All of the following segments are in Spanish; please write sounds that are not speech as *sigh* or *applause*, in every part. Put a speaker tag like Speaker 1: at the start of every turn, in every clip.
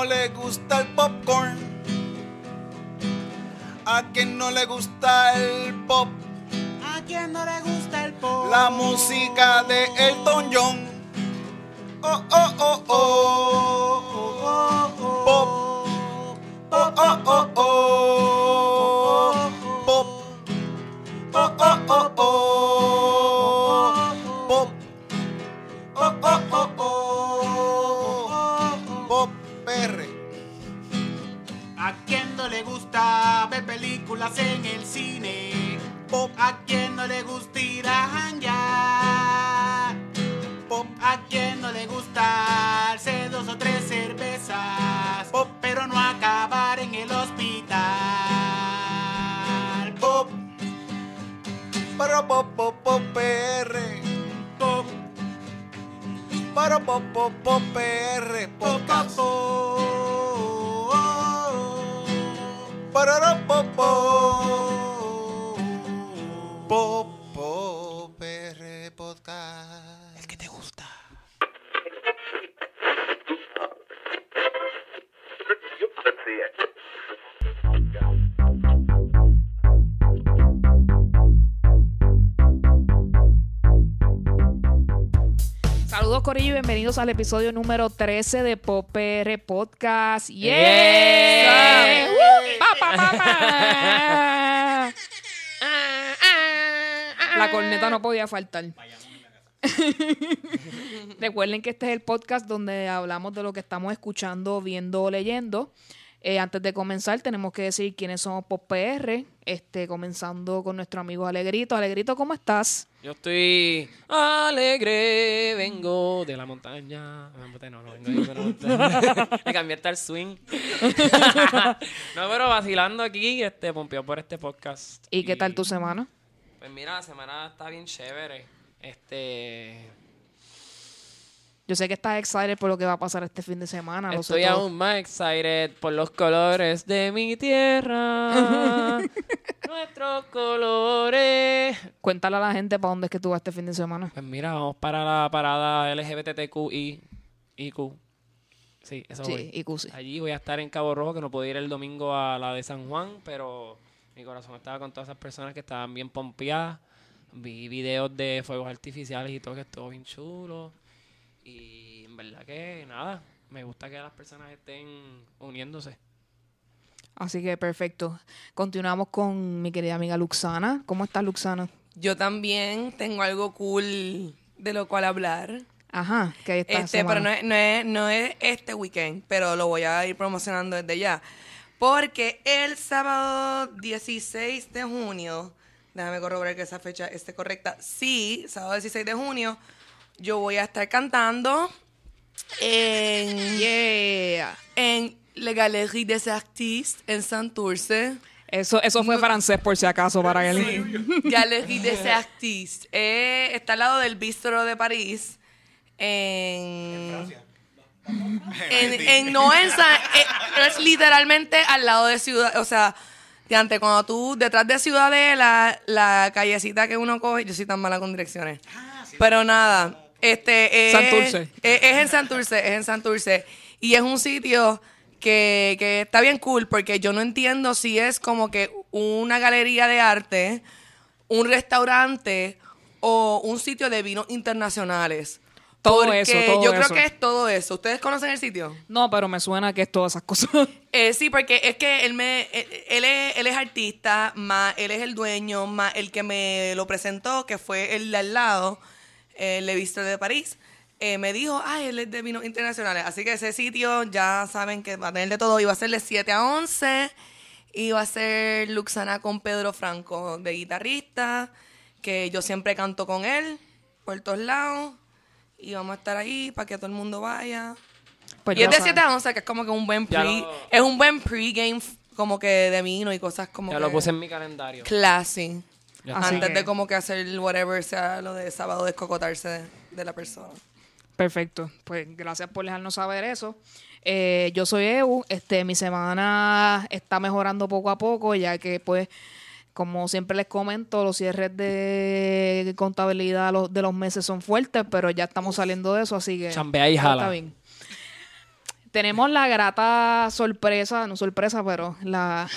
Speaker 1: quien no le gusta el popcorn? ¿A quien no le gusta el pop?
Speaker 2: ¿A quién no le gusta el pop?
Speaker 1: La música de Elton
Speaker 3: bienvenidos al episodio número 13 de Popr Podcast. ¡Yeah!
Speaker 4: ¡Yeah!
Speaker 3: Pa, pa, pa, pa. *laughs* La corneta no podía faltar. *laughs* Recuerden que este es el podcast donde hablamos de lo que estamos escuchando, viendo o leyendo. Eh, antes de comenzar, tenemos que decir quiénes somos PopR. Este, comenzando con nuestro amigo Alegrito. Alegrito, ¿cómo estás?
Speaker 4: Yo estoy alegre, vengo de la montaña. No, no vengo de la montaña. Me cambiaste al swing. *laughs* no, pero vacilando aquí, este, pompeado por este podcast.
Speaker 3: ¿Y qué tal tu semana?
Speaker 4: Pues mira, la semana está bien chévere. Este.
Speaker 3: Yo sé que estás excited por lo que va a pasar este fin de semana. lo
Speaker 4: Estoy aún más excited por los colores de mi tierra. *laughs* Nuestros colores.
Speaker 3: Cuéntale a la gente para dónde es que tú vas este fin de semana.
Speaker 4: Pues mira, vamos para la parada LGBTQI. IQ. Sí, eso voy.
Speaker 3: Sí, y Cusi.
Speaker 4: Allí voy a estar en Cabo Rojo, que no pude ir el domingo a la de San Juan, pero mi corazón estaba con todas esas personas que estaban bien pompeadas. Vi videos de fuegos artificiales y todo, que estuvo bien chulo. Y en verdad que nada, me gusta que las personas estén uniéndose.
Speaker 3: Así que perfecto. Continuamos con mi querida amiga Luxana. ¿Cómo estás, Luxana?
Speaker 5: Yo también tengo algo cool de lo cual hablar.
Speaker 3: Ajá, que ahí está.
Speaker 5: Este, pero no es, no, es, no es este weekend, pero lo voy a ir promocionando desde ya. Porque el sábado 16 de junio, déjame corroborar que esa fecha esté correcta. Sí, sábado 16 de junio, yo voy a estar cantando en,
Speaker 3: Yeah.
Speaker 5: en La Galerie des Artistes en Santurce.
Speaker 3: Eso, eso fue francés, por si acaso, para él.
Speaker 5: Galerie des Artistes. Eh, está al lado del Bistro de París. En. En, en- no en San- eh, es literalmente al lado de Ciudad. O sea, de antes, cuando tú, detrás de Ciudadela, la callecita que uno coge. Yo soy tan mala con direcciones. Pero nada. Este es,
Speaker 3: Santurce.
Speaker 5: Es, es en Santurce, es en Santurce. Y es un sitio que, que está bien cool porque yo no entiendo si es como que una galería de arte, un restaurante o un sitio de vinos internacionales.
Speaker 3: Todo
Speaker 5: Porque
Speaker 3: eso, todo
Speaker 5: yo
Speaker 3: eso.
Speaker 5: creo que es todo eso. ¿Ustedes conocen el sitio?
Speaker 3: No, pero me suena que es todas esas cosas. *laughs*
Speaker 5: Eh, sí, porque es que él me él, él es, él es artista, más él es el dueño, más el que me lo presentó, que fue el de al lado, el Le Bistro de París, eh, me dijo, ay, él es de vinos internacionales. Así que ese sitio ya saben que va a tener de todo. Iba a ser de 7 a 11, iba a ser Luxana con Pedro Franco de guitarrista, que yo siempre canto con él, por todos lados. Y vamos a estar ahí para que todo el mundo vaya.
Speaker 3: Pues
Speaker 5: y es
Speaker 3: ya
Speaker 5: de
Speaker 3: sabes.
Speaker 5: 7 a 11, que es como que un buen pre,
Speaker 4: lo-
Speaker 5: es un buen pregame como que de vino y cosas como
Speaker 4: Ya
Speaker 5: que
Speaker 4: lo puse en mi calendario.
Speaker 5: classy. Antes
Speaker 3: que-
Speaker 5: de como que hacer whatever sea lo de sábado descocotarse de, de la persona.
Speaker 3: Perfecto. Pues gracias por dejarnos saber eso. Eh, yo soy Eu. Este, mi semana está mejorando poco a poco, ya que pues, como siempre les comento, los cierres de contabilidad los- de los meses son fuertes, pero ya estamos saliendo de eso, así que
Speaker 4: Chambea y jala.
Speaker 3: está bien. Tenemos la grata sorpresa, no sorpresa, pero la,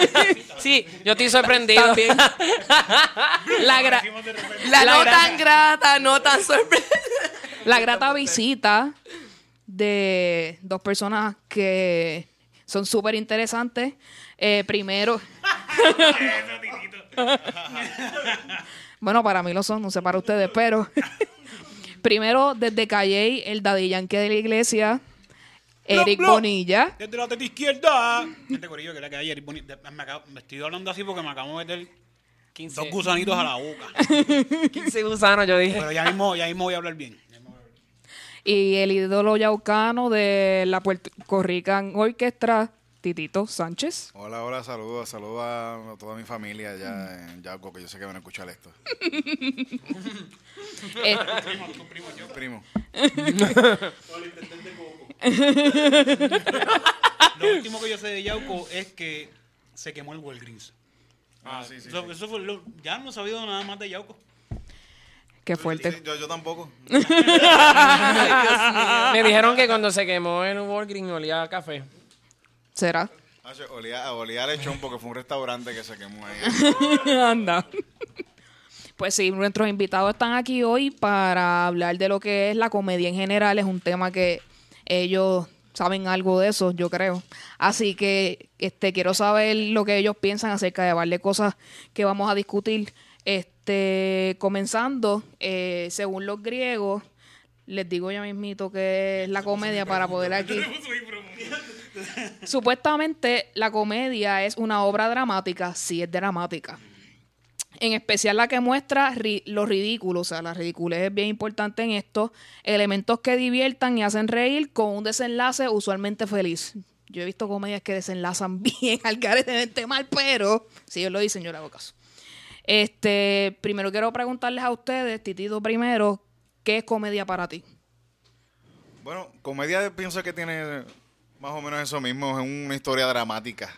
Speaker 3: *laughs*
Speaker 4: Sí, yo estoy sorprendido.
Speaker 3: También. *laughs* la, gra-
Speaker 5: La,
Speaker 3: La
Speaker 5: no tan grata, no tan sorpresa.
Speaker 3: la grata visita de dos personas que son súper interesantes. Eh, primero. *laughs* bueno, para mí lo son, no sé para ustedes, pero. primero, desde Calle, el Daddy Yankee de la iglesia, Eric
Speaker 2: blo.
Speaker 3: Bonilla.
Speaker 2: Desde la teta izquierda. Gente, Corillo, que la que hay Eric Boni- de- Me, acabo- me estoy hablando así porque me acabo de meter
Speaker 4: 15,
Speaker 2: dos gusanitos a la boca. *laughs*
Speaker 4: 15 gusanos, yo dije.
Speaker 2: Pero ya mismo, ya mismo voy a hablar bien. Ya mismo voy a hablar bien.
Speaker 3: Y el ídolo yaucano de la Puerto Rican Orquestra, Titito Sánchez.
Speaker 1: Hola, hola, saludos, saludos a toda mi familia allá en Yauco, que yo sé que van a escuchar esto. *laughs*
Speaker 3: Eh,
Speaker 1: Primo. *laughs* *laughs*
Speaker 2: Lo último que yo sé de Yauco es que se quemó el Walgreens.
Speaker 1: Ah, sí, sí.
Speaker 2: Eso,
Speaker 1: sí.
Speaker 2: eso fue lo- ya no he sabido nada más de Yauco.
Speaker 3: qué fuerte.
Speaker 1: Sí, yo, yo tampoco. *laughs*
Speaker 4: Me dijeron que cuando se quemó en Walgreens olía a café.
Speaker 3: ¿Será?
Speaker 1: Ah, sí, Olía, olía a lechón porque fue un restaurante que se quemó ahí. *laughs*
Speaker 3: Anda. Pues sí, nuestros invitados están aquí hoy para hablar de lo que es la comedia en general. Es un tema que ellos saben algo de eso, yo creo. Así que este quiero saber lo que ellos piensan acerca de varias cosas que vamos a discutir. Este, comenzando, eh, según los griegos, les digo ya mismito que es la comedia para poder aquí. Supuestamente la comedia es una obra dramática, sí es dramática. En especial la que muestra lo ridículo, o sea, la ridiculez es bien importante en esto. Elementos que diviertan y hacen reír con un desenlace usualmente feliz. Yo he visto comedias que desenlazan *laughs* bien al garetemente mal, pero si ellos lo dicen, yo le hago caso. Este, primero quiero preguntarles a ustedes, Titito primero, ¿qué es comedia para ti?
Speaker 1: Bueno, comedia pienso que tiene más o menos eso mismo, es una historia dramática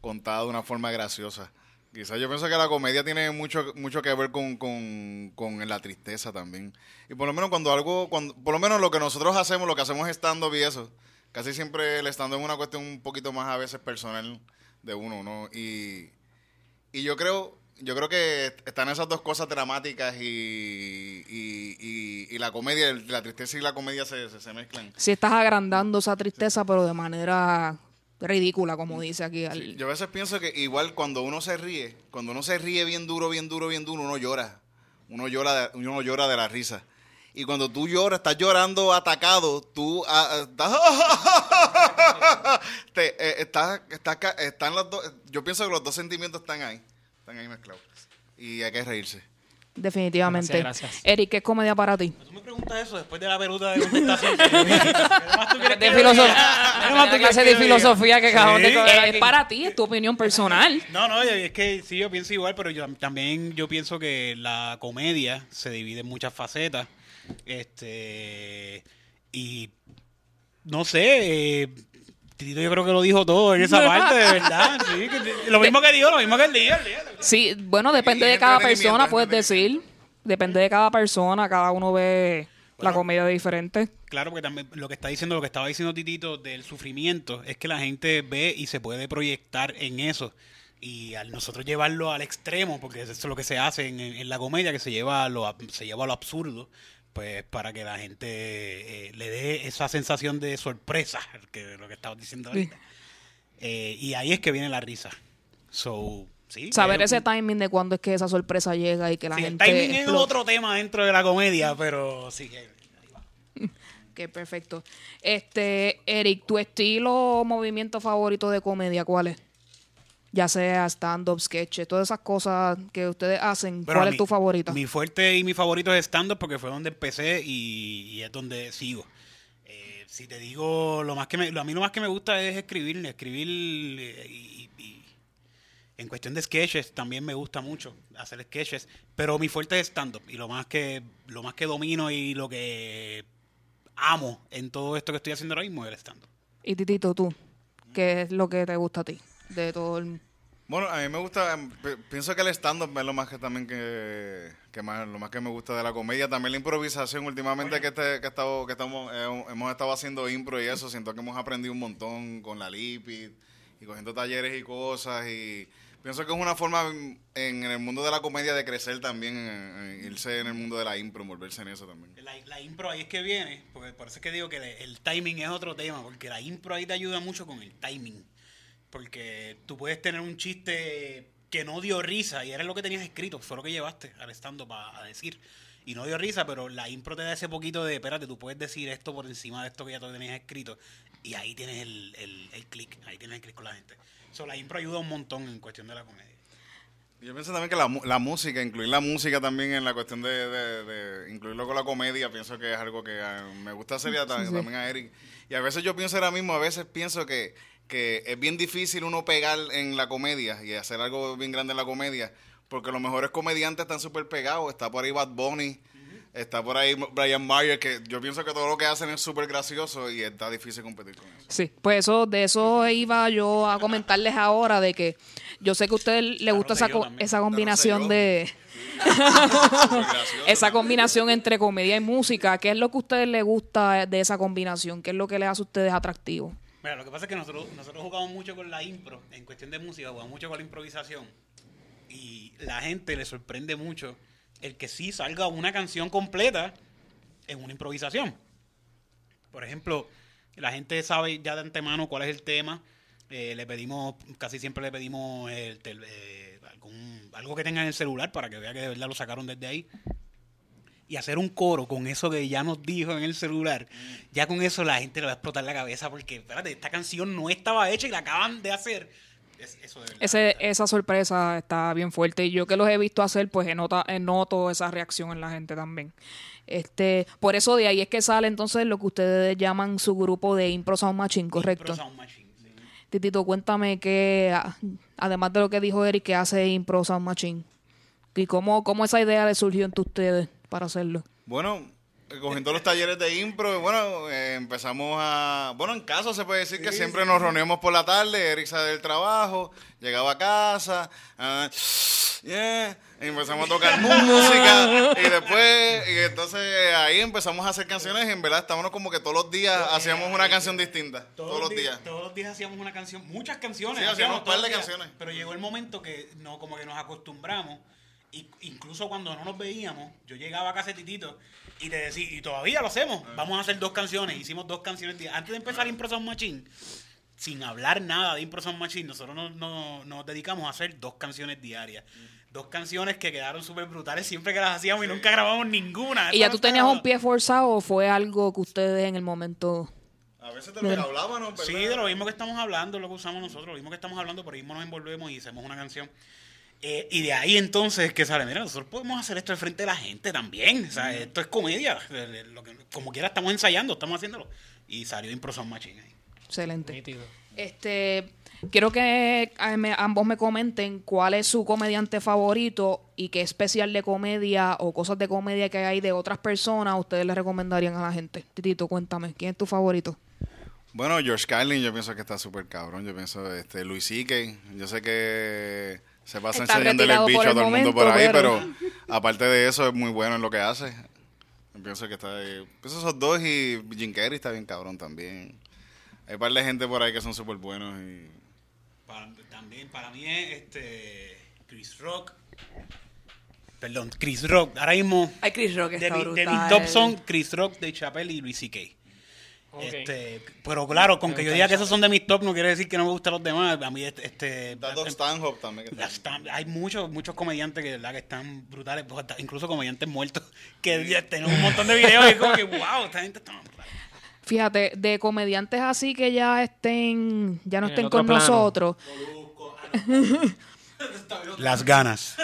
Speaker 1: contada de una forma graciosa. Quizás yo pienso que la comedia tiene mucho, mucho que ver con, con, con la tristeza también. Y por lo menos cuando algo, cuando, por lo menos lo que nosotros hacemos, lo que hacemos es stand-up y eso, casi siempre el stand-up es una cuestión un poquito más a veces personal de uno, ¿no? Y, y yo creo, yo creo que están esas dos cosas dramáticas y, y, y- la comedia, la tristeza y la comedia se, se mezclan.
Speaker 3: Si estás agrandando esa tristeza, pero de manera ridícula, como dice aquí. al-
Speaker 1: Yo a veces pienso que igual cuando uno se ríe, cuando uno se ríe bien duro, bien duro, bien duro, uno llora. Uno llora de, uno llora de la risa. Y cuando tú lloras, estás llorando atacado, tú ah, ah, estás, *laughs* te, eh, estás- estás ca- están los dos, yo pienso que los dos sentimientos están ahí, están ahí mezclados. Y hay que reírse.
Speaker 3: Definitivamente.
Speaker 4: Gracias, gracias.
Speaker 3: Eric, ¿qué es comedia para ti?
Speaker 2: Tú me preguntas eso después de la peluda de contestación. *laughs* ¿Qué más tú quieres
Speaker 4: De,
Speaker 2: que
Speaker 4: filoso-
Speaker 2: diga? ¿Qué más tú
Speaker 4: de
Speaker 2: quieres
Speaker 4: clase de filosofía que acabamos de
Speaker 2: Sí.
Speaker 4: coger
Speaker 3: Es
Speaker 4: aquí.
Speaker 3: para ti, es tu opinión personal.
Speaker 2: No, no, es que sí, yo pienso igual, pero yo también yo pienso que la comedia se divide en muchas facetas. Este. Y. No sé. eh, Tito yo creo que lo dijo todo en esa *laughs* parte, de verdad. sí, que- lo mismo que dijo, lo mismo que él dijo.
Speaker 3: Sí, bueno, depende de cada persona, puedes decir. Depende de cada persona, cada uno ve la comedia diferente.
Speaker 2: Claro, porque también lo que está diciendo, lo que estaba diciendo Titito del sufrimiento, es que la gente ve y se puede proyectar en eso. Y al nosotros llevarlo al extremo, porque eso es lo que se hace en, en la comedia, que se lleva a lo, se lleva a lo absurdo, pues para que la gente eh, le dé esa sensación de sorpresa, que lo que estabas diciendo ahorita. Eh, y ahí es que viene la risa. So, sí.
Speaker 3: Saber
Speaker 2: es
Speaker 3: ese
Speaker 2: un-
Speaker 3: timing de cuándo es que esa sorpresa llega y que la
Speaker 2: sí, el
Speaker 3: gente...
Speaker 2: timing es otro tema dentro de la comedia, pero sí que... *laughs*
Speaker 3: Que perfecto. Este, Eric, ¿tu estilo o movimiento favorito de comedia cuál es? Ya sea stand-up, sketches, todas esas cosas que ustedes hacen,
Speaker 2: Pero
Speaker 3: ¿cuál
Speaker 2: mi-
Speaker 3: es tu favorito?
Speaker 2: Mi fuerte y mi favorito es stand-up porque fue donde empecé y, y es donde sigo. Eh, si te digo, lo más que me, lo- a mí lo más que me gusta es escribir, escribir eh, y, y- en cuestión de sketches también me gusta mucho hacer sketches, pero mi fuerte es stand-up y lo más que lo más que domino y lo que amo en todo esto que estoy haciendo ahora mismo es el stand-up.
Speaker 3: Y Titito, tú, ¿qué es lo que te gusta a ti de todo el...
Speaker 1: Bueno, a mí me gusta, pi- pienso que el stand-up es lo más que también que, que más, lo más que me gusta de la comedia. También la improvisación últimamente que, este, que, estado, que estamos, eh, hemos estado haciendo impro y eso, siento que hemos aprendido un montón con la Lipid y cogiendo talleres y cosas y pienso que es una forma en, en el mundo de la comedia de crecer también, en- en irse en el mundo de la impro, envolverse en eso también.
Speaker 2: La, la impro ahí es que viene, porque por eso es que digo que el, el timing es otro tema, porque la impro ahí te ayuda mucho con el timing. Porque tú puedes tener un chiste que no dio risa y era lo que tenías escrito, fue lo que llevaste al stand a decir. Y no dio risa, pero la impro te da ese poquito de, espérate, tú puedes decir esto por encima de esto que ya tú tenías escrito. Y ahí tienes el, el, el click, ahí tienes el click con la gente. So, la impro ayuda un montón en cuestión de la comedia.
Speaker 1: Yo pienso también que la, mu- la música, incluir la música también en la cuestión de, de- de incluirlo con la comedia, pienso que es algo que eh, me gusta hacer y a-
Speaker 3: Sí, sí.
Speaker 1: también a Eric. Y a veces yo pienso ahora mismo, a veces pienso que, que es bien difícil uno pegar en la comedia y hacer algo bien grande en la comedia, porque los mejores comediantes están súper pegados. Está por ahí Bad Bunny, está por ahí Brian Mayer, que yo pienso que todo lo que hacen es súper gracioso y está difícil competir con eso.
Speaker 3: Sí, pues eso, de eso iba yo a comentarles ahora, de que yo sé que a ustedes les gusta esa, co- esa combinación de... *laughs* Esa combinación entre comedia y música, ¿qué es lo que a ustedes les gusta de esa combinación? ¿Qué es lo que les hace a ustedes atractivos?
Speaker 2: Mira, lo que pasa es que nosotros, nosotros jugamos mucho con la impro, en cuestión de música, jugamos mucho con la improvisación. Y la gente le sorprende mucho el que sí salga una canción completa en una improvisación. Por ejemplo, la gente sabe ya de antemano cuál es el tema. Eh, le pedimos, casi siempre le pedimos eh, algo que tenga en el celular para que vea que de verdad lo sacaron desde ahí y hacer un coro con eso que ya nos dijo en el celular, ya con eso la gente le va a explotar la cabeza porque, espérate, esta canción no estaba hecha y la acaban de hacer. Es- eso de verdad.
Speaker 3: Ese, esa sorpresa está bien fuerte y yo que los he visto hacer, pues he nota- he noto esa reacción en la gente también. Este, por eso de ahí es que sale entonces lo que ustedes llaman su grupo de Impro Sound Machine, ¿correcto?
Speaker 2: Impro Sound Machine, sí.
Speaker 3: Titito, cuéntame que, además de lo que dijo Eric, que hace Impro Sound Machine. ¿Y cómo, cómo esa idea le surgió entre ustedes para hacerlo?
Speaker 1: Bueno, cogiendo los talleres de impro, bueno, eh, empezamos a... Bueno, en casa se puede decir que siempre nos reuníamos por la tarde, Eric sale del trabajo, llegaba a casa, ah, yeah, y empezamos a tocar *laughs* música, y después, y entonces ahí empezamos a hacer canciones, y en verdad estábamos como que todos los días hacíamos una canción distinta, todos, los días.
Speaker 2: Todos los días hacíamos una canción, muchas canciones.
Speaker 1: Sí, hacíamos un par de
Speaker 2: días.
Speaker 1: canciones.
Speaker 2: Pero llegó el momento que no, como que nos acostumbramos. Y incluso cuando no nos veíamos, yo llegaba a casa de Titito y te decía, y todavía lo hacemos, vamos a hacer dos canciones. Hicimos dos canciones. di- Antes de empezar Impro Sound Machine, sin hablar nada de Impro Sound Machine, nosotros nos, nos- nos dedicamos a hacer dos canciones diarias. Dos canciones que quedaron súper brutales siempre que las hacíamos y nunca grabamos ninguna.
Speaker 3: ¿Y ya
Speaker 2: no
Speaker 3: tú tenías un pie forzado o fue algo que ustedes en el momento...
Speaker 1: A veces de lo que hablábamos, ¿verdad?
Speaker 2: Sí, de lo mismo que estamos hablando, lo que usamos nosotros, lo mismo que estamos hablando, por ahí mismo nos envolvemos y hacemos una canción. Eh, y de ahí entonces que sale, mira, nosotros podemos hacer esto al frente de la gente también. O sea, esto es comedia. Lo que- como quiera estamos ensayando, estamos haciéndolo. Y salió Impro Sound Machine ahí.
Speaker 3: Excelente.
Speaker 4: Nítido.
Speaker 3: Este, quiero que eh, me- ambos me comenten cuál es su comediante favorito y qué especial de comedia o cosas de comedia que hay de otras personas ustedes le recomendarían a la gente. Titito, cuéntame, ¿quién es tu favorito?
Speaker 1: Bueno, George Carlin yo pienso que está súper cabrón. Yo pienso, este, Luis C.K. Yo sé que se pasa enseñándole el bicho a todo el mundo por ahí,
Speaker 3: pero-
Speaker 1: pero... aparte de eso es muy bueno en lo que hace. Pienso que está ahí. Pienso esos dos y Jim Carrey está bien cabrón también. Hay un par de gente por ahí que son súper buenos y...
Speaker 2: Para- también para mí es este Chris Rock. Perdón, Chris Rock. Ahora mismo,
Speaker 5: Ay, Chris Rock está
Speaker 2: de, mi, de mis
Speaker 5: brutal.
Speaker 2: top son Chris Rock, Dave Chappelle y Luis C.K. Este, pero claro, con que yo diga que esos son de mis top no quiere decir que no me gustan los demás. A mí este, este
Speaker 1: Stanhope también. Que
Speaker 2: hay muchos muchos comediantes que, de verdad, que están brutales, pues, hasta incluso comediantes muertos, *laughs* que tenemos un montón de videos y es como que, wow, esta gente está.
Speaker 3: Fíjate, de comediantes así que ya estén, ya no
Speaker 4: En
Speaker 3: estén con
Speaker 4: plano.
Speaker 3: nosotros. *laughs*
Speaker 2: Las ganas.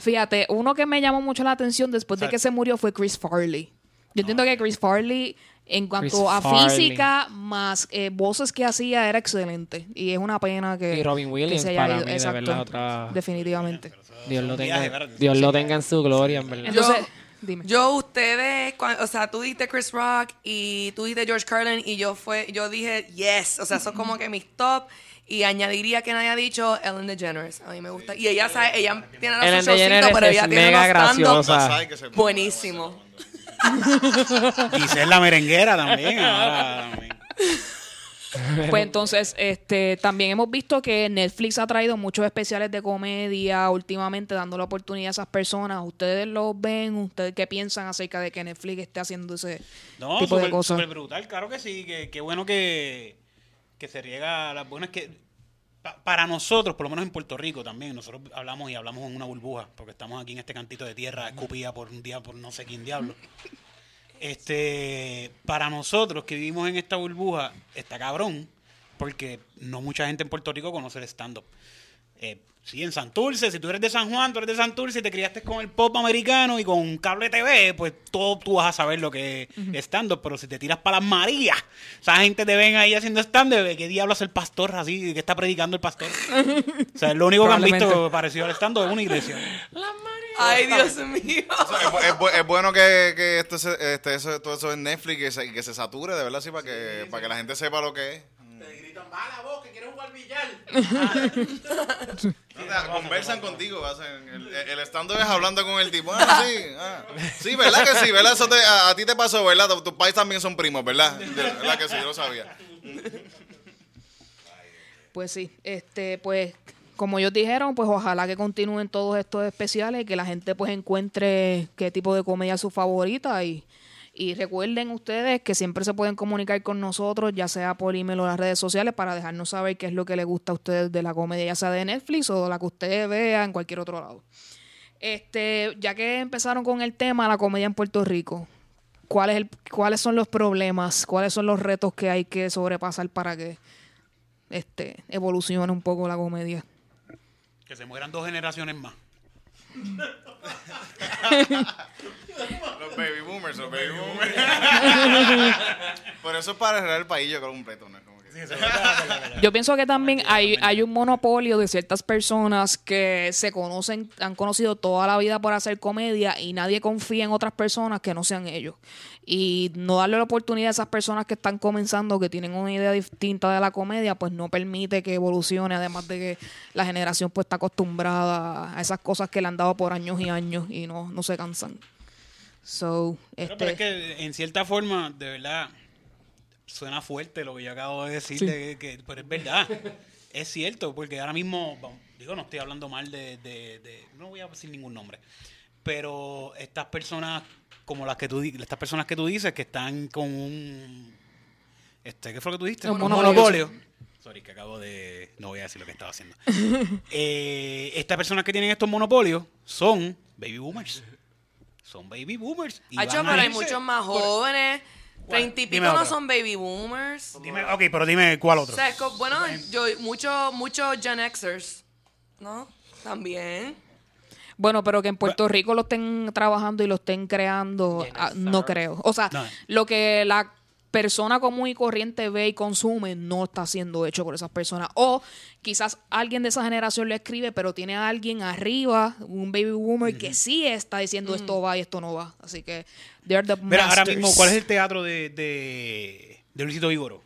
Speaker 3: Fíjate, uno que me llamó mucho la atención después de que se murió fue Chris Farley. Yo entiendo que Chris Farley, en cuanto
Speaker 4: Chris
Speaker 3: a
Speaker 4: Farley.
Speaker 3: física más eh, voces que hacía, era excelente. Y es una pena que.
Speaker 4: Y Robin
Speaker 3: que
Speaker 4: Williams,
Speaker 3: se haya
Speaker 4: para
Speaker 3: ido.
Speaker 4: mí, de
Speaker 3: Exacto.
Speaker 4: verdad, otra-
Speaker 3: Definitivamente.
Speaker 4: Dios lo tenga. Dios lo tenga en su gloria, en verdad.
Speaker 3: Entonces, dime.
Speaker 5: Yo, ustedes, cuan- o sea, tú dijiste Chris Rock y tú dijiste George Carlin y yo fue, yo dije yes, o sea, son como que mis top Y añadiría que nadie ha dicho Ellen DeGeneres. A mí me gusta. Y ella sabe, ella tiene
Speaker 4: DeGeneres
Speaker 5: pero ella
Speaker 4: es
Speaker 5: tiene
Speaker 4: mega graciosa.
Speaker 5: Buenísimo. *laughs*
Speaker 2: Y ser la merenguera también. ahora también.
Speaker 3: Pues entonces, este, también hemos visto que Netflix ha traído muchos especiales de comedia últimamente, dando la oportunidad a esas personas. ¿Ustedes los ven? ¿Ustedes qué piensan acerca de que Netflix esté haciendo ese
Speaker 2: No,
Speaker 3: tipo de
Speaker 2: súper
Speaker 3: cosas?
Speaker 2: súper brutal, claro que sí. Que, qué bueno que, que se riega las buenas que pa- para nosotros, por lo menos en Puerto Rico también, nosotros hablamos y hablamos en una burbuja, porque estamos aquí en este cantito de tierra escupida por un día por no sé quién diablo. Este, para nosotros que vivimos en esta burbuja, está cabrón, porque no mucha gente en Puerto Rico conoce el stand-up. Eh, sí, en Santurce, si tú eres de San Juan, tú eres de Santurce y te criaste con el pop americano y con cable TV, pues todo tú vas a saber lo que es stand-up. Pero si te tiras para las Marías, esa gente te ven ahí haciendo stand-up, ¿qué diablo hace el pastor así? ¿Qué está predicando el pastor? *laughs* o sea, lo único que han visto parecido al stand-up es una iglesia.
Speaker 5: Ay, Dios mío.
Speaker 1: O sea, es, bu- es bu- es bueno que, que esto se- este, eso- todo eso en Netflix y que se, y que se sature, de verdad, sí, para que, para que la gente sepa lo que es.
Speaker 6: Te gritan, va la voz, que quieres jugar billar.
Speaker 1: No, *laughs* te- conversan contigo, el, el stand-up es hablando con el tipo. Ah, sí, ah. Sí, ¿verdad que sí? ¿Verdad? Eso te- a, a ti te pasó, ¿verdad? Tu- Tus pais también son primos, ¿verdad? De- ¿Verdad que sí? Yo lo sabía.
Speaker 3: Pues sí, este, pues, como ellos dijeron, pues ojalá que continúen todos estos especiales y que la gente pues encuentre qué tipo de comedia es su favorita y, y recuerden ustedes que siempre se pueden comunicar con nosotros, ya sea por email o las redes sociales, para dejarnos saber qué es lo que les gusta a ustedes de la comedia, ya sea de Netflix o de la que ustedes vean en cualquier otro lado. Este, ya que empezaron con el tema la comedia en Puerto Rico, ¿cuál es el, ¿cuáles son los problemas? ¿Cuáles son los retos que hay que sobrepasar para que este evolucione un poco la comedia?
Speaker 2: Que se mueran dos generaciones más. *laughs*
Speaker 1: Los baby boomers, los baby boomers. Por eso es para arreglar el país, yo creo, completo, ¿no? Como que-
Speaker 3: Yo pienso que también hay, hay un monopolio de ciertas personas que se conocen, han conocido toda la vida por hacer comedia y nadie confía en otras personas que no sean ellos. Y no darle la oportunidad a esas personas que están comenzando, que tienen una idea distinta de la comedia, pues no permite que evolucione, además de que la generación pues está acostumbrada a esas cosas que le han dado por años y años y no, no se cansan. So,
Speaker 2: Pero,
Speaker 3: este,
Speaker 2: pero es que en cierta forma, de verdad, suena fuerte lo que yo acabo de decir,
Speaker 3: Sí.
Speaker 2: de que, pero es verdad. *laughs* es cierto, porque ahora mismo, digo, no estoy hablando mal de, de- de- no voy a decir ningún nombre, pero estas personas, como las que tú, di- estas personas que tú dices, que están con un, este, ¿qué fue lo que tú dijiste?
Speaker 3: Un
Speaker 2: Un
Speaker 3: monopolio.
Speaker 2: Sorry, que acabo de, no voy a decir lo que estaba haciendo. *laughs* Eh, estas personas que tienen estos monopolios son baby boomers. Son baby boomers. y
Speaker 5: Hacho,
Speaker 2: van a
Speaker 5: pero hay muchos más jóvenes. Treinta y pico no son baby boomers.
Speaker 2: Dime, ok, pero dime cuál
Speaker 5: O
Speaker 2: otro.
Speaker 5: sea, es co- bueno, yo, muchos muchos Gen Xers, ¿no? También.
Speaker 3: Bueno, pero que en Puerto Rico lo estén trabajando y lo estén creando, ah, no creo. O sea,
Speaker 2: No.
Speaker 3: lo que la persona común y corriente ve y consume no está siendo hecho por esas personas. O quizás alguien de esa generación lo escribe, pero tiene a alguien arriba, un baby boomer, que sí está diciendo esto va y esto no va. Así que, they're the
Speaker 2: Mira, ahora mismo, ¿cuál es el teatro de, de, de Luisito Vigoro?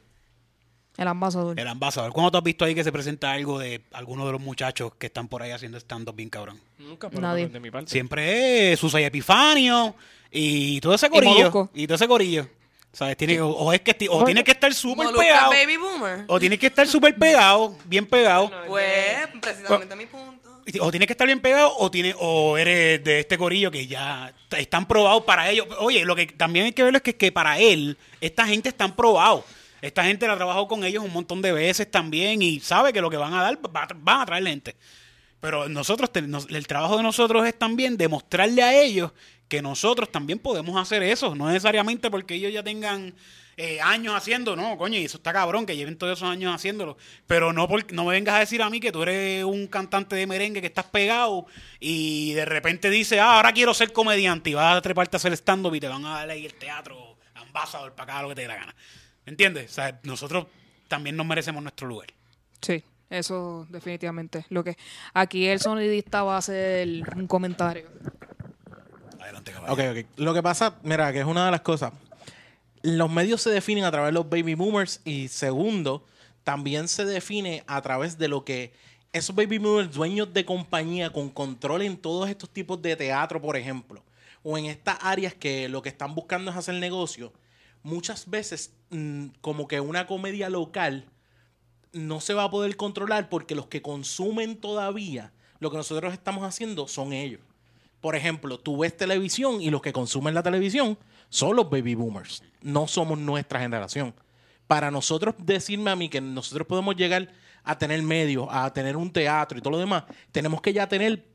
Speaker 3: El ambasador.
Speaker 2: El ambasador. ¿Cuándo tú has visto ahí que se presenta algo de alguno de los muchachos que están por ahí haciendo stand-up bien cabrón?
Speaker 4: Nunca, pero
Speaker 3: Nadie.
Speaker 4: de mi parte.
Speaker 2: Siempre es Susay Epifanio y todo ese corillo.
Speaker 3: Molusco.
Speaker 2: Y, todo ese corillo. ¿Sabes? Tiene, o, o es que, o tiene que estar súper pegado.
Speaker 5: baby boomer.
Speaker 2: O tiene que estar súper pegado, bien pegado.
Speaker 5: Pues, precisamente mi punto.
Speaker 2: O tienes que estar bien pegado o tiene o eres de este corillo que ya están probados para ellos. Oye, lo que también hay que ver es que, que para él, esta gente están probados. Esta gente la ha trabajado con ellos un montón de veces también y sabe que lo que van a dar va van a traer gente. Pero nosotros, el trabajo de nosotros es también demostrarle a ellos que nosotros también podemos hacer eso. No necesariamente porque ellos ya tengan eh, años haciendo, no, coño, y eso está cabrón, que lleven todos esos años haciéndolo. Pero no, por- no me vengas a decir a mí que tú eres un cantante de merengue que estás pegado y de repente dices, ah, ahora quiero ser comediante y vas a treparte a hacer stand-up y te van a dar ahí el teatro, ambasador, para acá, lo que te dé la gana. ¿Entiendes? O sea, nosotros también nos merecemos nuestro lugar.
Speaker 3: Sí, eso definitivamente. Lo que aquí el sonidista va a hacer un comentario.
Speaker 2: Adelante, caballo.
Speaker 6: Ok, ok. Lo que pasa, mira, que es una de las cosas. Los medios se definen a través de los baby boomers y segundo, también se define a través de lo que esos baby boomers, dueños de compañía con control en todos estos tipos de teatro, por ejemplo, o en estas áreas que lo que están buscando es hacer negocio, muchas veces mm, como que una comedia local no se va a poder controlar porque los que consumen todavía lo que nosotros estamos haciendo son ellos. Por ejemplo, tú ves televisión y los que consumen la televisión son los baby boomers, no somos nuestra generación. Para nosotros decirme a mí que nosotros podemos llegar a tener medios, a tener un teatro y todo lo demás, tenemos que ya tener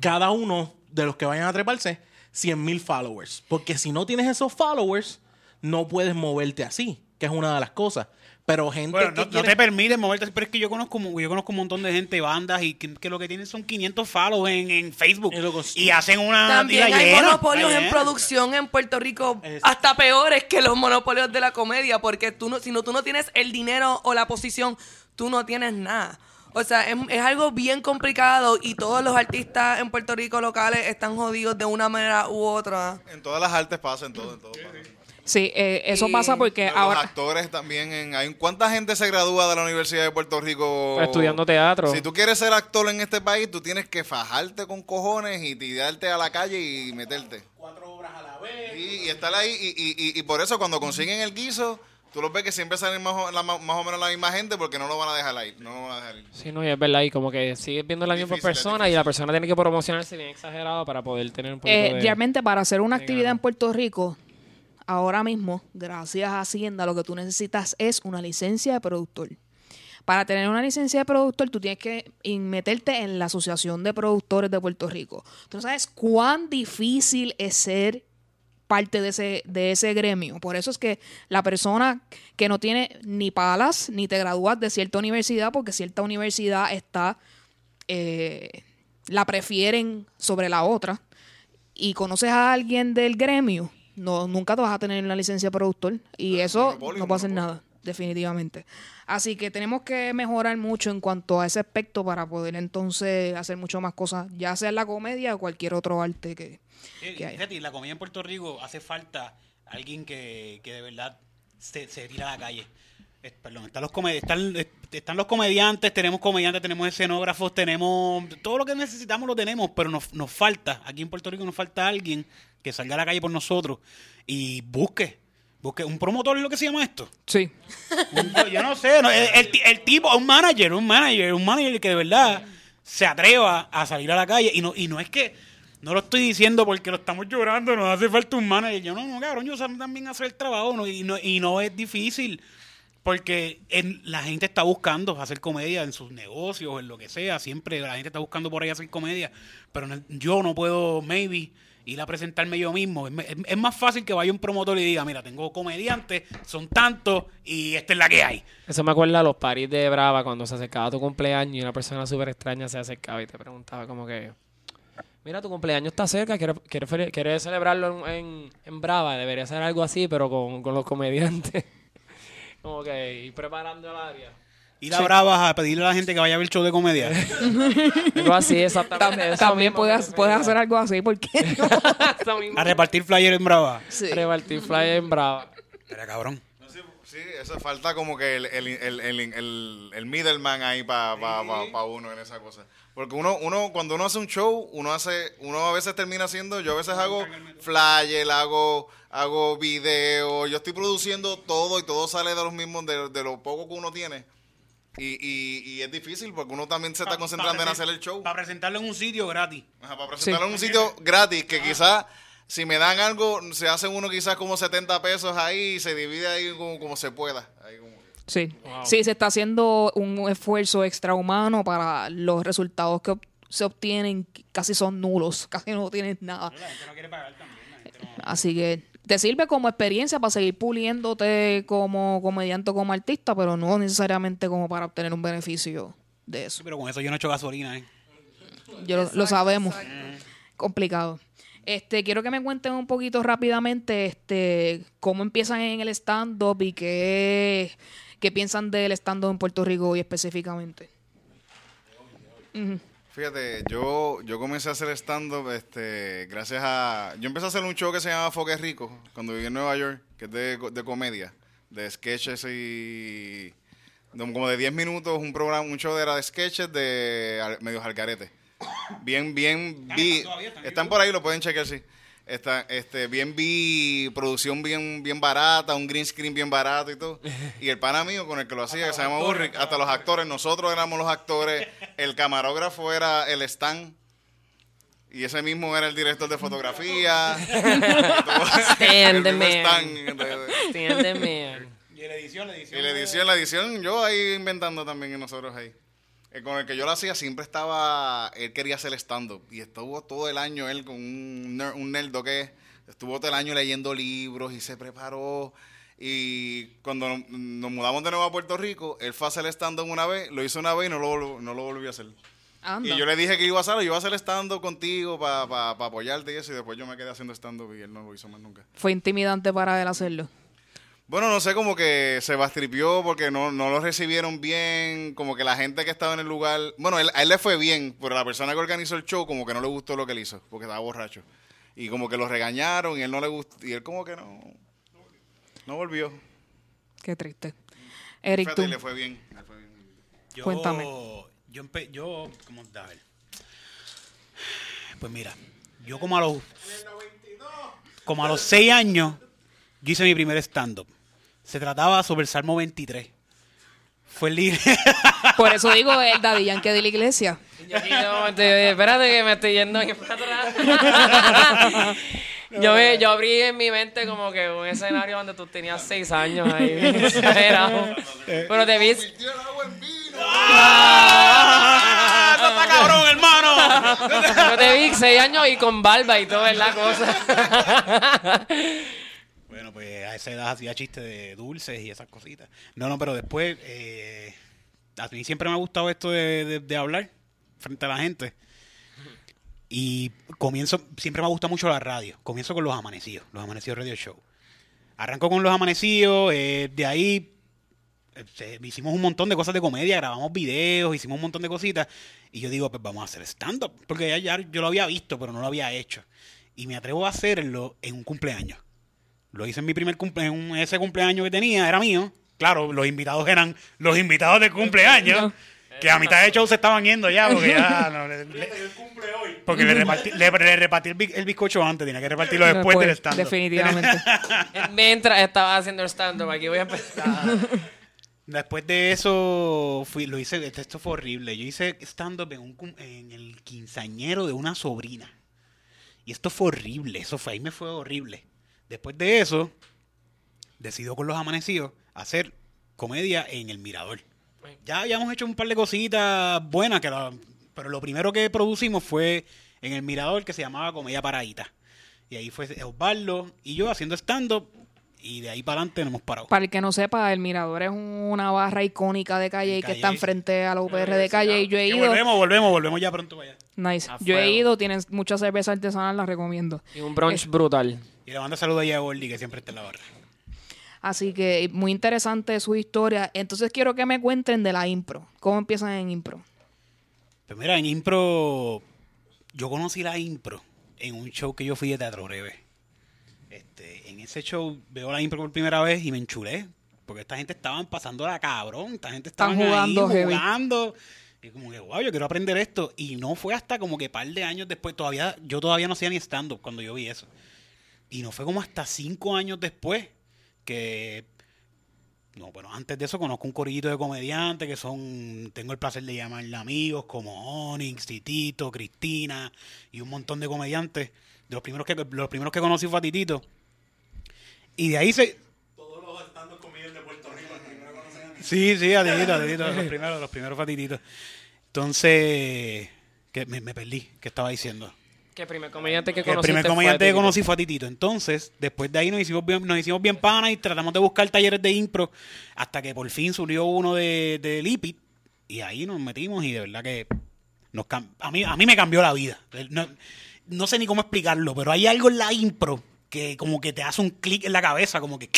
Speaker 6: cada uno de los que vayan a treparse 100 mil followers. Porque si no tienes esos followers, no puedes moverte así, que es una de las cosas. Pero gente
Speaker 2: Bueno,
Speaker 6: que
Speaker 2: no, te permiten moverte, pero es que yo conozco, yo conozco un montón de gente, bandas, y que, que lo que tienen son 500 follows en, en Facebook.
Speaker 6: Y
Speaker 2: hacen una
Speaker 5: También hay
Speaker 2: llena,
Speaker 5: monopolios en
Speaker 2: llena.
Speaker 5: producción en Puerto Rico
Speaker 6: Es-
Speaker 5: hasta peores que los monopolios de la comedia, porque tú no, si no, tú no tienes el dinero o la posición, tú no tienes nada. O sea, es, es algo bien complicado y todos los artistas en Puerto Rico locales están jodidos de una manera u otra.
Speaker 1: En todas las artes pasa, en todo, en todo pasa.
Speaker 3: Sí, eh, eso
Speaker 5: Y
Speaker 3: pasa porque
Speaker 1: Los
Speaker 3: ahora...
Speaker 1: actores también. En, hay, ¿Cuánta gente se gradúa de la Universidad de Puerto Rico?
Speaker 4: Estudiando teatro.
Speaker 1: Si tú quieres ser actor en este país, tú tienes que fajarte con cojones y tirarte a la calle y meterte.
Speaker 6: cuatro obras a la vez.
Speaker 1: Y, y estar ahí. Y, y- y- y por eso cuando consiguen el guiso, tú los ves que siempre salen más o, la- más o menos la misma gente porque no lo van a dejar ahí. No lo van a dejar ir.
Speaker 4: Sí, no, y es verdad, y como que sigues viendo la misma
Speaker 1: Difícil,
Speaker 4: persona y la persona tiene que promocionarse bien exagerado para poder tener un poquito
Speaker 3: Eh,
Speaker 4: de...
Speaker 3: realmente para hacer una
Speaker 4: de
Speaker 3: actividad en Puerto Rico, ahora mismo, gracias a Hacienda, lo que tú necesitas es una licencia de productor. Para tener una licencia de productor, tú tienes que meterte en la Asociación de Productores de Puerto Rico. Tú no sabes cuán difícil es ser parte de ese, de ese gremio. Por eso es que la persona que no tiene ni palas, ni te gradúas de cierta universidad, porque cierta universidad está, eh, la prefieren sobre la otra, y conoces a alguien del gremio, no, nunca te vas a tener una licencia de productor. Y eso
Speaker 1: monopolio,
Speaker 3: no puede hacer
Speaker 1: monopolio.
Speaker 3: nada, definitivamente. Así que tenemos que mejorar mucho en cuanto a ese aspecto para poder entonces hacer mucho más cosas, ya sea en la comedia o cualquier otro arte que,
Speaker 2: Eh,
Speaker 3: que haya.
Speaker 2: fíjate, la comedia en Puerto Rico hace falta alguien que, que de verdad se, se tira a la calle. Eh, perdón, están los, comedi- están, eh, están los comediantes, tenemos comediantes, tenemos escenógrafos, tenemos todo lo que necesitamos lo tenemos, pero nos, nos falta, aquí en Puerto Rico nos falta alguien que salga a la calle por nosotros y busque, busque un promotor es lo que se llama esto.
Speaker 3: Sí.
Speaker 2: Un- yo no sé, no, el, el ti- el tipo, un manager, un manager, un manager que de verdad se atreva a salir a la calle. Y no, y no es que, no lo estoy diciendo porque lo estamos llorando, nos hace falta un manager. Yo no, no, cabrón, yo también hacer el trabajo no, y, no, y no es difícil. Porque en- la gente está buscando hacer comedia en sus negocios, en lo que sea. Siempre la gente está buscando por ahí hacer comedia. Pero yo no puedo, maybe, ir a presentarme yo mismo. Es, más fácil que vaya un promotor y diga, mira, tengo comediantes, son tantos y esta es la que hay.
Speaker 4: Eso me acuerda a los paris de Brava cuando se acercaba tu cumpleaños y una persona súper extraña se acercaba y te preguntaba como que... Mira, tu cumpleaños está cerca, ¿quieres, quieres, celebrarlo en, en, en Brava? Debería ser algo así, pero con, con los comediantes. *laughs* como que ir preparando el área.
Speaker 2: Ir a Bravas a pedirle a la gente que vaya a ver el show de comedia. *laughs*
Speaker 4: Algo así, exactamente. Eso
Speaker 3: también puedes, puedes hacer algo así, porque *laughs* no?
Speaker 4: Eso mismo.
Speaker 2: a repartir flyer en Brava.
Speaker 3: Sí.
Speaker 4: Repartir flyer en Brava.
Speaker 2: Era cabrón.
Speaker 1: Sí, sí, eso falta como que el, el, el, el, el, el middleman ahí para pa, pa- pa uno en esa cosa. Porque uno, uno, cuando uno hace un show, uno hace, uno a veces termina haciendo, yo a veces hago flyer, hago, hago video, yo estoy produciendo todo y todo sale de los mismos, de, de lo poco que uno tiene. Y, y, y es difícil porque uno también se está concentrando en hacer el show.
Speaker 2: Para presentarlo en un sitio gratis.
Speaker 1: Ajá, para presentarlo en un sitio gratis que quizás si me dan algo, se hace uno quizás como 70 pesos ahí y se divide ahí como, como se pueda. Ahí como-
Speaker 3: Sí. sí, se está haciendo un esfuerzo extrahumano para los resultados que ob- se obtienen, casi son nulos, *laughs* casi no tienes nada.
Speaker 2: La gente no quiere pagar también. La gente no-
Speaker 3: Así que te sirve como experiencia para seguir puliéndote como comediante o como artista, pero no necesariamente como para obtener un beneficio de eso.
Speaker 2: Sí, pero con eso yo no echo gasolina, ¿eh?
Speaker 3: Yo lo, lo sabemos.
Speaker 5: exacto.
Speaker 3: Complicado. Este, quiero que me cuenten un poquito rápidamente este, cómo empiezan en el stand-up y qué, qué piensan del stand-up en Puerto Rico hoy específicamente.
Speaker 1: Fíjate, yo, yo comencé a hacer stand-up este, gracias a... Yo empecé a hacer un show que se llama Foque Rico cuando viví en Nueva York, que es de, de comedia, de sketches y... de- como de 10 minutos, un programa, un show era de sketches de al- medios algarete. Bien, bien vi.
Speaker 2: están
Speaker 1: por ahí, lo pueden chequear, sí. Está, este, bien vi producción bien, bien barata, un green screen bien barato y todo. *laughs* Y el pana mío con el que lo hacía, que se llama Ulrich, hasta los actores, nosotros éramos los actores, el camarógrafo era el Stan. Y ese mismo era el director de fotografía. *laughs* *laughs*
Speaker 4: Stan,
Speaker 1: El
Speaker 4: the man.
Speaker 1: Stan, entonces,
Speaker 4: Entiéndeme.
Speaker 2: Y la edición, la edición.
Speaker 1: y la edición, la edición, yo ahí inventando también y nosotros ahí. Eh, con el que yo lo hacía siempre estaba, él quería hacer stand-up. Y estuvo todo el año él con un, ner- un nerdo que estuvo todo el año leyendo libros y se preparó. Y cuando nos, nos mudamos de nuevo a Puerto Rico, él fue a hacer stand-up una vez, lo hizo una vez y no lo, no lo volvió a hacer.
Speaker 3: Anda.
Speaker 1: Y yo le dije que iba a hacerlo, yo iba a hacer stand-up contigo para apoyarte y eso. Y después yo me quedé haciendo stand-up y él no lo hizo más nunca.
Speaker 3: Fue intimidante para él hacerlo.
Speaker 1: Bueno, no sé, como que se bastripió porque no, no lo recibieron bien, como que la gente que estaba en el lugar, bueno, él- a él le fue bien, pero la persona que organizó el show como que no le gustó lo que él hizo, porque estaba borracho. Y como que lo regañaron y él no le gustó, y él como que no, no volvió.
Speaker 3: Qué triste. Eric,
Speaker 1: Fíjate,
Speaker 3: tú.
Speaker 1: le fue bien. le fue bien.
Speaker 2: Yo,
Speaker 3: Cuéntame.
Speaker 2: Yo, empe- yo, ¿cómo a ver? Pues mira, yo como a los, como a los seis años, yo hice mi primer stand-up. Se trataba sobre el Salmo 23. Fue el libre. *laughs*
Speaker 3: Por eso digo el Daddy Yankee de la iglesia.
Speaker 4: Yo aquí dije, espérate que me estoy yendo aquí para atrás. *laughs* yo, me- yo abrí en mi mente como que un escenario donde tú tenías seis años ahí. *laughs* Pero te vi...
Speaker 2: ¡Eso está cabrón, hermano!
Speaker 4: Yo te vi seis años y con barba y todo es la cosa.
Speaker 2: Bueno, pues a esa edad hacía chistes de dulces y esas cositas. No, no, pero después, eh, a mí siempre me ha gustado esto de, hablar frente a la gente. Y comienzo, siempre me ha gustado mucho la radio. Comienzo con los amanecidos, los amanecidos radio show. Arranco con los amanecidos, eh, de ahí este, hicimos un montón de cosas de comedia, grabamos videos, hicimos un montón de cositas. Y yo digo, pues vamos a hacer stand-up. Porque ya, ya yo lo había visto, pero no lo había hecho. Y me atrevo a hacerlo en un cumpleaños. Lo hice en mi primer cumpleaños, en ese cumpleaños que tenía, era mío. Claro, los invitados eran los invitados de cumpleaños. Que a mitad de show se estaban yendo ya, porque ya. *laughs* no, le- le- porque le repartí, le- le repartí el, bi- el bizcocho antes, tenía que repartirlo después del stand
Speaker 3: Definitivamente. *laughs*
Speaker 4: Mientras estaba haciendo el stand-up, aquí voy a empezar. *laughs*
Speaker 2: Después de eso, fui, lo hice, esto fue horrible. Yo hice stand-up en, un en el quinceañero de una sobrina. Y esto fue horrible, eso fue, ahí me fue horrible. Después de eso, decido con los amanecidos hacer comedia en el Mirador. Ya habíamos hecho un par de cositas buenas, que la- pero lo primero que producimos fue en el Mirador que se llamaba Comedia Paradita. Y ahí fue Osvaldo y yo haciendo stand-up. Y de ahí para adelante no hemos parado.
Speaker 3: Para el que no sepa, el Mirador es una barra icónica de Calle que está enfrente a la UPR de Calle y yo he
Speaker 2: Que
Speaker 3: ido.
Speaker 2: volvemos, volvemos, volvemos ya pronto para allá.
Speaker 3: Nice.
Speaker 4: A
Speaker 3: Yo he ido, tienen mucha cerveza artesanal, la recomiendo.
Speaker 4: Y un brunch brutal.
Speaker 2: Y le manda saludos a Gordy, que siempre está en la barra.
Speaker 3: Así que muy interesante su historia. Entonces quiero que me cuenten de la impro. ¿Cómo empiezan en impro?
Speaker 2: Pues mira, en impro, yo conocí la impro en un show que yo fui de Teatro Breve. Este, en ese show veo la impro por primera vez y me enchulé. Porque esta gente estaban pasando la cabrón, esta gente estaban
Speaker 3: jugando
Speaker 2: ahí, jugando. Y como que, wow, yo quiero aprender esto. Y no fue hasta como que par de años después, todavía, yo todavía no hacía ni stand-up cuando yo vi eso. Y no fue como hasta cinco años después que no, bueno, antes de eso conozco un corillito de comediantes que son, tengo el placer de llamarle amigos como Onyx, Titito, Cristina y un montón de comediantes. De los primeros que los primeros que conocí fue a Titito. Y de ahí se Sí, sí, a Titito, a Titito, los primeros, los primeros fue a Titito. Entonces, que me, me perdí, ¿qué estaba diciendo?
Speaker 4: Que el primer comediante que
Speaker 2: Que el
Speaker 4: conocí.
Speaker 2: primer comediante que conocí fue a Titito. Entonces, después de ahí nos hicimos bien, nos hicimos bien panas y tratamos de buscar talleres de impro hasta que por fin surgió uno de, de Lipid y ahí nos metimos y de verdad que nos a, mí, a mí me cambió la vida. No, no sé ni cómo explicarlo, pero hay algo en la impro que como que te hace un clic en la cabeza, como que...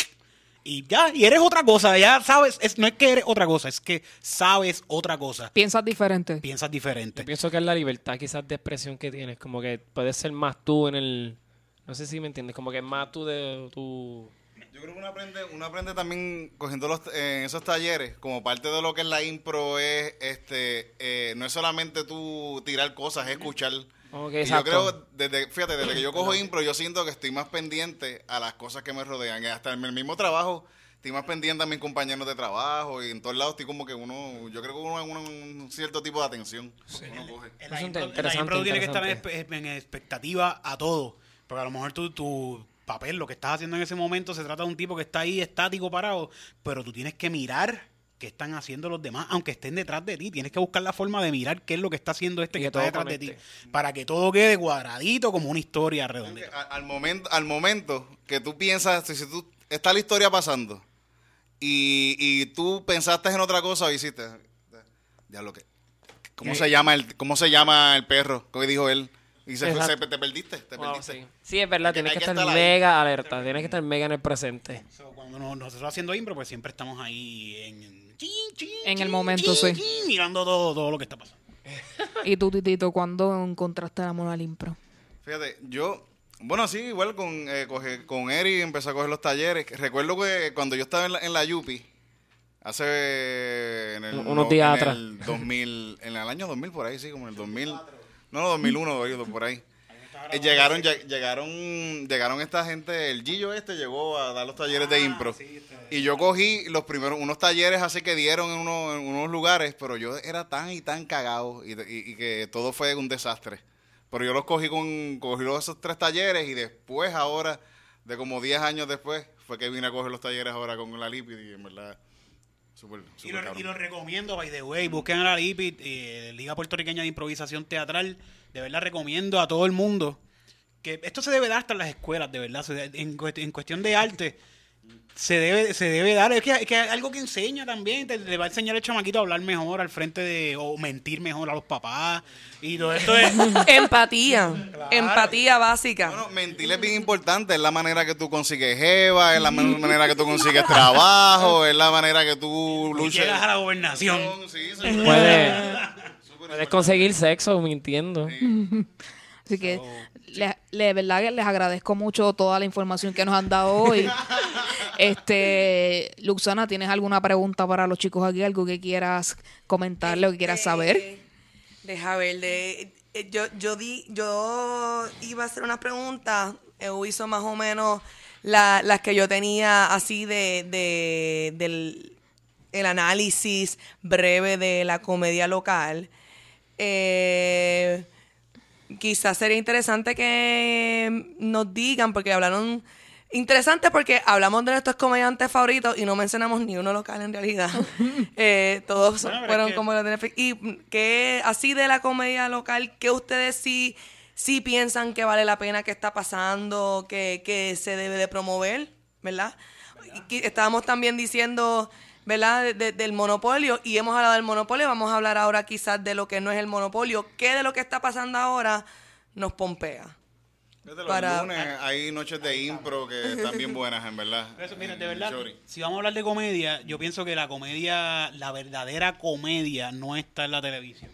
Speaker 2: Y ya, y eres otra cosa, ya sabes, es, no es que eres otra cosa, es que sabes otra cosa,
Speaker 3: ¿Piensas diferente?
Speaker 2: piensas diferente.
Speaker 4: Yo pienso que es la libertad quizás de expresión que tienes. Como que puedes ser más tú en el... No sé si me entiendes. Como que más tú de tu...
Speaker 1: Yo creo que uno aprende, uno aprende también cogiendo los, eh, en esos talleres, como parte de lo que es la impro, es este eh, no es solamente tú tirar cosas, es escuchar. Y yo creo, desde, fíjate, desde que yo cojo impro, yo siento que estoy más pendiente a las cosas que me rodean. Hasta en el mismo trabajo, estoy más pendiente a mis compañeros de trabajo y en todos lados estoy como que uno, yo creo que uno uno un cierto tipo de atención. uno coge.
Speaker 2: La
Speaker 4: Es
Speaker 2: impro, impro tú tienes que estar en, expectativa a todo. Porque a lo mejor tu, tu papel, lo que estás haciendo en ese momento, se trata de un tipo que está ahí estático, parado, pero tú tienes que mirar qué están haciendo los demás, aunque estén detrás de ti. Tienes que buscar la forma de mirar qué es lo que está haciendo este
Speaker 4: Y
Speaker 2: que está detrás de ti. Para que todo quede cuadradito como una historia redondita.
Speaker 1: Al momento, al momento que tú piensas, si, tú está la historia pasando y, y tú pensaste en otra cosa o hiciste, ya lo que, ¿cómo se llama el, cómo se llama el perro? ¿Qué dijo él? Y se, fue-
Speaker 4: Exacto.
Speaker 1: se- te perdiste, te
Speaker 4: Wow,
Speaker 1: perdiste.
Speaker 4: sí. Sí, es verdad, tienes que
Speaker 1: que
Speaker 4: estar
Speaker 1: estar ahí.
Speaker 4: mega alerta, tienes que estar mega en el presente.
Speaker 2: So, cuando nos- nosotros haciendo impro, pues siempre estamos ahí en, chin, chin,
Speaker 3: En el momento,
Speaker 2: chin,
Speaker 3: sí.
Speaker 2: chin, mirando todo, todo lo que está pasando. *laughs*
Speaker 3: ¿Y tú, Titito, cuándo encontraste el amor al impro?
Speaker 1: Fíjate, yo, bueno, sí, igual con, eh, coge- con Eri empecé a coger los talleres. Recuerdo que cuando yo estaba en la, en la Yupi, hace... En el,
Speaker 4: Unos días
Speaker 1: en
Speaker 4: atrás.
Speaker 1: el 2000, en el año 2000 por ahí, sí, como en el 2000. No, no, 2001, oído, por ahí. Eh, llegaron, lleg- llegaron, llegaron esta gente, el Gillo este llegó a dar los talleres de impro. Y yo cogí los primeros, unos talleres así que dieron en, uno- en unos lugares, pero yo era tan y tan cagado y, y- y que todo fue un desastre. Pero yo los cogí con, cogí los- esos tres talleres y después ahora, de como 10 años después, fue que vine a coger los talleres ahora con la Lipid y en verdad, súper,
Speaker 2: Y
Speaker 1: súper
Speaker 2: lo, y lo recomiendo, by the way. Busquen a la LIPIT, eh, Liga Puertorriqueña de Improvisación Teatral. De verdad recomiendo a todo el mundo que esto se debe dar hasta en las escuelas, de verdad. En, en cuestión de arte, se debe, se debe dar. Es que, es que hay algo que enseña también. Te, le va a enseñar al chamaquito a hablar mejor al frente de. o mentir mejor a los papás. Y todo esto es. *laughs*
Speaker 5: Empatía. Empatía básica.
Speaker 1: Bueno, mentir es bien importante, es la manera que tú consigues jeva, es la man- manera que tú consigues trabajo, es la manera que tú luchas.
Speaker 2: llegas a la gobernación.
Speaker 1: Sí, sí.
Speaker 4: Puedes, puedes conseguir sexo mintiendo. *laughs*
Speaker 3: Así que, le, le- verdad que les agradezco mucho toda la información que nos han dado hoy. *laughs* este, Luxana, ¿tienes alguna pregunta para los chicos aquí? ¿Algo que quieras comentarle o que quieras saber?
Speaker 5: Eh, Deja ver, de, eh, yo, yo, di, yo iba a hacer unas preguntas, eh, hizo más o menos la- las que yo tenía así de, de- del el análisis breve de la comedia local. Eh, quizás sería interesante que nos digan, porque hablaron. Interesante porque hablamos de nuestros comediantes favoritos y no mencionamos ni uno local en realidad. *laughs* *laughs* Eh, todos
Speaker 2: Bueno,
Speaker 5: fueron como los de Netflix. Y que así de la comedia local, que ustedes sí, sí piensan que vale la pena que está pasando, que, que se debe de promover, ¿verdad? Y que estábamos también diciendo, ¿verdad? De- de- del monopolio y hemos hablado del monopolio, vamos a hablar ahora quizás de lo que no es el monopolio, qué de lo que está pasando ahora nos pompea.
Speaker 1: Desde los
Speaker 5: Para-
Speaker 1: lunes hay noches de impro que están bien buenas, en verdad.
Speaker 2: Eso, mira, de verdad, si vamos a hablar de comedia, yo pienso que la comedia, la verdadera comedia, no está en la televisión.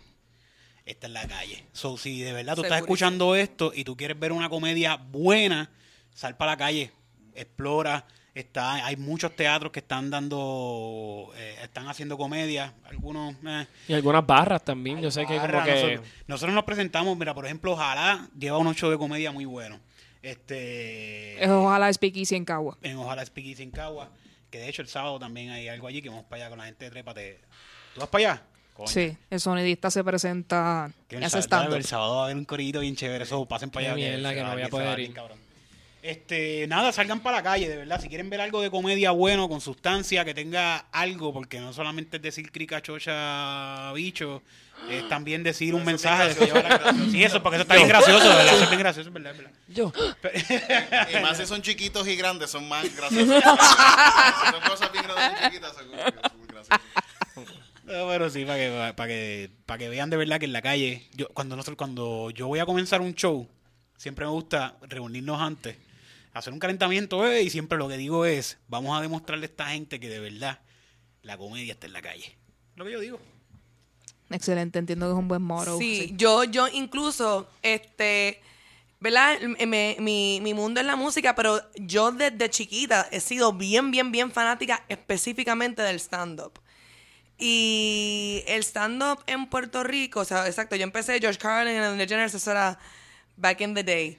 Speaker 2: Está en la calle. So, si de verdad tú estás escuchando esto y tú quieres ver una comedia buena, sal para la calle, explora. Está, hay muchos teatros que están dando, eh, están haciendo comedia. Algunos, eh,
Speaker 4: Y algunas barras también, yo sé que como que...
Speaker 2: Nosotros, nosotros nos presentamos, mira, por ejemplo, Ojalá lleva un show de comedia muy bueno. Este,
Speaker 3: Es ojalá Speakeasy en Cagua.
Speaker 2: en Ojalá Speakeasy en Cagua. Que de hecho el sábado también hay algo allí que vamos para allá con la gente de Trépate. ¿Tú vas para allá? Coño.
Speaker 3: Sí, el sonidista se presenta
Speaker 2: Que el,
Speaker 3: hace
Speaker 2: sábado, el sábado va a haber un corito bien chévere. Eso, pasen para allá.
Speaker 4: mierda que
Speaker 2: va
Speaker 4: no voy a
Speaker 2: bien,
Speaker 4: poder
Speaker 2: bien,
Speaker 4: ir.
Speaker 2: cabrón. Este, nada, salgan para la calle, de verdad. Si quieren ver algo de comedia bueno, con sustancia, que tenga algo, porque no solamente es decir crica, chocha, bicho, es también decir un mensaje de que lleva la Sí, eso, porque eso está bien gracioso, de verdad. Eso es bien gracioso, es verdad, es verdad.
Speaker 4: Yo,
Speaker 1: Y más si son chiquitos y grandes, son más *laughs* graciosos. si son cosas bien grandes y chiquitas, son son graciosas.
Speaker 2: No, pero sí, para que, para que, para que vean de verdad que en la calle, yo, cuando nosotros, cuando yo voy a comenzar un show, siempre me gusta reunirnos antes, hacer un calentamiento, eh, y siempre lo que digo es, vamos a demostrarle a esta gente que de verdad la comedia está en la calle. Lo que yo digo.
Speaker 3: Excelente, entiendo que es un buen moro.
Speaker 5: Sí, yo, yo incluso, este, ¿verdad? Me- mi, mi mundo es la música, pero yo desde chiquita he sido bien, bien, bien fanática específicamente del stand-up. Y el stand-up en Puerto Rico, o sea, exacto, yo empecé George Carlin en The Generals, eso era back in the day.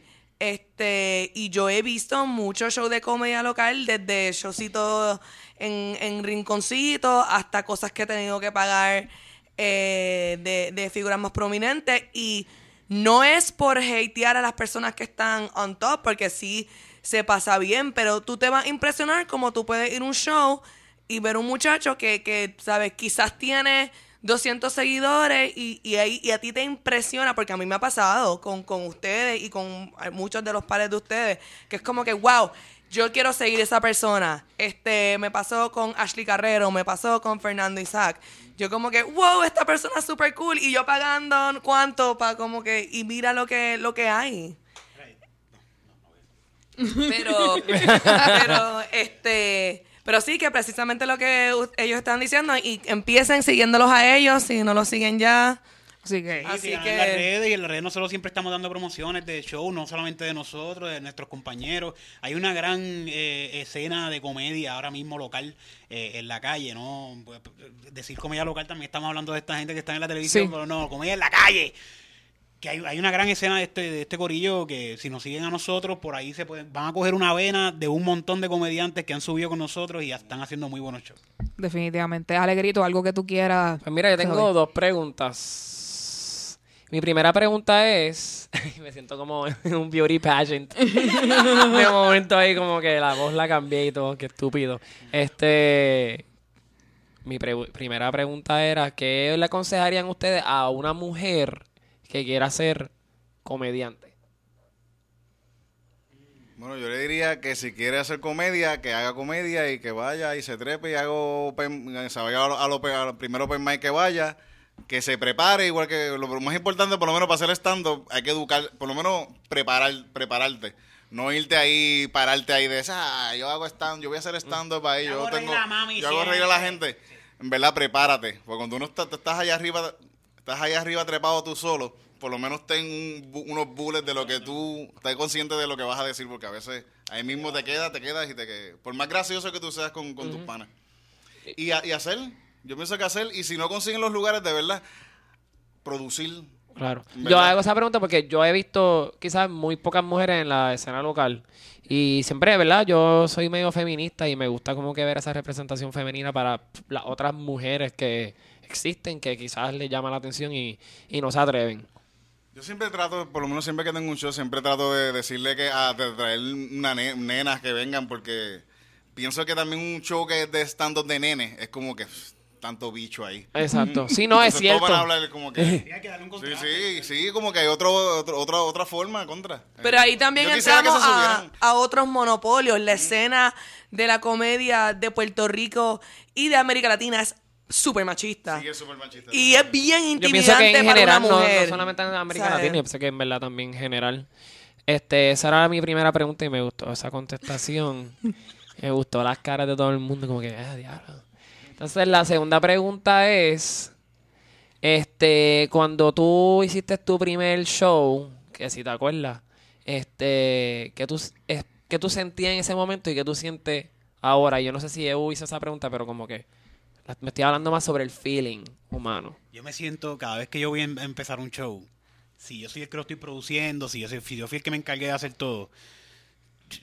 Speaker 5: Este, y yo he visto muchos shows de comedia local, desde showcitos en, en rinconcito hasta cosas que he tenido que pagar eh, de, de figuras más prominentes. Y no es por hatear a las personas que están on top, porque sí se pasa bien, pero tú te vas a impresionar como tú puedes ir a un show y ver un muchacho que, que ¿sabes? Quizás tiene 200 seguidores y, y, ahí- y a ti te impresiona, porque a mí me ha pasado con, con ustedes y con muchos de los pares de ustedes, que es como que, wow, yo quiero seguir esa persona. Este, me pasó con Ashley Carrero, me pasó con Fernando Isaac. Yo como que, wow, esta persona es súper cool. Y yo pagando cuánto para como que, y mira lo que, lo que hay. Pero, *laughs* pero, este, pero sí que precisamente lo que ellos están diciendo y empiecen siguiéndolos a ellos si no los siguen ya.
Speaker 3: Así que.
Speaker 2: Sí,
Speaker 5: Así que-
Speaker 2: en las redes y en las redes nosotros siempre estamos dando promociones de show, no solamente de nosotros, de nuestros compañeros. Hay una gran eh, escena de comedia ahora mismo local eh, en la calle, ¿no? Pues, Decir comedia local también estamos hablando de esta gente que está en la televisión,
Speaker 3: Sí.
Speaker 2: pero no, comedia en la calle. Que hay, hay una gran escena de este, de este corillo que si nos siguen a nosotros, por ahí se pueden, van a coger una vena de un montón de comediantes que han subido con nosotros y ya están haciendo muy buenos shows.
Speaker 3: Definitivamente. Alegrito, algo que tú quieras.
Speaker 4: Pues mira, yo tengo
Speaker 3: saber.
Speaker 4: dos preguntas. Mi primera pregunta es, *laughs* me siento como en un beauty pageant. *laughs* De momento ahí como que la voz la cambié y todo, qué estúpido. Este, mi pre- primera pregunta era, ¿qué le aconsejarían ustedes a una mujer que quiera ser comediante?
Speaker 1: Bueno, yo le diría que si quiere hacer comedia, que haga comedia y que vaya y se trepe y haga open, se vaya a lo, a lo- a lo primero open mic que vaya, que se prepare, igual que lo más importante, por lo menos para hacer stand-up, hay que educar, por lo menos preparar, prepararte. No irte ahí, pararte ahí de esa, ah, yo hago stand, yo voy a hacer stand-up ahí,
Speaker 2: Yo
Speaker 1: yo
Speaker 2: hago reír
Speaker 1: tengo,
Speaker 2: a la mami
Speaker 1: yo hago reír a la gente. En verdad, prepárate, porque cuando uno está, estás allá arriba, estás allá arriba trepado tú solo, por lo menos ten un unos bullets de lo que tú, estás consciente de lo que vas a decir, porque a veces ahí mismo te quedas, te quedas y te quedas. Por más gracioso que tú seas con, con tus panas. Y, a- y hacer, yo pienso que hacer, y si no consiguen los lugares, de verdad, producir.
Speaker 4: Claro. Yo hago esa pregunta porque yo he visto quizás muy pocas mujeres en la escena local. Y siempre, ¿verdad? Yo soy medio feminista y me gusta como que ver esa representación femenina para las otras mujeres que existen, que quizás les llama la atención y, y no se atreven.
Speaker 1: Yo siempre trato, por lo menos siempre que tengo un show, siempre trato de decirle que a de traer una ne- nenas que vengan, porque pienso que también un show que es de stand-up de nenes es como que pff, tanto bicho ahí.
Speaker 4: Exacto. Sí, no, es
Speaker 1: Entonces,
Speaker 4: cierto.
Speaker 1: todos van a hablar como que... *laughs*
Speaker 2: Sí,
Speaker 1: Sí, sí, sí, como que hay otro, otro- otra, otra forma contra.
Speaker 5: Pero ahí también
Speaker 1: Yo
Speaker 5: entramos a, a otros monopolios. La escena de la comedia de Puerto Rico y de América Latina es súper machista.
Speaker 1: Sí, es súper machista.
Speaker 5: Y es bien
Speaker 4: Yo pienso
Speaker 5: intimidante
Speaker 4: que en
Speaker 5: para
Speaker 4: general,
Speaker 5: una
Speaker 4: no,
Speaker 5: mujer.
Speaker 4: no solamente en América
Speaker 5: ¿Sabes?
Speaker 4: Latina, yo pensé que en verdad también en general. Este, esa era mi primera pregunta y me gustó esa contestación. *laughs* me gustó las caras de todo el mundo, como que, eh, diablo. Entonces, la segunda pregunta es, este, cuando tú hiciste tu primer show, que si te acuerdas, este, ¿qué tú, es, qué tú sentías en ese momento y qué tú sientes ahora? Yo no sé si Eu hizo esa pregunta, pero como que me estoy hablando más sobre el feeling humano.
Speaker 2: Yo me siento, cada vez que yo voy a em- empezar un show, si yo soy el que lo estoy produciendo, si yo, soy, el que me encargué de hacer todo,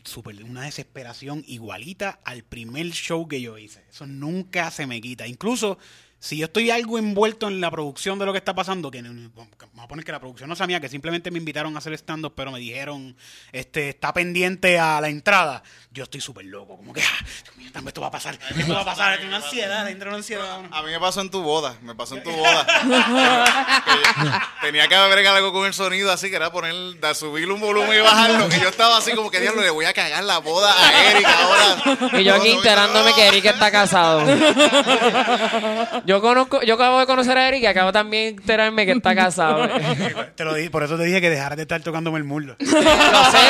Speaker 2: super, una desesperación igualita al primer show que yo hice. Eso nunca se me quita. Incluso si yo estoy algo envuelto en la producción de lo que está pasando, que vamos a poner que la producción no sea mía, que simplemente me invitaron a hacer stand-up, pero me dijeron, este, está pendiente a la entrada. Yo estoy súper loco, como que, ah, Dios mío, también esto va a pasar, esto va a pasar, tengo una ansiedad, entra una ansiedad.
Speaker 1: A mí me pasó en tu boda, me pasó en tu boda. Que tenía que agregar algo con el sonido, así que era poner, de subirle un volumen y bajarlo. Y yo estaba así como que, diablo, le voy a cagar la boda a Erika ahora.
Speaker 4: Y yo aquí enterándome que Eric está casado. *laughs* Yo conozco, yo acabo de conocer a Eric y acabo también de enterarme que está casado. *laughs* *laughs*
Speaker 2: Te lo dije, por eso te dije que dejaras de estar tocándome el muslo. *laughs*
Speaker 4: Lo sé,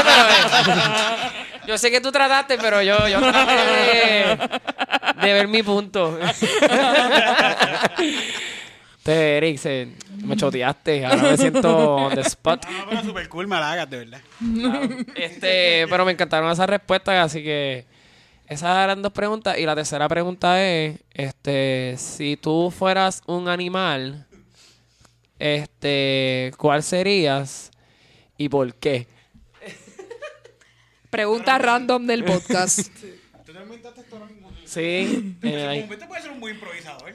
Speaker 4: pero eh, yo sé que tú trataste, pero yo, yo traté de, de ver mi punto. Este, Eric, se, me choteaste. Ahora me siento on the spot.
Speaker 2: No, pero super cool, Malagas, de verdad.
Speaker 4: Este, pero me encantaron esas respuestas, así que esas eran dos preguntas. Y la tercera pregunta es, este, si tú fueras un animal, este, ¿cuál serías y por qué? *laughs*
Speaker 3: Pregunta random del podcast. *laughs*
Speaker 2: ¿Tú te inventaste esto ahora mismo?
Speaker 4: Sí. *laughs* eh,
Speaker 2: Este puede ser un buen improvisador.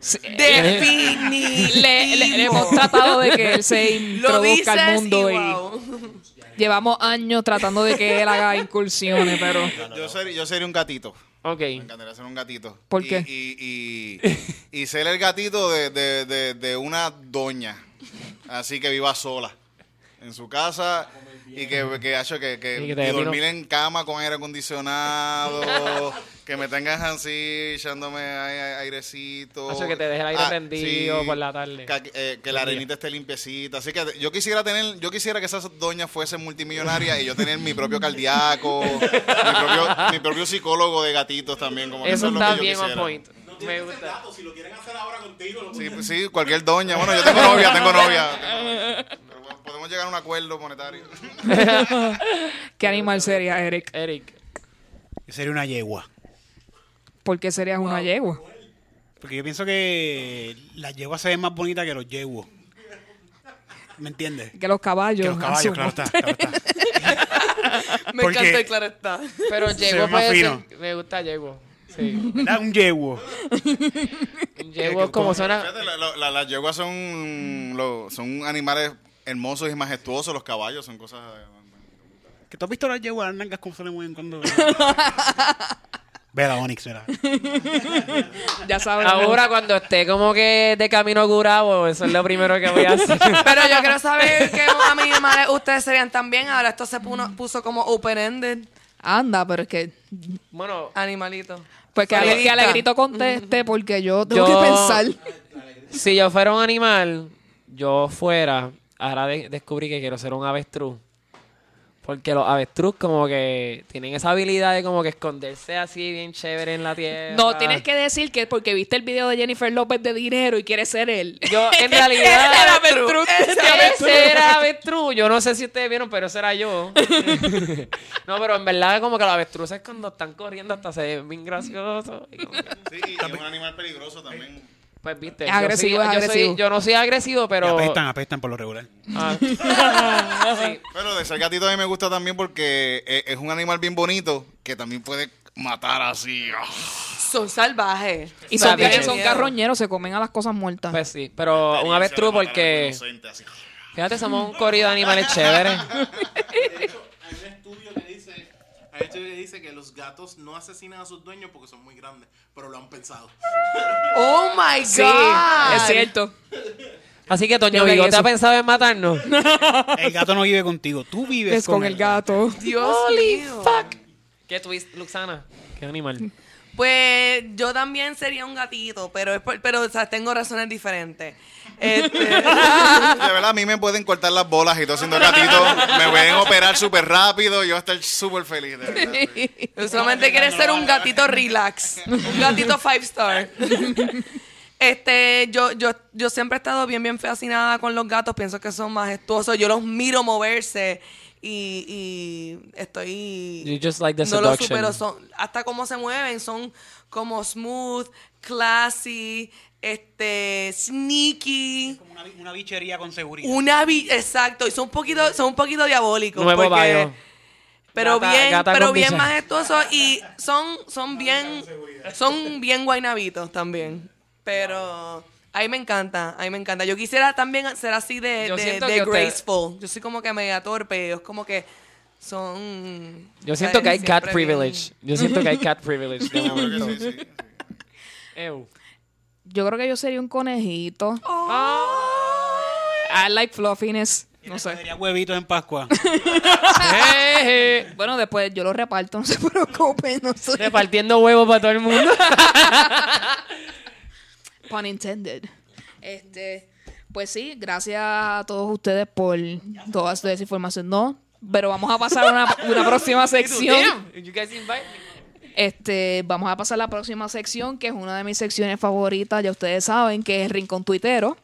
Speaker 5: Definitivo.
Speaker 3: le, le- le hemos tratado de que él se
Speaker 5: Lo
Speaker 3: introduzca al mundo
Speaker 5: y
Speaker 3: y,
Speaker 5: wow.
Speaker 3: Llevamos años tratando de que él haga *laughs* incursiones, pero
Speaker 1: Yo sería, yo sería un gatito.
Speaker 4: ok.
Speaker 1: Me encantaría ser un gatito.
Speaker 3: ¿Por
Speaker 1: Y-
Speaker 3: qué?
Speaker 1: Y, y, y ser el gatito de, de, de, de una doña. Así que viva sola. En su casa. Y que, que, hacho, que, que,
Speaker 4: Y que
Speaker 1: y
Speaker 4: te
Speaker 1: dormir en cama con aire acondicionado. *laughs* que me tengan así, echándome ai- airecito.
Speaker 4: Hacho, que te deje el aire
Speaker 1: Ah, sí.
Speaker 4: por la tarde.
Speaker 1: Que, eh, que la arenita esté limpiecita. Así que yo quisiera tener, yo quisiera que esas doñas fuesen multimillonarias y yo tener mi propio cardíaco, *laughs* mi, propio, mi propio psicólogo de gatitos también. Como que
Speaker 4: Eso
Speaker 1: es lo
Speaker 4: está
Speaker 1: que yo quisiera.
Speaker 4: point. Me gusta.
Speaker 6: si lo quieren hacer ahora contigo, lo
Speaker 1: Sí, pues sí, cualquier doña. Bueno, yo tengo novia, tengo novia. *laughs* podemos llegar a un acuerdo monetario. *laughs*
Speaker 3: ¿qué animal sería Eric?
Speaker 4: Eric.
Speaker 2: Sería una yegua.
Speaker 3: ¿Por qué serías una yegua?
Speaker 2: Porque yo pienso que las yeguas se ven más bonitas que los yeguos. ¿Me entiendes?
Speaker 3: Que los caballos.
Speaker 2: Que los caballos, claro está, claro está. *laughs*
Speaker 5: Me
Speaker 2: Porque-
Speaker 5: encanta el claro está.
Speaker 4: Pero Yegua puede ser- Me gusta Yegua. Sí.
Speaker 2: ¿Verdad? Un yeguo. *laughs*
Speaker 4: Yegua es como suena.
Speaker 1: Fíjate, la- la- la- las yeguas son, lo- son animales hermosos y majestuosos. Los caballos son cosas...
Speaker 2: ¿Que tú has visto las yeguas, las nalgas, cómo se le mueven cuando... *laughs* Ve la Onix, mira. *laughs*
Speaker 3: Ya sabes.
Speaker 4: Ahora cuando esté como que de camino a Gurabo, eso es lo primero que voy a hacer. *laughs*
Speaker 5: Pero yo quiero saber qué animales ustedes serían también. Ahora esto se puso, puso como open-ended.
Speaker 3: Anda, pero es que.
Speaker 4: Bueno,
Speaker 5: Animalito.
Speaker 3: Pues que, ale- que
Speaker 5: Solidita.
Speaker 3: Alegrito conteste, porque yo tengo
Speaker 4: Yo-
Speaker 3: que pensar.
Speaker 4: si yo fuera un animal, yo fuera, ahora de- descubrí que quiero ser un avestruz. Porque los avestruz como que tienen esa habilidad de como que esconderse así bien chévere en la tierra.
Speaker 3: No, tienes que decir que es porque viste el video de Jennifer López de dinero y quieres ser él.
Speaker 4: Yo, en *laughs* realidad...
Speaker 3: Ese era avestruz.
Speaker 4: Ese era avestruz. Yo no sé si ustedes vieron, pero ese era yo. *laughs* no, pero en verdad como que los avestruces cuando están corriendo hasta se ven bien graciosos. Y que-
Speaker 1: Sí, y es un animal peligroso también.
Speaker 4: Pues viste,
Speaker 3: Es
Speaker 4: yo
Speaker 3: agresivo,
Speaker 4: soy-
Speaker 3: es
Speaker 4: yo, soy-
Speaker 3: agresivo.
Speaker 4: yo no soy agresivo,
Speaker 2: Y
Speaker 4: pero...
Speaker 2: apestan, apestan por lo regular.
Speaker 4: Ah. *laughs* Sí.
Speaker 1: Pero de ser gatito a mí me gusta también porque es, es un animal bien bonito que también puede matar así.
Speaker 5: Son salvajes.
Speaker 3: Y son,
Speaker 4: bien.
Speaker 3: son carroñeros, se comen a las cosas muertas.
Speaker 4: Pues sí, pero un avestruz
Speaker 1: Matar a
Speaker 4: porque...
Speaker 1: algo inocente, así.
Speaker 4: Fíjate, somos un corrido de animales chéveres. *laughs*
Speaker 6: De hecho, hay un estudio que dice, estudio que dice que los gatos no asesinan a sus dueños porque son muy grandes, pero lo han pensado.
Speaker 5: Oh my God.
Speaker 3: sí, es cierto.
Speaker 4: Así que Toño Bigote
Speaker 3: eso.
Speaker 4: ha pensado en matarnos. *laughs*
Speaker 2: El gato no vive contigo, tú vives
Speaker 3: Es con el gato.
Speaker 5: Dios
Speaker 4: Holy
Speaker 5: mío.
Speaker 4: fuck. ¿Qué tuviste, Luxana? ¿Qué animal?
Speaker 5: Pues yo también sería un gatito, pero es por- pero o sea, tengo razones diferentes. Este, *laughs*
Speaker 1: De verdad, a mí me pueden cortar las bolas y todo siendo gatito. Me pueden operar súper rápido. Yo voy a estar súper feliz, de verdad.
Speaker 5: solamente quieres ser un gatito relax, un gatito five star. Este, yo, yo, yo siempre he estado bien, bien fascinada con los gatos. Pienso que son majestuosos. Yo los miro moverse y, y estoy.
Speaker 4: You just like the
Speaker 5: no lo
Speaker 4: seduction.
Speaker 5: supero. Son, hasta cómo se mueven, son como smooth, classy, este, sneaky.
Speaker 2: Como una, una bichería con seguridad.
Speaker 5: Una vi exacto, y son un poquito, son un poquito diabólicos.
Speaker 4: Nuevo
Speaker 5: porque-
Speaker 4: bio.
Speaker 5: pero
Speaker 4: Gata-
Speaker 5: bien,
Speaker 4: gata
Speaker 5: pero bien
Speaker 4: bicha.
Speaker 5: majestuosos y son, son bien, son bien guaynabitos también. Pero ahí me encanta, ahí me encanta. Yo quisiera también ser así de,
Speaker 4: Yo
Speaker 5: de, graceful. Yo soy como que media torpe, es como que son.
Speaker 4: Yo siento que hay cat
Speaker 5: bien-
Speaker 4: privilege. Yo siento que hay cat privilege de *laughs*
Speaker 1: Yo creo
Speaker 4: momento.
Speaker 1: que sí, sí.
Speaker 4: Ew.
Speaker 3: Yo creo que yo sería un conejito. I like fluffiness. No sé.
Speaker 2: Sería huevitos en Pascua.
Speaker 4: Jeje. *laughs* *laughs*
Speaker 3: Bueno, después yo lo reparto, no se preocupen. No soy
Speaker 4: Repartiendo huevos para todo el mundo.
Speaker 3: Pun intended. Este, pues sí, gracias a todos ustedes por toda esa información. No, pero vamos a pasar a una, una próxima *laughs* sección.
Speaker 4: Damn, you guys invite me.
Speaker 3: Este, vamos a pasar a la próxima sección, que es una de mis secciones favoritas, ya ustedes saben, que es el Rincón Tuitero.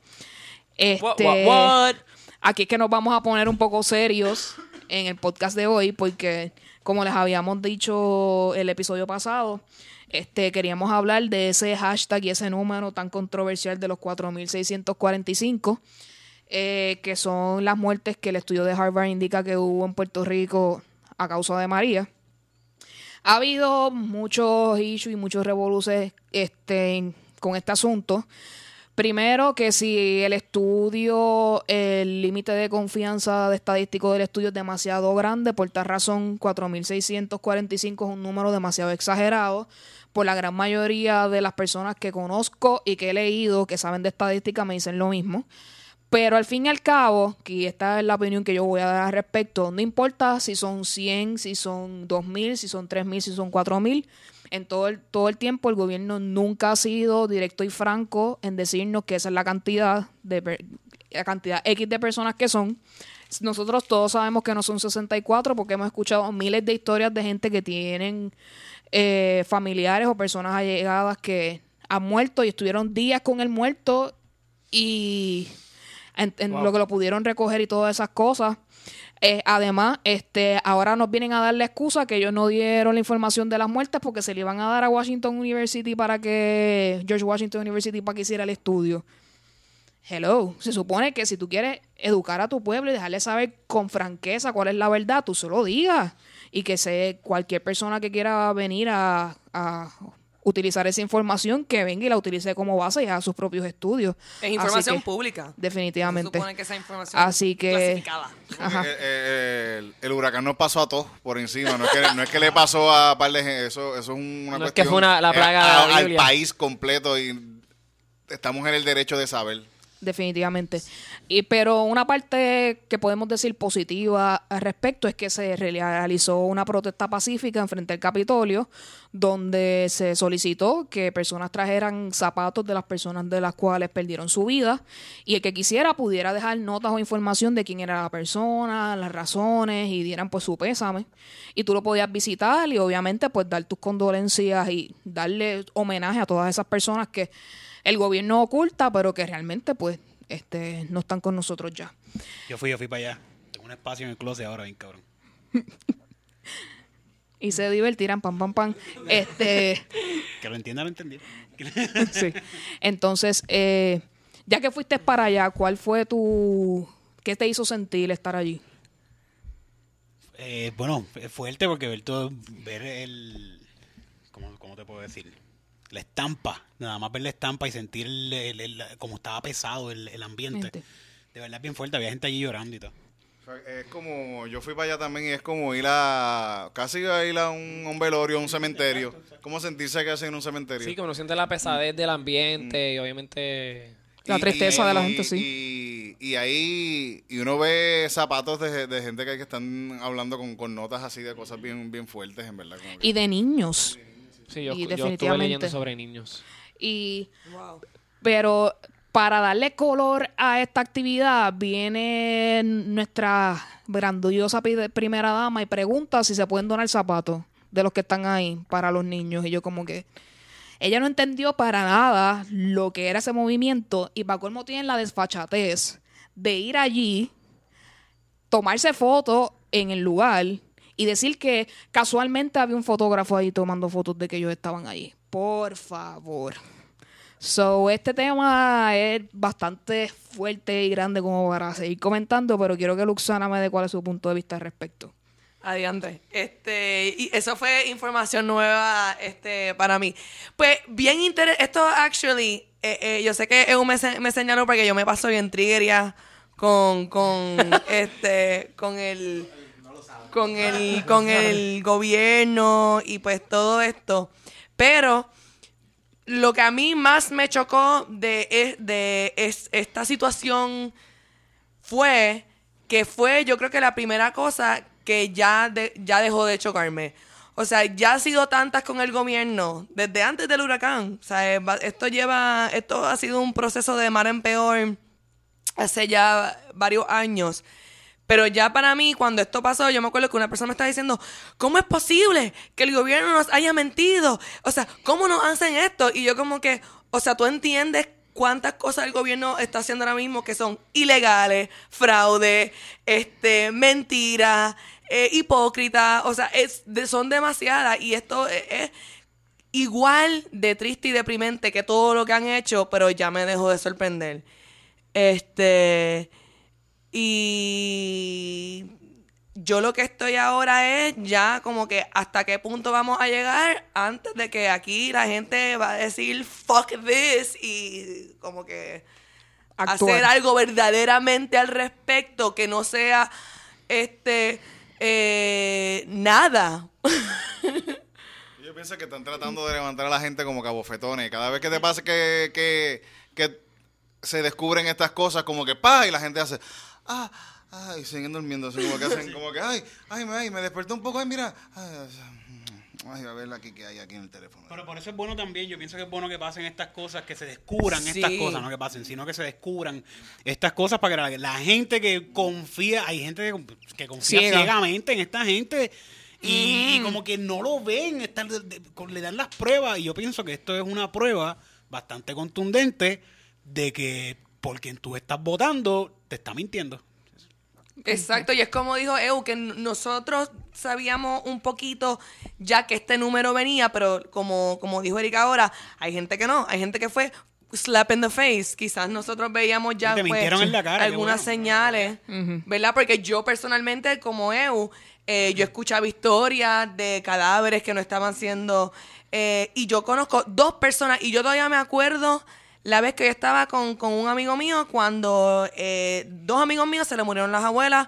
Speaker 3: Este,
Speaker 4: What, what, what?
Speaker 3: Aquí es que nos vamos a poner un poco serios en el podcast de hoy, porque como les habíamos dicho el episodio pasado, este, queríamos hablar de ese hashtag y ese número tan controversial de los 4.645, eh, que son las muertes que el estudio de Harvard indica que hubo en Puerto Rico a causa de María. Ha habido muchos issues y muchos revoluces este, con este asunto. Primero, que si el estudio, el límite de confianza de estadístico del estudio es demasiado grande, por tal razón 4.645 es un número demasiado exagerado. Por la gran mayoría de las personas que conozco y que he leído, que saben de estadística, me dicen lo mismo. Pero al fin y al cabo, que esta es la opinión que yo voy a dar al respecto, no importa si son 100, si son 2.000, si son 3.000, si son 4.000, en todo el, todo el tiempo el gobierno nunca ha sido directo y franco en decirnos que esa es la cantidad de la cantidad X de personas que son. Nosotros todos sabemos que no son 64 porque hemos escuchado miles de historias de gente que tienen eh, familiares o personas allegadas que han muerto y estuvieron días con el muerto y en, en lo que lo pudieron recoger y todas esas cosas. Eh, además, este, ahora nos vienen a dar la excusa que ellos no dieron la información de las muertes porque se le iban a dar a Washington University para que George Washington University para que hiciera el estudio. Hello, se supone que si tú quieres educar a tu pueblo y dejarle saber con franqueza cuál es la verdad, tú se lo digas. Y que se, cualquier persona que quiera venir a, a utilizar esa información, que venga y la utilice como base y haga sus propios estudios.
Speaker 5: Es información
Speaker 3: que,
Speaker 5: pública.
Speaker 3: Definitivamente.
Speaker 5: Se supone que esa información
Speaker 3: Así que-
Speaker 5: clasificada.
Speaker 3: Ajá.
Speaker 1: Eh, eh, el, el huracán nos pasó a todos por encima. No es que, no es que le pasó a par de gente. Eso, eso es una
Speaker 4: No es que fue una- la
Speaker 1: eh,
Speaker 4: plaga de
Speaker 1: a-
Speaker 4: la
Speaker 1: al país completo y estamos en el derecho de saber.
Speaker 3: definitivamente. Y, pero una parte que podemos decir positiva al respecto es que se realizó una protesta pacífica en frente al Capitolio, donde se solicitó que personas trajeran zapatos de las personas de las cuales perdieron su vida y el que quisiera pudiera dejar notas o información de quién era la persona, las razones y dieran pues su pésame. Y tú lo podías visitar y obviamente pues dar tus condolencias y darle homenaje a todas esas personas que el gobierno oculta, pero que realmente pues este no están con nosotros ya.
Speaker 2: Yo fui, yo fui para allá. Tengo un espacio en el closet ahora, bien cabrón. *laughs*
Speaker 3: Y se divertirán, pam, pam, pam. Este, *laughs*
Speaker 2: Que lo entienda, lo entendí. *laughs*
Speaker 3: sí. Entonces, eh, ya que fuiste para allá, ¿cuál fue tu... ¿Qué te hizo sentir estar allí?
Speaker 2: Eh, bueno, es fuerte porque ver todo, ver el, ¿cómo, cómo te puedo decir? La estampa, nada más ver la estampa y sentir el, el- el- como estaba pesado el, el ambiente.
Speaker 3: Gente.
Speaker 2: De verdad es bien fuerte, había gente allí llorando y todo.
Speaker 1: Es como, yo fui para allá también y es como ir a, casi a ir a un, a un velorio, a un cementerio. ¿Cómo sentirse casi en un cementerio?
Speaker 4: Sí, que uno siente la pesadez del ambiente y obviamente...
Speaker 3: La tristeza de la gente, sí.
Speaker 1: Y, y ahí, y uno ve zapatos de, de gente que, que están hablando con, con notas así de cosas bien, bien fuertes, en verdad. como que-
Speaker 3: Y de niños.
Speaker 4: Sí, yo,
Speaker 3: Y
Speaker 4: yo estuve
Speaker 3: definitivamente.
Speaker 4: leyendo sobre niños.
Speaker 3: Y
Speaker 5: Wow.
Speaker 3: Pero para darle color a esta actividad viene nuestra grandiosa primera dama y pregunta si se pueden donar zapatos de los que están ahí para los niños. Y yo como que ella no entendió para nada lo que era ese movimiento y para colmo tienen la desfachatez de ir allí, tomarse fotos en el lugar y decir que casualmente había un fotógrafo ahí tomando fotos de que ellos estaban allí. Por favor. So, este tema es bastante fuerte y grande como para seguir comentando, pero quiero que Luxana me dé cuál es su punto de vista al respecto.
Speaker 5: Adiante. Este, y eso fue información nueva este, para mí. Pues bien interesante. Esto, actually, eh, eh, yo sé que EU me, me señaló porque yo me paso bien triggeria con, con, *laughs* este, con el, con el, *laughs* con el gobierno y pues todo esto. Pero lo que a mí más me chocó de, es- de es- esta situación fue que fue yo creo que la primera cosa que ya, de- ya dejó de chocarme. O sea, ya ha sido tantas con el gobierno desde antes del huracán. O sea, eh, esto lleva, esto ha sido un proceso de mar en peor hace ya varios años. Pero ya para mí, cuando esto pasó, yo me acuerdo que una persona me estaba diciendo, ¿cómo es posible que el gobierno nos haya mentido? O sea, ¿cómo nos hacen esto? Y yo como que, o sea, tú entiendes cuántas cosas el gobierno está haciendo ahora mismo que son ilegales, fraude, este, mentiras, eh, hipócritas, o sea, es, son demasiadas y esto es, es igual de triste y deprimente que todo lo que han hecho, pero ya me dejó de sorprender. Este, y yo lo que estoy ahora es ya como que hasta qué punto vamos a llegar antes de que aquí la gente va a decir fuck this y como que
Speaker 3: Actuar.
Speaker 5: hacer algo verdaderamente al respecto que no sea este eh, nada.
Speaker 1: Yo pienso que están tratando de levantar a la gente como cabofetones. Cada vez que te pasa que, que, que se descubren estas cosas, como que pa, y la gente hace, ah, ay, siguen durmiendo, así como que hacen, *laughs* como que, ay, ay, me, ay, me desperté un poco, ay, mira, ay, ay, a ver aquí que hay aquí en el teléfono.
Speaker 2: Pero por eso es bueno también, yo pienso que es bueno que pasen estas cosas, que se descubran
Speaker 5: Sí.
Speaker 2: estas cosas, no que pasen, sino que se descubran estas cosas para que la, la gente que confía, hay gente que, que confía
Speaker 3: Ciega.
Speaker 2: ciegamente en esta gente y, y como que no lo ven, están- de- de- con- le dan las pruebas y yo pienso que esto es una prueba bastante contundente de que por quien tú estás votando te está mintiendo.
Speaker 5: Exacto, y es como dijo Eu, que nosotros sabíamos un poquito ya que este número venía, pero como, como dijo Erika ahora, hay gente que no, hay gente que fue slap in the face. Quizás nosotros veíamos ya pues,
Speaker 2: mintieron en la cara, qué
Speaker 5: algunas
Speaker 2: bueno.
Speaker 5: señales, ¿verdad? Porque yo personalmente, como Eu, eh, yo escuchaba historias de cadáveres que no estaban siendo... eh, y yo conozco dos personas, y yo todavía me acuerdo la vez que yo estaba con, con un amigo mío, cuando eh, dos amigos míos se le murieron las abuelas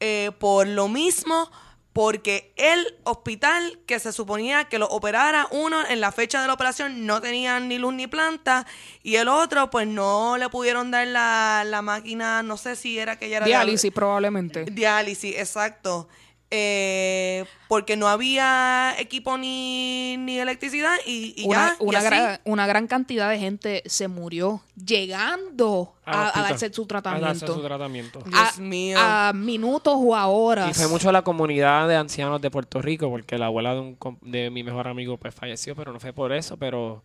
Speaker 5: eh, por lo mismo, porque el hospital que se suponía que lo operara, uno en la fecha de la operación no tenían ni luz ni planta, y el otro pues no le pudieron dar la, la máquina, no sé si era que ya era...
Speaker 3: Diálisis probablemente.
Speaker 5: Diálisis, exacto. Eh, porque no había equipo ni, ni electricidad y, y
Speaker 3: Una,
Speaker 5: ya. y
Speaker 3: una,
Speaker 5: así.
Speaker 3: gran, una gran cantidad de gente se murió llegando a, a darse su
Speaker 4: A darse
Speaker 3: tratamiento.
Speaker 4: su tratamiento.
Speaker 5: Dios
Speaker 3: a,
Speaker 5: mío.
Speaker 3: a minutos o a horas.
Speaker 4: Y fue mucho la comunidad de ancianos de Puerto Rico, porque la abuela de, un, com- de mi mejor amigo pues falleció, pero no fue por eso, pero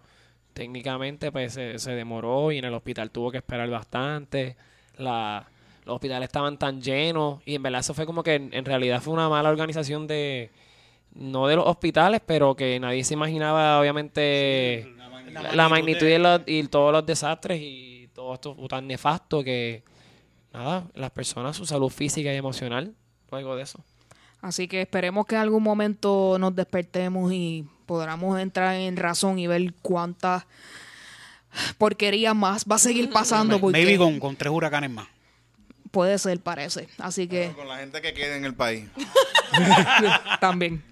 Speaker 4: técnicamente pues se, se demoró y en el hospital tuvo que esperar bastante. La, los hospitales estaban tan llenos y en verdad eso fue como que en, en realidad fue una mala organización de no de los hospitales, pero que nadie se imaginaba obviamente la, la magnitud y, los- y todos los desastres y todo esto fue tan nefasto que nada, las personas, su salud física y emocional, luego de eso.
Speaker 3: Así que esperemos que en algún momento nos despertemos y podamos entrar en razón y ver cuántas porquerías más va a seguir pasando. Porque
Speaker 2: Maybe con, con tres huracanes más.
Speaker 3: Puede ser, parece. Así que
Speaker 1: Con la gente que quede en el país. *laughs*
Speaker 3: también.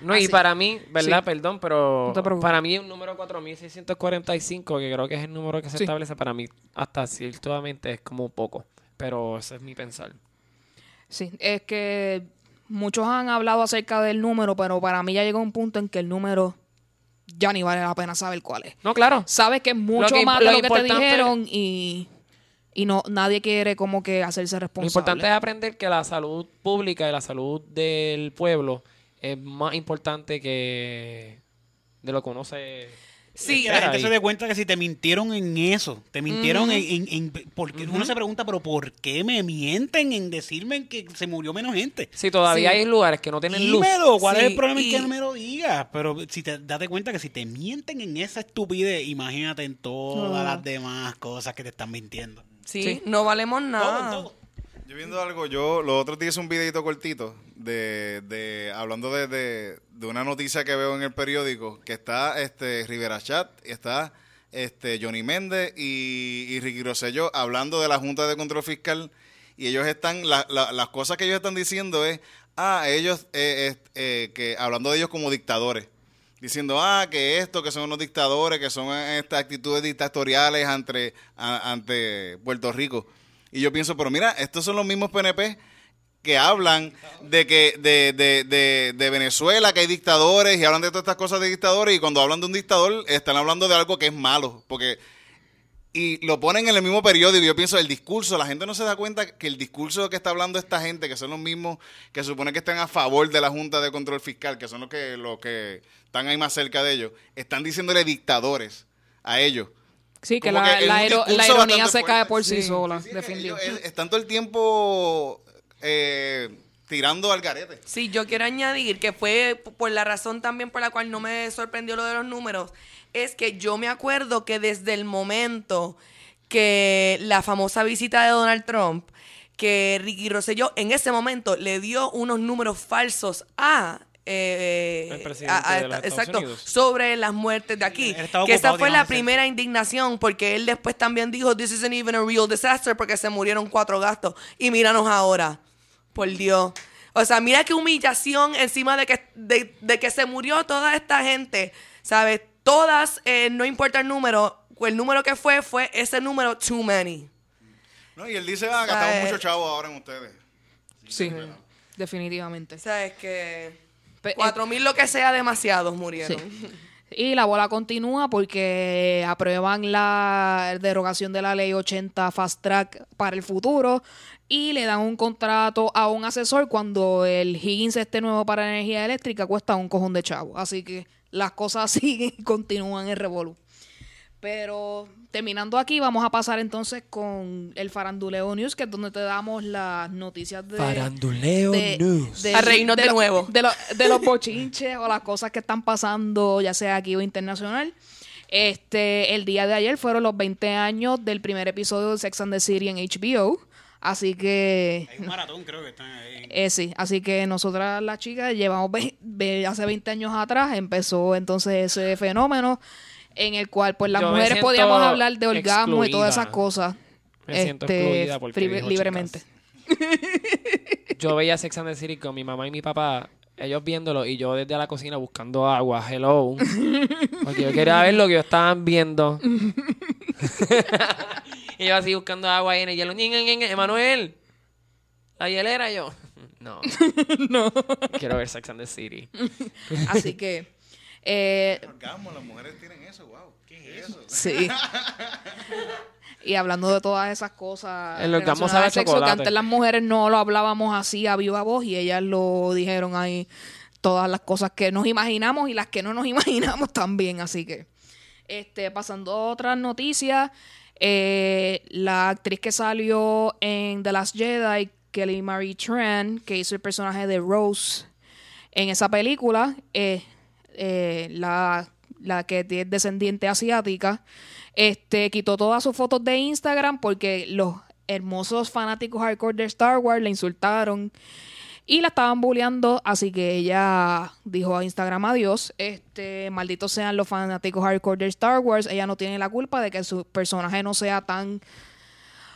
Speaker 4: No, y para mí, ¿verdad?
Speaker 3: Sí.
Speaker 4: Perdón, pero
Speaker 3: No te preocupes.
Speaker 4: para mí un número 4645, que creo que es el número que se
Speaker 3: Sí.
Speaker 4: establece, para mí hasta ciertamente es como poco. Pero ese es mi pensar.
Speaker 3: Sí, es que muchos han hablado acerca del número, pero para mí ya llegó un punto en que el número ya ni vale la pena saber cuál es.
Speaker 4: No, claro.
Speaker 3: Sabes que es mucho
Speaker 4: Lo que-
Speaker 3: más de
Speaker 4: lo
Speaker 3: lo que te dijeron y, y no nadie quiere como que hacerse
Speaker 4: Lo
Speaker 3: responsable.
Speaker 4: importante es aprender que la salud pública y la salud del pueblo es más importante que de lo que uno se...
Speaker 5: Sí,
Speaker 2: la gente se dé cuenta que si te mintieron en eso, te mintieron en, en, en- porque uno se pregunta, pero ¿por qué me mienten en decirme que se murió menos gente?
Speaker 4: Si todavía
Speaker 5: Sí.
Speaker 4: hay lugares que no tienen luz.
Speaker 2: Dímelo, ¿cuál es el problema en
Speaker 5: y-
Speaker 2: que no me lo digas? Pero si te date cuenta que si te mienten en esa estupidez, imagínate en todas las demás cosas que te están mintiendo.
Speaker 5: Sí, no valemos nada.
Speaker 2: todo.
Speaker 1: Yo viendo algo, yo los otros días hice un videito cortito de, de hablando de, de, de una noticia que veo en el periódico, que está este Rivera Chat, y está este Johnny Méndez y, y Ricky Rosselló hablando de la Junta de Control Fiscal y ellos están, la- la- las cosas que ellos están diciendo es, ah, ellos, eh, eh, que hablando de ellos como dictadores diciendo, ah, que esto, que son unos dictadores, que son eh, estas actitudes dictatoriales ante, ante Puerto Rico. Y yo pienso, pero mira, estos son los mismos PNP que hablan de que de, de, de, de Venezuela, que hay dictadores, y hablan de todas estas cosas de dictadores, y cuando hablan de un dictador, están hablando de algo que es malo, porque y lo ponen en el mismo periódico. Y yo pienso, el discurso, la gente no se da cuenta que el discurso que está hablando esta gente, que son los mismos que supone que están a favor de la Junta de Control Fiscal, que son los que, los que están ahí más cerca de ellos, están diciéndole dictadores a ellos.
Speaker 3: Sí, que la,
Speaker 1: que
Speaker 3: la la ironía se cae por sí,
Speaker 5: Sí.
Speaker 3: sola,
Speaker 1: Sí,
Speaker 3: definitivamente.
Speaker 1: están todo el tiempo eh, tirando al garete.
Speaker 5: Sí, yo quiero añadir que fue por la razón también por la cual no me sorprendió lo de los números, es que yo me acuerdo que desde el momento que la famosa visita de Donald Trump, que Ricky Rosselló en ese momento le dio unos números falsos a... eh,
Speaker 4: El presidente
Speaker 5: a- a
Speaker 4: de los
Speaker 5: esta-
Speaker 4: Estados
Speaker 5: exacto,
Speaker 4: Unidos.
Speaker 5: sobre las muertes de aquí. Que esa fue la primera indignación, porque él después también dijo, this isn't even a real disaster, porque se murieron cuatro gastos. Y míranos ahora. Por Dios. O sea, mira qué humillación encima de que, de, de que se murió toda esta gente. ¿Sabes? Todas, eh, no importa el número, el número que fue, fue ese número too many.
Speaker 1: ¿no? Y él dice, ah, gastamos
Speaker 5: ¿Sabes?
Speaker 1: mucho chavo ahora en ustedes.
Speaker 3: Sí, definitivamente.
Speaker 5: ¿Sabes? Que
Speaker 3: Pe-
Speaker 5: cuatro mil lo que sea, demasiados murieron.
Speaker 3: Y la bola continúa porque aprueban la derogación de la ley 80 Fast Track para el futuro y le dan un contrato a un asesor cuando el Higgins este nuevo para energía eléctrica cuesta un cojón de chavo. Así que las cosas *laughs* siguen y continúan en revolú. Pero terminando aquí, vamos a pasar entonces con el Faranduleo News, que es donde te damos las noticias de...
Speaker 4: Faranduleo
Speaker 3: de-
Speaker 4: News.
Speaker 3: de-
Speaker 5: A reírnos de
Speaker 3: lo-
Speaker 5: nuevo.
Speaker 3: De, lo- de los *laughs* bochinches o las cosas que están pasando, ya sea aquí o internacional. Este, el día de ayer fueron los 20 años del primer episodio de Sex and the City en HBO. Así que,
Speaker 2: Hay un maratón, creo que están ahí.
Speaker 3: eh, sí, así que nosotras las chicas llevamos ve- ve- hace 20 años atrás, empezó entonces ese fenómeno en el cual pues las
Speaker 4: Yo
Speaker 3: mujeres podíamos hablar de orgasmo y todas esas cosas
Speaker 4: Me siento
Speaker 3: este,
Speaker 4: dijo
Speaker 3: libremente.
Speaker 4: Yo veía Sex and the City con mi mamá y mi papá, ellos viéndolo y yo desde la cocina buscando agua, hello. *laughs* Porque yo quería ver lo que ellos estaban viendo. *laughs* y yo así buscando agua ahí en el hielo. Emanuel, la hielera yo. *laughs* No. *laughs* no. Quiero ver Sex and the City. *laughs*
Speaker 3: Así que, eh,
Speaker 1: Orgasmo, las mujeres tienen eso, wow. ¿Qué es eso?
Speaker 3: Sí. Y hablando de todas esas cosas.
Speaker 4: El orgasmo sabe
Speaker 3: sexo, que antes las mujeres no lo hablábamos así a viva voz y ellas lo dijeron ahí todas las cosas que nos imaginamos y las que no nos imaginamos también. Así que, este, pasando a otras noticias, eh, la actriz que salió en The Last Jedi, Kelly Marie Tran, que hizo el personaje de Rose en esa película, eh, eh, la, la que es descendiente asiática, este, quitó todas sus fotos de Instagram porque los hermosos fanáticos hardcore de Star Wars le insultaron y la estaban bulleando, así que ella dijo a Instagram adiós, este, malditos sean los fanáticos hardcore de Star Wars, ella no tiene la culpa de que su personaje no sea tan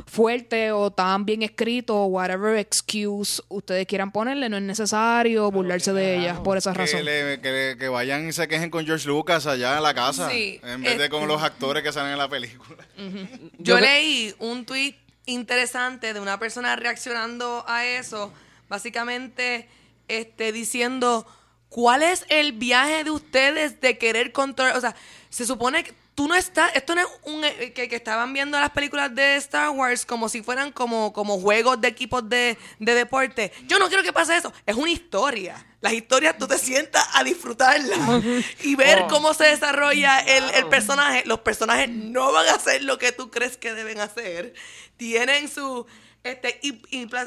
Speaker 3: fuerte o tan bien escrito o whatever excuse ustedes quieran ponerle, no es necesario burlarse de ella por esa
Speaker 1: Que,
Speaker 3: razón.
Speaker 1: le- que, que vayan y se quejen con George Lucas allá en la casa.
Speaker 5: Sí,
Speaker 1: en vez de
Speaker 5: este-
Speaker 1: con los actores que salen en la película. *laughs*
Speaker 5: Yo
Speaker 4: Yo-
Speaker 5: leí un tweet interesante de una persona reaccionando a eso, básicamente este, diciendo, ¿cuál es el viaje de ustedes de querer controlar? O sea, se supone que tú no estás, esto no es un, eh, que, que estaban viendo las películas de Star Wars como si fueran como, como juegos de equipos de, de deporte. Yo no quiero que pase eso, es una historia. Las historias tú te sientas a disfrutarlas *laughs* y ver
Speaker 4: Oh.
Speaker 5: cómo se desarrolla el, el personaje. Los personajes no van a hacer lo que tú crees que deben hacer. Tienen su... Este, y,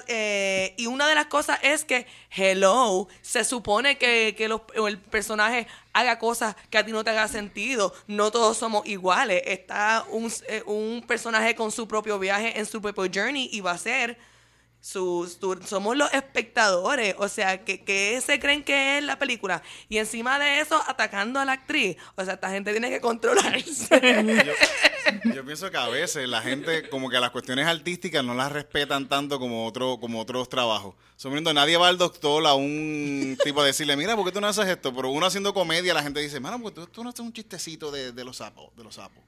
Speaker 5: eh, y una de las cosas es que, hello, se supone que, que los- el personaje haga cosas que a ti no te haga sentido. No todos somos iguales. Está un, eh, un personaje con su propio viaje en su propio journey y va a ser sus, tu- somos los espectadores, o sea, que, que se creen que es la película. Y encima de eso, atacando a la actriz. O sea, esta gente tiene que controlarse. *laughs*
Speaker 1: yo pienso que a veces la gente, como que las cuestiones artísticas no las respetan tanto como otro, como otros trabajos. Suponiendo, nadie va al doctor a un tipo a decirle, mira, ¿por qué tú no haces esto? Pero uno haciendo comedia, la gente dice, mano, porque tú, tú no haces un chistecito de, de los sapos, de los sapos.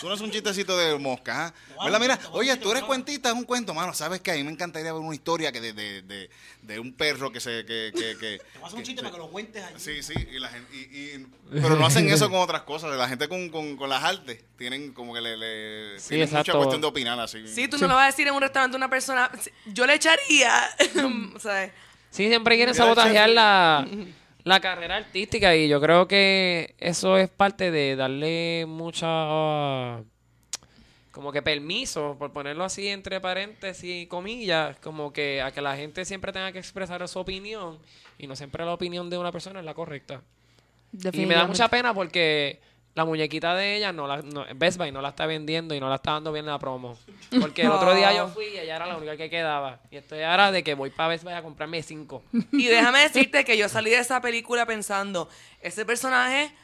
Speaker 1: Tú no haces un chistecito de mosca. ¿verdad? Mira, oye, tú eres cuentista, es un cuento, mano, ¿sabes qué? A mí me encantaría ver una historia que de, de, de, de un perro que se, que, que, que
Speaker 2: Te vas a un chiste para que lo cuentes allí.
Speaker 1: Sí, sí, y la gente, y, y- pero no hacen eso con otras cosas. La gente con, con, con las artes tienen como que le, le
Speaker 4: Sí,
Speaker 1: tiene mucha
Speaker 4: exacto.
Speaker 1: cuestión de opinar así.
Speaker 5: Sí, tú no le vas a decir en un restaurante a una persona. Yo le echaría. *laughs* o sea,
Speaker 4: Sí, siempre quieren sabotajear la, la carrera artística y yo creo que eso es parte de darle mucha... como que permiso, por ponerlo así entre paréntesis y comillas, como que a que la gente siempre tenga que expresar su opinión y no siempre la opinión de una persona es la correcta. Y me da mucha pena porque la muñequita de ella, no la, no, Best Buy no la está vendiendo y no la está dando bien en la promo. Porque el otro día yo fui y ella era la única que quedaba. Y estoy ahora de que voy para Best Buy a comprarme cinco.
Speaker 5: Y déjame decirte que yo salí de esa película pensando, ese personaje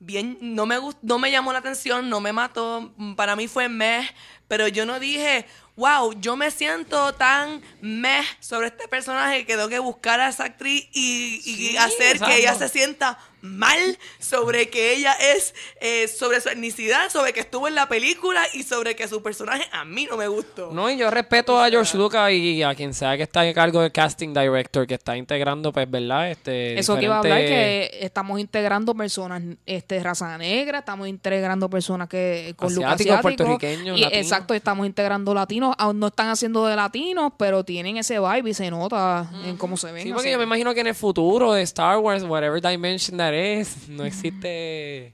Speaker 5: bien no me no me llamó la atención, no me mató, para mí fue meh, pero yo no dije, wow, yo me siento tan meh sobre este personaje que tengo que buscar a esa actriz y, y
Speaker 4: Sí,
Speaker 5: hacer
Speaker 4: exacto.
Speaker 5: que ella se sienta mal sobre que ella es, eh, sobre su etnicidad, sobre que estuvo en la película y sobre que su personaje a mí no me gustó.
Speaker 4: No, y yo respeto a George Lucas y a quien sea que está a cargo del casting director, que está integrando, pues, ¿verdad? Este,
Speaker 3: Eso que iba a hablar, que estamos integrando personas este raza negra, estamos integrando personas que con
Speaker 4: Asiáticos,
Speaker 3: asiático,
Speaker 4: puertorriqueños,
Speaker 3: y-
Speaker 4: latinos.
Speaker 3: Exacto, estamos integrando latinos, aún no están haciendo de latinos, pero tienen ese vibe y se nota en cómo se ven.
Speaker 4: Sí,
Speaker 3: así.
Speaker 4: porque yo me imagino que en el futuro de Star Wars, whatever dimension that no existe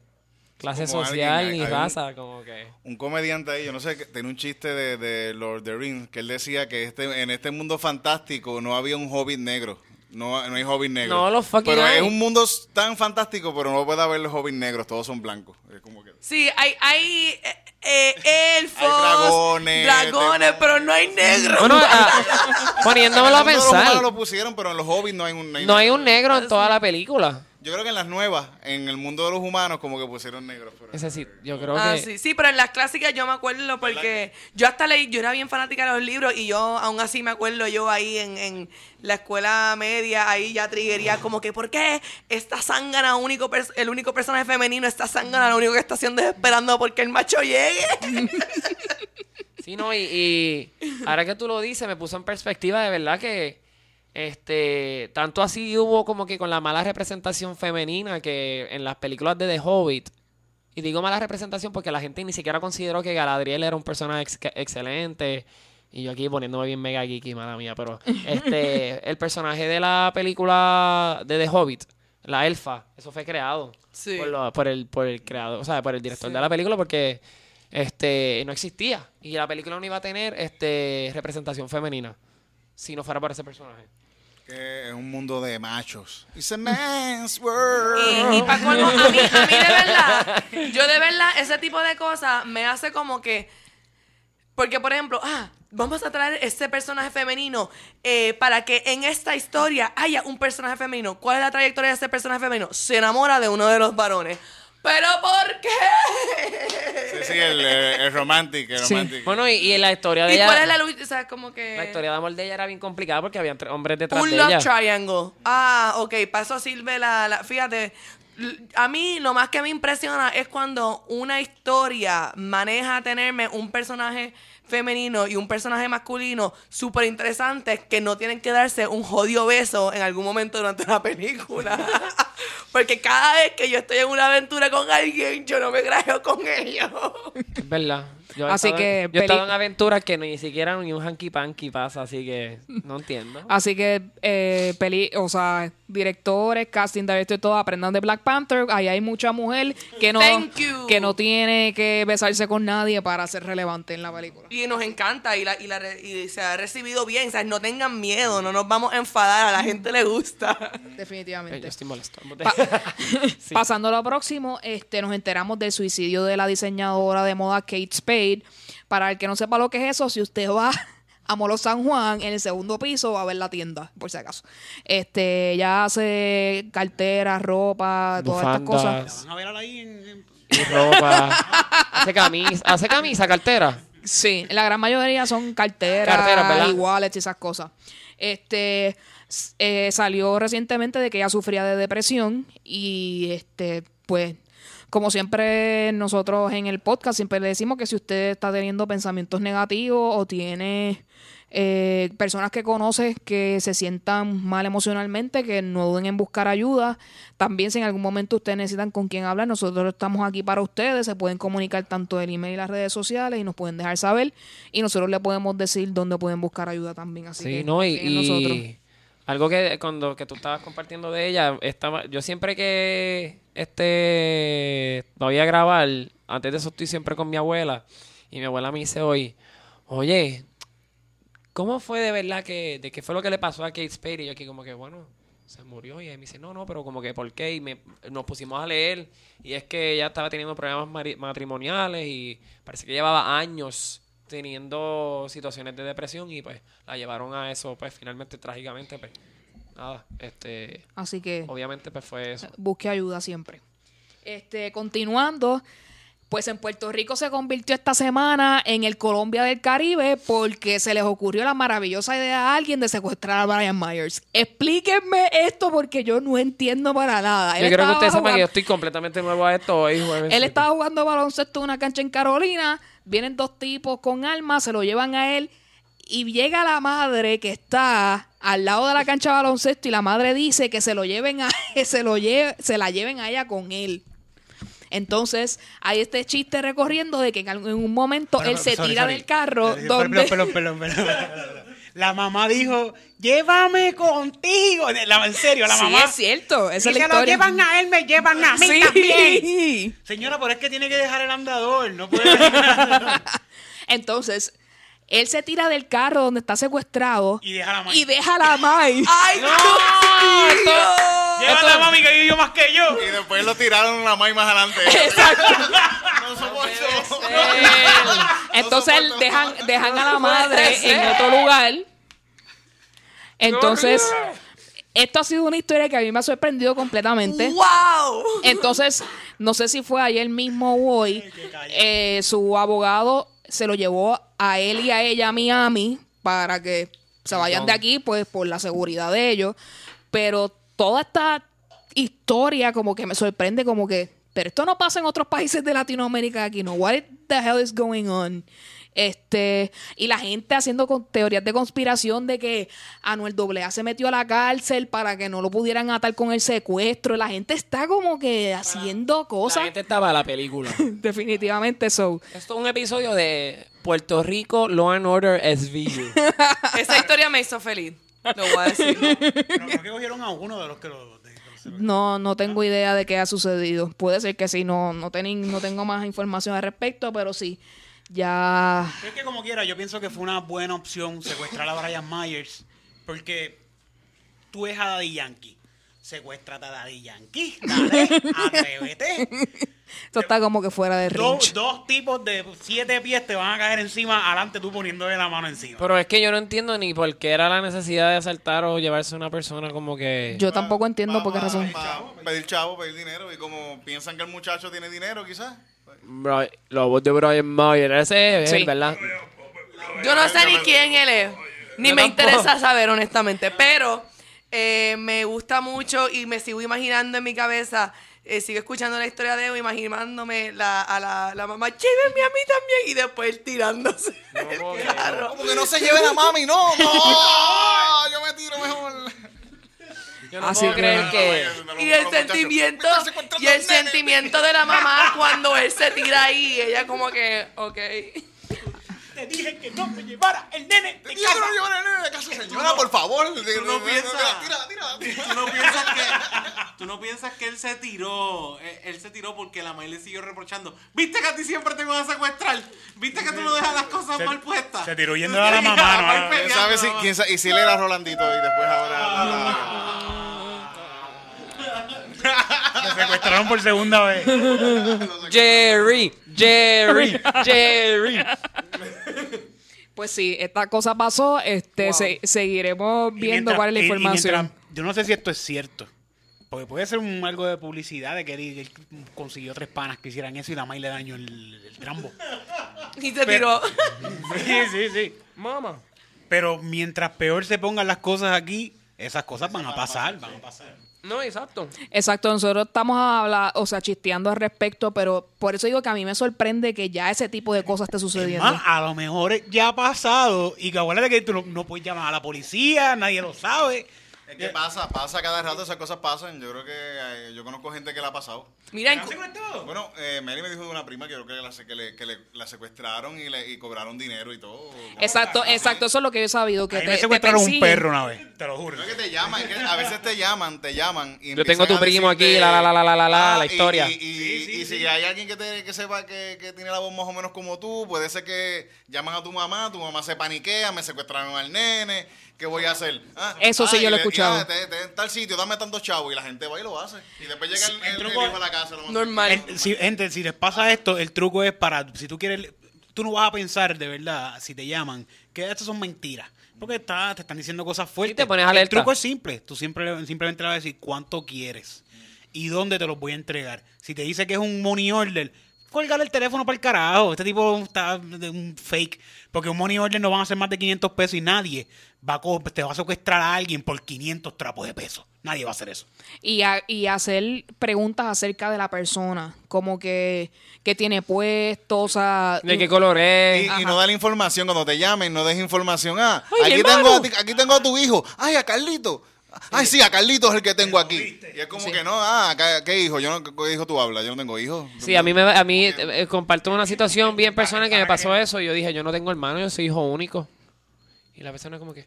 Speaker 4: clase
Speaker 1: Como
Speaker 4: social
Speaker 1: alguien-
Speaker 4: ni
Speaker 1: hay un-
Speaker 4: raza, como que...
Speaker 1: Un comediante ahí, yo no sé, que tenía un chiste de, de Lord of the Rings, que él decía que este, en este mundo fantástico no había un hobbit negro. No, no hay hobbit negro.
Speaker 4: No, los fucking
Speaker 1: Pero
Speaker 4: hay.
Speaker 1: es un mundo tan fantástico, pero no puede haber los hobbits negros, todos son blancos. Es como que...
Speaker 5: Sí, hay, hay eh, eh, elfos,
Speaker 1: Hay dragones,
Speaker 5: dragones, pero no hay negros.
Speaker 4: Bueno, ah, *laughs* poniéndomelo a
Speaker 1: de los
Speaker 4: pensar,
Speaker 1: lo pusieron, pero en los hobbits no hay un
Speaker 4: no hay un negro en toda la película.
Speaker 1: Yo creo que en las nuevas, en el mundo de los humanos, como que pusieron negros. Pero...
Speaker 4: Es decir, yo creo
Speaker 5: Ah,
Speaker 4: que...
Speaker 5: sí, sí, pero en las clásicas yo me acuerdo porque yo hasta leí, yo era bien fanática de los libros y yo aún así me acuerdo yo ahí en, en la escuela media, ahí ya triggería como que, ¿por qué esta zángana, único pers- el único personaje femenino, esta zángana, lo único que está haciendo es esperando porque el macho llegue? *laughs*
Speaker 4: Sí, no, y, y ahora que tú lo dices, me puso en perspectiva de verdad que este tanto así hubo como que con la mala representación femenina que en las películas de The Hobbit. Y digo mala representación porque la gente ni siquiera consideró que Galadriel era un personaje ex- excelente. Y yo aquí poniéndome bien mega geeky, mala mía, pero *laughs* este el personaje de la película de The Hobbit, la elfa, eso fue creado
Speaker 5: Sí.
Speaker 4: por, lo- por el por el creador, o sea, por el director de la película porque este no existía y la película no iba a tener este representación femenina si no fuera por ese personaje.
Speaker 1: Que es un mundo de machos. It's a man's world.
Speaker 5: Y, y pa' colmo, a mí, a mí de verdad, yo de verdad, ese tipo de cosas me hace como que. Porque, por ejemplo, ah, vamos a traer este personaje femenino eh, para que en esta historia haya un personaje femenino. ¿Cuál es la trayectoria de ese personaje femenino? Se enamora de uno de los varones. ¿Pero por qué?
Speaker 1: Sí, sí, el, eh, el romantic, el
Speaker 3: Sí.
Speaker 4: Bueno, y, y la historia de
Speaker 5: ¿Y
Speaker 4: ella
Speaker 5: cuál es la lucha? O sea, como que.
Speaker 4: la historia de amor de ella era bien complicada porque había hombres detrás
Speaker 5: Un
Speaker 4: de
Speaker 5: love
Speaker 4: ella.
Speaker 5: triangle. Ah, ok, para eso sirve la, la- Fíjate, a mí lo más que me impresiona es cuando una historia maneja tenerme un personaje femenino y un personaje masculino súper interesantes que no tienen que darse un jodido beso en algún momento durante la película. *laughs* Porque cada vez que yo estoy en una aventura con alguien, yo no me grabo con ellos.
Speaker 4: Es verdad. Yo he
Speaker 3: Así
Speaker 4: estado-
Speaker 3: que
Speaker 4: yo he estado en aventuras que ni siquiera ni un hanky panky pasa, así que no entiendo. *laughs*
Speaker 3: Así que, eh, peli, o sea, directores, casting directors, todo aprendan de Black Panther. Ahí hay mucha mujer que no,
Speaker 5: Thank you.
Speaker 3: que no tiene que besarse con nadie para ser relevante en la película.
Speaker 5: Y nos encanta y, la, y, la y se ha recibido bien. O sea, no tengan miedo, no nos vamos a enfadar, a la gente le gusta. *laughs*
Speaker 3: Definitivamente.
Speaker 4: yo estoy molesto.
Speaker 3: Pa- *laughs* Pasando a lo próximo, este, nos enteramos del suicidio de la diseñadora de moda Kate Spade. Para el que no sepa lo que es eso, si usted va *laughs* a Molo San Juan, en el segundo piso va a ver la tienda, por si acaso. Este, ella hace carteras, ropa, todas estas cosas.
Speaker 2: Van a ver ahí en, en-
Speaker 4: y ropa. hace camisa, hace camisa, cartera.
Speaker 3: Sí, la gran mayoría son carteras,
Speaker 4: Carteras, ¿verdad?
Speaker 3: y wallets y esas cosas. Este eh, salió recientemente de que ella sufría de depresión y este pues como siempre nosotros en el podcast siempre le decimos que si usted está teniendo pensamientos negativos o tiene eh, personas que conoces que se sientan mal emocionalmente, que no duden en buscar ayuda. También si en algún momento ustedes necesitan con quién hablar, nosotros estamos aquí para ustedes. Se pueden comunicar tanto el email y las redes sociales y nos pueden dejar saber. Y nosotros le podemos decir dónde pueden buscar ayuda también. Así
Speaker 4: Sí,
Speaker 3: que
Speaker 4: no, y,
Speaker 3: en nosotros.
Speaker 4: Algo que cuando que tú estabas compartiendo de ella, estaba, yo siempre que este voy a grabar, antes de eso estoy siempre con mi abuela, y mi abuela me dice hoy, oye, ¿cómo fue de verdad que, de qué fue lo que le pasó a Kate Spade? Y yo aquí como que, bueno, se murió, y ella me dice, no, no, pero como que, ¿por qué? Y me, nos pusimos a leer, y es que ella estaba teniendo problemas matrimoniales, y parece que llevaba años teniendo situaciones de depresión y pues la llevaron a eso pues finalmente trágicamente pues nada este
Speaker 3: Así que
Speaker 4: obviamente pues fue eso
Speaker 3: busque ayuda siempre. Este, continuando, pues en Puerto Rico se convirtió esta semana en el Colombia del Caribe porque se les ocurrió la maravillosa idea a alguien de secuestrar a Brian Myers. Explíquenme esto porque yo no entiendo para nada. Él
Speaker 4: yo quiero que ustedes sepan que yo estoy completamente nuevo a esto hoy jueves
Speaker 3: Él estaba jugando baloncesto en una cancha en Carolina, vienen dos tipos con armas, se lo llevan a él y llega la madre que está al lado de la cancha de baloncesto y la madre dice que se lo lleven a *laughs* se lo lle- se la lleven a ella con él. Entonces, hay este chiste recorriendo de que en, un momento
Speaker 2: Pero,
Speaker 3: él se
Speaker 2: sorry,
Speaker 3: tira
Speaker 2: sorry.
Speaker 3: del carro
Speaker 2: Pero,
Speaker 3: donde.
Speaker 2: La mamá dijo, llévame contigo. En serio, la
Speaker 3: Sí,
Speaker 2: mamá.
Speaker 3: es cierto, esa
Speaker 2: si
Speaker 3: es la
Speaker 2: se lo
Speaker 3: historia.
Speaker 2: llevan a él, me llevan a mí
Speaker 3: Sí.
Speaker 2: también. *laughs* Señora, pero es que tiene que dejar el andador. No puede. *laughs*
Speaker 3: Entonces, él se tira del carro donde está secuestrado
Speaker 2: y deja la mano.
Speaker 3: y deja a la. *laughs*
Speaker 5: ¡Ay, Dios mío!
Speaker 2: Llévate a mami que vivió más que yo.
Speaker 1: Y después lo tiraron la maíz más adelante. *laughs*
Speaker 3: Exacto.
Speaker 1: No soporto.
Speaker 3: Entonces
Speaker 1: soporto.
Speaker 3: dejan, dejan a la madre en otro lugar. Entonces, esto ha sido una historia que a mí me ha sorprendido completamente.
Speaker 5: ¡Wow!
Speaker 3: Entonces, no sé si fue ayer mismo o hoy, eh, su abogado se lo llevó a él y a ella a Miami para que se vayan de aquí, pues por la seguridad de ellos. Pero toda esta historia como que me sorprende como que, pero esto no pasa en otros países de Latinoamérica aquí, ¿no? What the hell is going on? Este, y la gente haciendo con teorías de conspiración de que Anuel AA se metió a la cárcel para que no lo pudieran atar con el secuestro. La gente está como que haciendo
Speaker 4: la
Speaker 3: cosas.
Speaker 4: gente estaba la película *laughs*
Speaker 3: Definitivamente so.
Speaker 4: esto es un episodio de Puerto Rico Law and Order SVU *laughs* *laughs*
Speaker 5: Esa historia me hizo feliz. Lo voy a decir.
Speaker 2: No, creo que cogieron a uno de los que lo. de- de los-
Speaker 3: No, no tengo idea de qué ha sucedido. Puede ser que sí, no, no, teni- no tengo más información al respecto, pero sí, ya...
Speaker 2: Es que como quiera, yo pienso que fue una buena opción secuestrar a Brian Myers. Porque tú ves a Daddy Yankee. Secuestra a Daddy Yankee. Dale, *laughs* atrévete.
Speaker 3: Esto está como que fuera de
Speaker 2: Dos, dos tipos de siete pies te van a caer encima, adelante tú poniéndole la mano encima.
Speaker 4: pero es que yo no entiendo ni por qué era la necesidad de asaltar o llevarse a una persona como que
Speaker 3: Yo tampoco entiendo por qué razón.
Speaker 1: Pedir chavo, pedir dinero. Y como piensan que el muchacho tiene dinero, quizás.
Speaker 4: Bri- la voz de Brian Mayer ese es
Speaker 3: Sí.
Speaker 4: ¿verdad?
Speaker 5: Yo no sé ni quién él es. Ni
Speaker 4: Yo
Speaker 5: me
Speaker 4: tampoco.
Speaker 5: interesa saber, honestamente. Pero eh, me gusta mucho y me sigo imaginando en mi cabeza. eh, sigo escuchando la historia de Evo, imaginándome la, a la, la mamá, llévenme a mí también. Y después tirándose. carro.
Speaker 1: Como que no se lleven a mami, *laughs* no. No, yo me tiro mejor.
Speaker 4: Yo no
Speaker 3: Así que-
Speaker 4: creer que...
Speaker 5: Y el sentimiento, y el sentimiento de la mamá cuando él se tira ahí, ella como que, ok.
Speaker 2: Te dije que no me llevara el nene de
Speaker 1: Yo
Speaker 2: casa.
Speaker 1: no llevo a la nena de casa, señora, por favor.
Speaker 6: Tú no piensas,
Speaker 1: Tira, tira, tira.
Speaker 6: tú no piensas que, tú no piensas que él se tiró, eh, él se tiró porque la May le siguió reprochando. ¿Viste que a ti siempre te van a secuestrar? ¿Viste que tú no dejas las cosas mal puestas?
Speaker 2: se tiró yendo a la mamá, no, no.
Speaker 1: ¿Quién sabe si, quién y si él era Rolandito y después ahora...
Speaker 2: Me *laughs* secuestraron por segunda vez.
Speaker 4: Jerry, Jerry, *laughs* Jerry.
Speaker 3: Pues sí, esta cosa pasó, este, se- seguiremos viendo
Speaker 2: mientras-
Speaker 3: cuál es la
Speaker 2: y- y
Speaker 3: información.
Speaker 2: mientras- yo no sé si esto es cierto. Porque puede ser un, algo de publicidad de que él, él consiguió tres panas que hicieran eso y la May le dañó el, el trambo.
Speaker 5: Y se tiró. *laughs*
Speaker 2: Sí, sí, sí.
Speaker 4: Mamá.
Speaker 2: Pero mientras peor se pongan las cosas aquí, esas cosas van a pasar, van a pasar.
Speaker 4: No, exacto.
Speaker 3: Exacto, nosotros estamos hablando, o sea, chisteando al respecto, pero por eso digo que a mí me sorprende que ya ese tipo de cosas esté
Speaker 2: Es
Speaker 3: sucediendo.
Speaker 2: más, a lo mejor ya ha pasado y que acuérdate que tú no, no puedes llamar a la policía, nadie lo sabe.
Speaker 1: Es que pasa, pasa cada rato, esas cosas pasan. Yo creo que eh, yo conozco gente que la ha pasado.
Speaker 5: Mira, en.
Speaker 1: Bueno, eh, Mary me dijo de una prima que yo creo que, la, se- que, le, que le- la secuestraron y, le, y cobraron dinero y todo.
Speaker 3: Exacto, exacto, eso es lo que yo he sabido, que
Speaker 2: A mí
Speaker 3: te,
Speaker 2: me
Speaker 3: te
Speaker 2: secuestraron un
Speaker 3: persiguen.
Speaker 2: perro una vez, te lo juro.
Speaker 1: No es que te llaman, es que a veces te llaman, te llaman. Y
Speaker 4: Yo tengo
Speaker 1: empiezan
Speaker 4: tu
Speaker 1: a
Speaker 4: primo
Speaker 1: decirte,
Speaker 4: aquí, la, la, la, la, la, la,
Speaker 1: ah,
Speaker 4: la
Speaker 1: y-
Speaker 4: historia.
Speaker 1: Y, y- y si hay alguien que, te, que sepa que, que tiene la voz más o menos como tú, puede ser que llaman a tu mamá, tu mamá se paniquea, me secuestraron al nene, ¿qué voy a hacer? Ah,
Speaker 3: Eso sí
Speaker 1: ah,
Speaker 3: yo
Speaker 1: y
Speaker 3: lo he
Speaker 1: y,
Speaker 3: escuchado.
Speaker 1: ah, te- te- en tal sitio, dame tantos chavos, y la gente va y lo hace. Y después llega el,
Speaker 2: el
Speaker 1: el- el
Speaker 2: truco-
Speaker 1: a la casa. lo
Speaker 5: normal.
Speaker 2: El- si, gente, si les pasa esto, el truco es para, si tú quieres, tú no vas a pensar de verdad, si te llaman, que estas son mentiras. Porque está, te están diciendo cosas fuertes.
Speaker 4: te pones
Speaker 2: el
Speaker 4: alerta.
Speaker 2: truco es simple. Tú siempre, simplemente le vas a decir cuánto quieres y dónde te los voy a entregar. Si te dice que es un money order, cuélgale el teléfono para el carajo. Este tipo está de un fake. Porque un money order no van a ser más de 500 pesos y nadie va a, co- te va a secuestrar a alguien por 500 trapos de peso. Nadie va a hacer eso.
Speaker 3: Y, a- y hacer preguntas acerca de la persona, como que, que tiene puesto, o sea...
Speaker 4: ¿De qué color es?
Speaker 1: y no da la información cuando te llamen, no des información. Ah,
Speaker 4: Ay,
Speaker 1: aquí tengo, a ti- aquí tengo a tu hijo. Ay, a Carlito. Ay, sí, a Carlito es el que tengo aquí. Y es como que no, ah, ¿qué, hijo? Yo no, ¿Qué hijo tú hablas? Yo no tengo hijos.
Speaker 4: Sí, a mí, me, a mí eh, eh, comparto una situación bien personal que me pasó eso. Y yo dije, yo no tengo hermano, yo soy hijo único. Y la persona como que...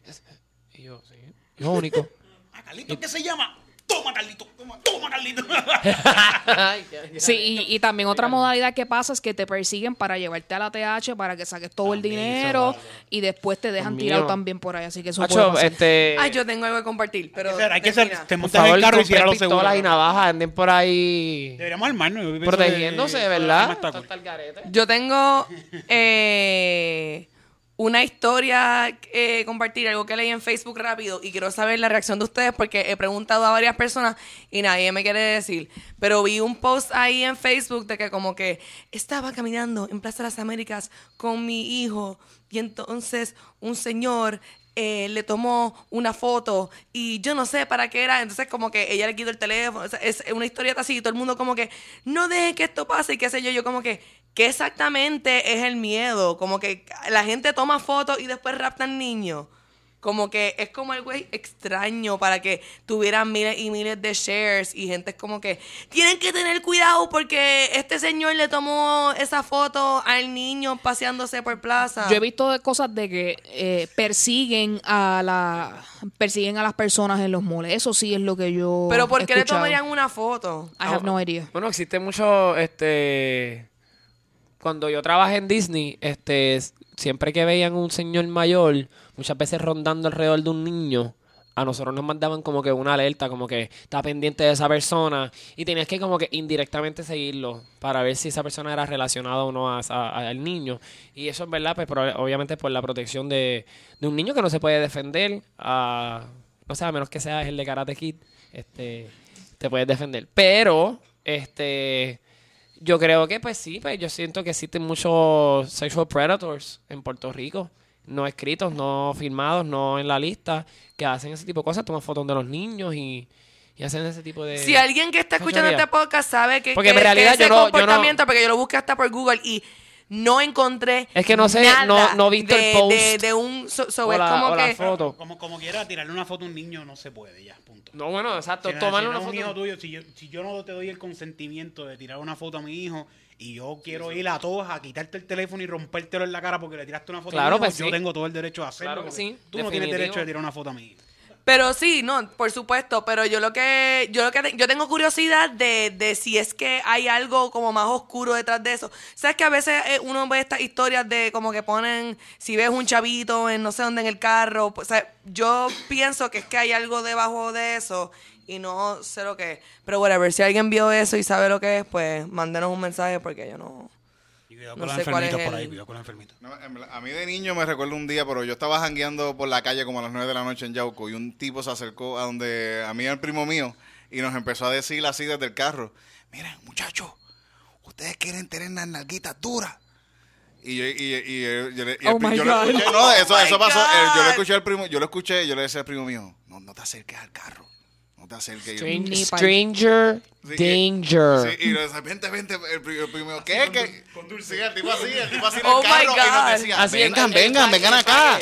Speaker 4: Y yo, sí, hijo *laughs* único.
Speaker 2: ¿A Carlito qué se llama? Toma, Carlito. Toma, toma Carlito. *laughs*
Speaker 3: Sí, y, y también otra modalidad que pasa es que te persiguen para llevarte a la TH para que saques todo el
Speaker 2: También eso
Speaker 3: dinero y después te dejan
Speaker 4: Dios
Speaker 3: tirado
Speaker 4: mío.
Speaker 3: también por ahí, así que eso puede pasar.
Speaker 4: este...
Speaker 5: Ay, yo tengo algo que compartir, pero...
Speaker 2: Hay que ser- hay que ser,
Speaker 5: termina.
Speaker 2: te
Speaker 4: por
Speaker 2: montas en
Speaker 4: favor,
Speaker 2: el carro y
Speaker 4: compren
Speaker 2: cierra los seguros.
Speaker 4: pistolas y navajas, anden por ahí
Speaker 2: Deberíamos armarnos. yo pienso
Speaker 4: protegiéndose, ¿verdad?
Speaker 2: está cool.
Speaker 4: Hasta el garete.
Speaker 5: Yo tengo eh, una historia que compartir, algo que leí en Facebook rápido y quiero saber la reacción de ustedes porque he preguntado a varias personas y nadie me quiere decir. Pero vi un post ahí en Facebook de que como que estaba caminando en Plaza de las Américas con mi hijo y entonces un señor eh, le tomó una foto y yo no sé para qué era, entonces como que ella le quitó el teléfono, es una historieta así y todo el mundo como que no deje que esto pase y qué sé yo, yo como que ¿qué exactamente es el miedo? Como que la gente toma fotos y después raptan niños. Como que es como algo extraño para que tuvieran miles y miles de shares y gente es como que tienen que tener cuidado porque este señor le tomó esa foto al niño paseándose por plaza.
Speaker 3: Yo he visto de cosas de que eh, persiguen a la persiguen a las personas en los moles. Eso sí es lo que yo
Speaker 5: Pero ¿por
Speaker 3: he
Speaker 5: qué le tomarían una foto?
Speaker 3: I have no idea.
Speaker 4: Bueno, existe mucho, este... Cuando yo trabajé en Disney, este, siempre que veían un señor mayor, muchas veces rondando alrededor de un niño, a nosotros nos mandaban como que una alerta, como que está pendiente de esa persona y tenías que como que indirectamente seguirlo para ver si esa persona era relacionada o no a, al niño. Y eso es verdad, pues obviamente por la protección de, de un niño que no se puede defender, a, no sé, a menos que seas el de Karate Kid, este, te puedes defender. Pero, este, yo creo que pues sí, pues yo siento que existen muchos sexual predators en Puerto Rico, no escritos, no firmados, no en la lista, que hacen ese tipo de cosas, toman fotos de los niños y, y hacen ese tipo de...
Speaker 5: Si alguien que está escuchando este podcast sabe que,
Speaker 4: Porque
Speaker 5: que-
Speaker 4: en realidad
Speaker 5: que ese
Speaker 4: yo no- yo no-
Speaker 5: comportamiento, porque yo lo busqué hasta por Google y no encontré
Speaker 4: Es que no sé,
Speaker 5: nada
Speaker 4: no- no he visto el
Speaker 5: de,
Speaker 4: post.
Speaker 5: de, de un so, so
Speaker 4: O
Speaker 5: es
Speaker 4: la-
Speaker 5: como
Speaker 4: o la
Speaker 5: que
Speaker 4: foto.
Speaker 2: Como, como quiera, tirarle una foto a un niño no se puede ya, punto.
Speaker 4: No, bueno, exacto,
Speaker 2: Si
Speaker 4: tomarle
Speaker 2: si
Speaker 4: una
Speaker 2: hijo
Speaker 4: foto.
Speaker 2: tuyo, si yo, si yo no te doy el consentimiento de tirar una foto a mi hijo y yo quiero ir a todos a quitarte el teléfono y rompértelo en la cara porque le tiraste una foto
Speaker 4: Claro,
Speaker 2: a mi hijo,
Speaker 4: pues
Speaker 2: yo
Speaker 4: sí.
Speaker 2: tengo todo el derecho de hacerlo.
Speaker 4: Claro que sí,
Speaker 2: Tú no tienes derecho de tirar una foto a mi hijo.
Speaker 5: Pero sí, no, por supuesto, pero yo lo que yo lo que yo tengo curiosidad de, de si es que hay algo como más oscuro detrás de eso. Sabes que a veces eh, uno ve estas historias de como que ponen si ves un chavito en no sé dónde en el carro, pues, yo pienso que es que hay algo debajo de eso y no sé lo que es. Pero whatever, si alguien vio eso y sabe lo que es, pues mándenos un mensaje porque yo no
Speaker 2: Y cuidado
Speaker 5: No
Speaker 2: con los
Speaker 5: es
Speaker 2: enfermitos por ahí,
Speaker 5: el-
Speaker 2: cuidado con los enfermitos.
Speaker 1: No, a mí de niño me recuerdo un día, pero yo estaba jangueando por la calle como a las 9 de la noche en Yauco y un tipo se acercó a donde a mí y al primo mío y nos empezó a decir así desde el carro, miren muchachos, ustedes quieren tener las nalguitas duras. Y yo, y, y- y- yo le- y el
Speaker 3: Oh
Speaker 1: yo le escuché, no, eso,
Speaker 5: Oh
Speaker 1: eso pasó, eh, yo le escuché al primo, yo lo escuché, yo le decía al primo mío, no, no te acerques al carro, No te acerques. Yo,
Speaker 4: stranger
Speaker 1: Sí, que-
Speaker 4: danger.
Speaker 1: Sí, y de repente, vente, el, pri- el primero, ¿qué? ¿Qué? Sí, el tipo así, el tipo así en
Speaker 5: Oh
Speaker 1: el
Speaker 5: my
Speaker 1: carro, y nos
Speaker 5: God.
Speaker 1: decía,
Speaker 4: Así,
Speaker 1: vengan,
Speaker 4: el- el
Speaker 1: vengan, vengan acá.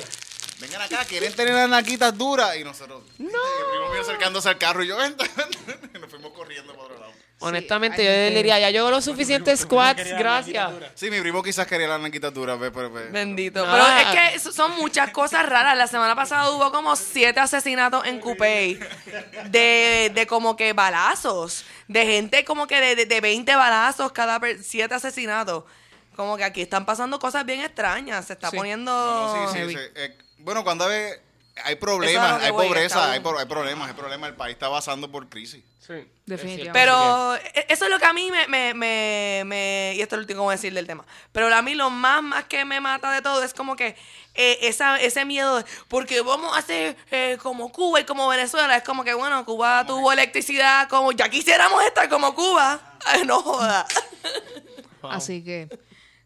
Speaker 1: Vengan acá, quieren tener las naquitas duras. Y nosotros, no. Y el primo mío acercándose al carro y yo, vente, vente. *laughs* Y nos fuimos corriendo lado.
Speaker 4: Honestamente, yo le diría, ya yo hago los suficientes squats,
Speaker 2: la
Speaker 4: gracias.
Speaker 1: Sí, mi primo quizás quería las naquitas duras, ve, pero, ve.
Speaker 5: Bendito.
Speaker 4: No.
Speaker 5: Pero es que son muchas cosas raras. La semana pasada hubo como siete asesinatos en Coupé. De, de como que balazos. De gente como que de, de, de 20 balazos cada per- siete asesinatos. Como que aquí están pasando cosas bien extrañas. Se está
Speaker 3: Sí.
Speaker 5: poniendo.
Speaker 1: No, sí, sí, sí. Eh, bueno, cuando hay, hay problemas, hay pobreza, hay, hay problemas, hay problemas. El país está pasando por crisis.
Speaker 4: Sí,
Speaker 3: Definitivamente.
Speaker 5: Pero e- eso es lo que a mí me, me, me, me- y esto es lo último que voy a decir del tema, pero a mí lo más, más que me mata de todo es como que eh, esa, ese miedo, de, porque vamos a hacer eh, como Cuba y como Venezuela, es como que bueno, Cuba tuvo electricidad, como ya quisiéramos estar como Cuba, *laughs* Ay, no joda.
Speaker 3: Así que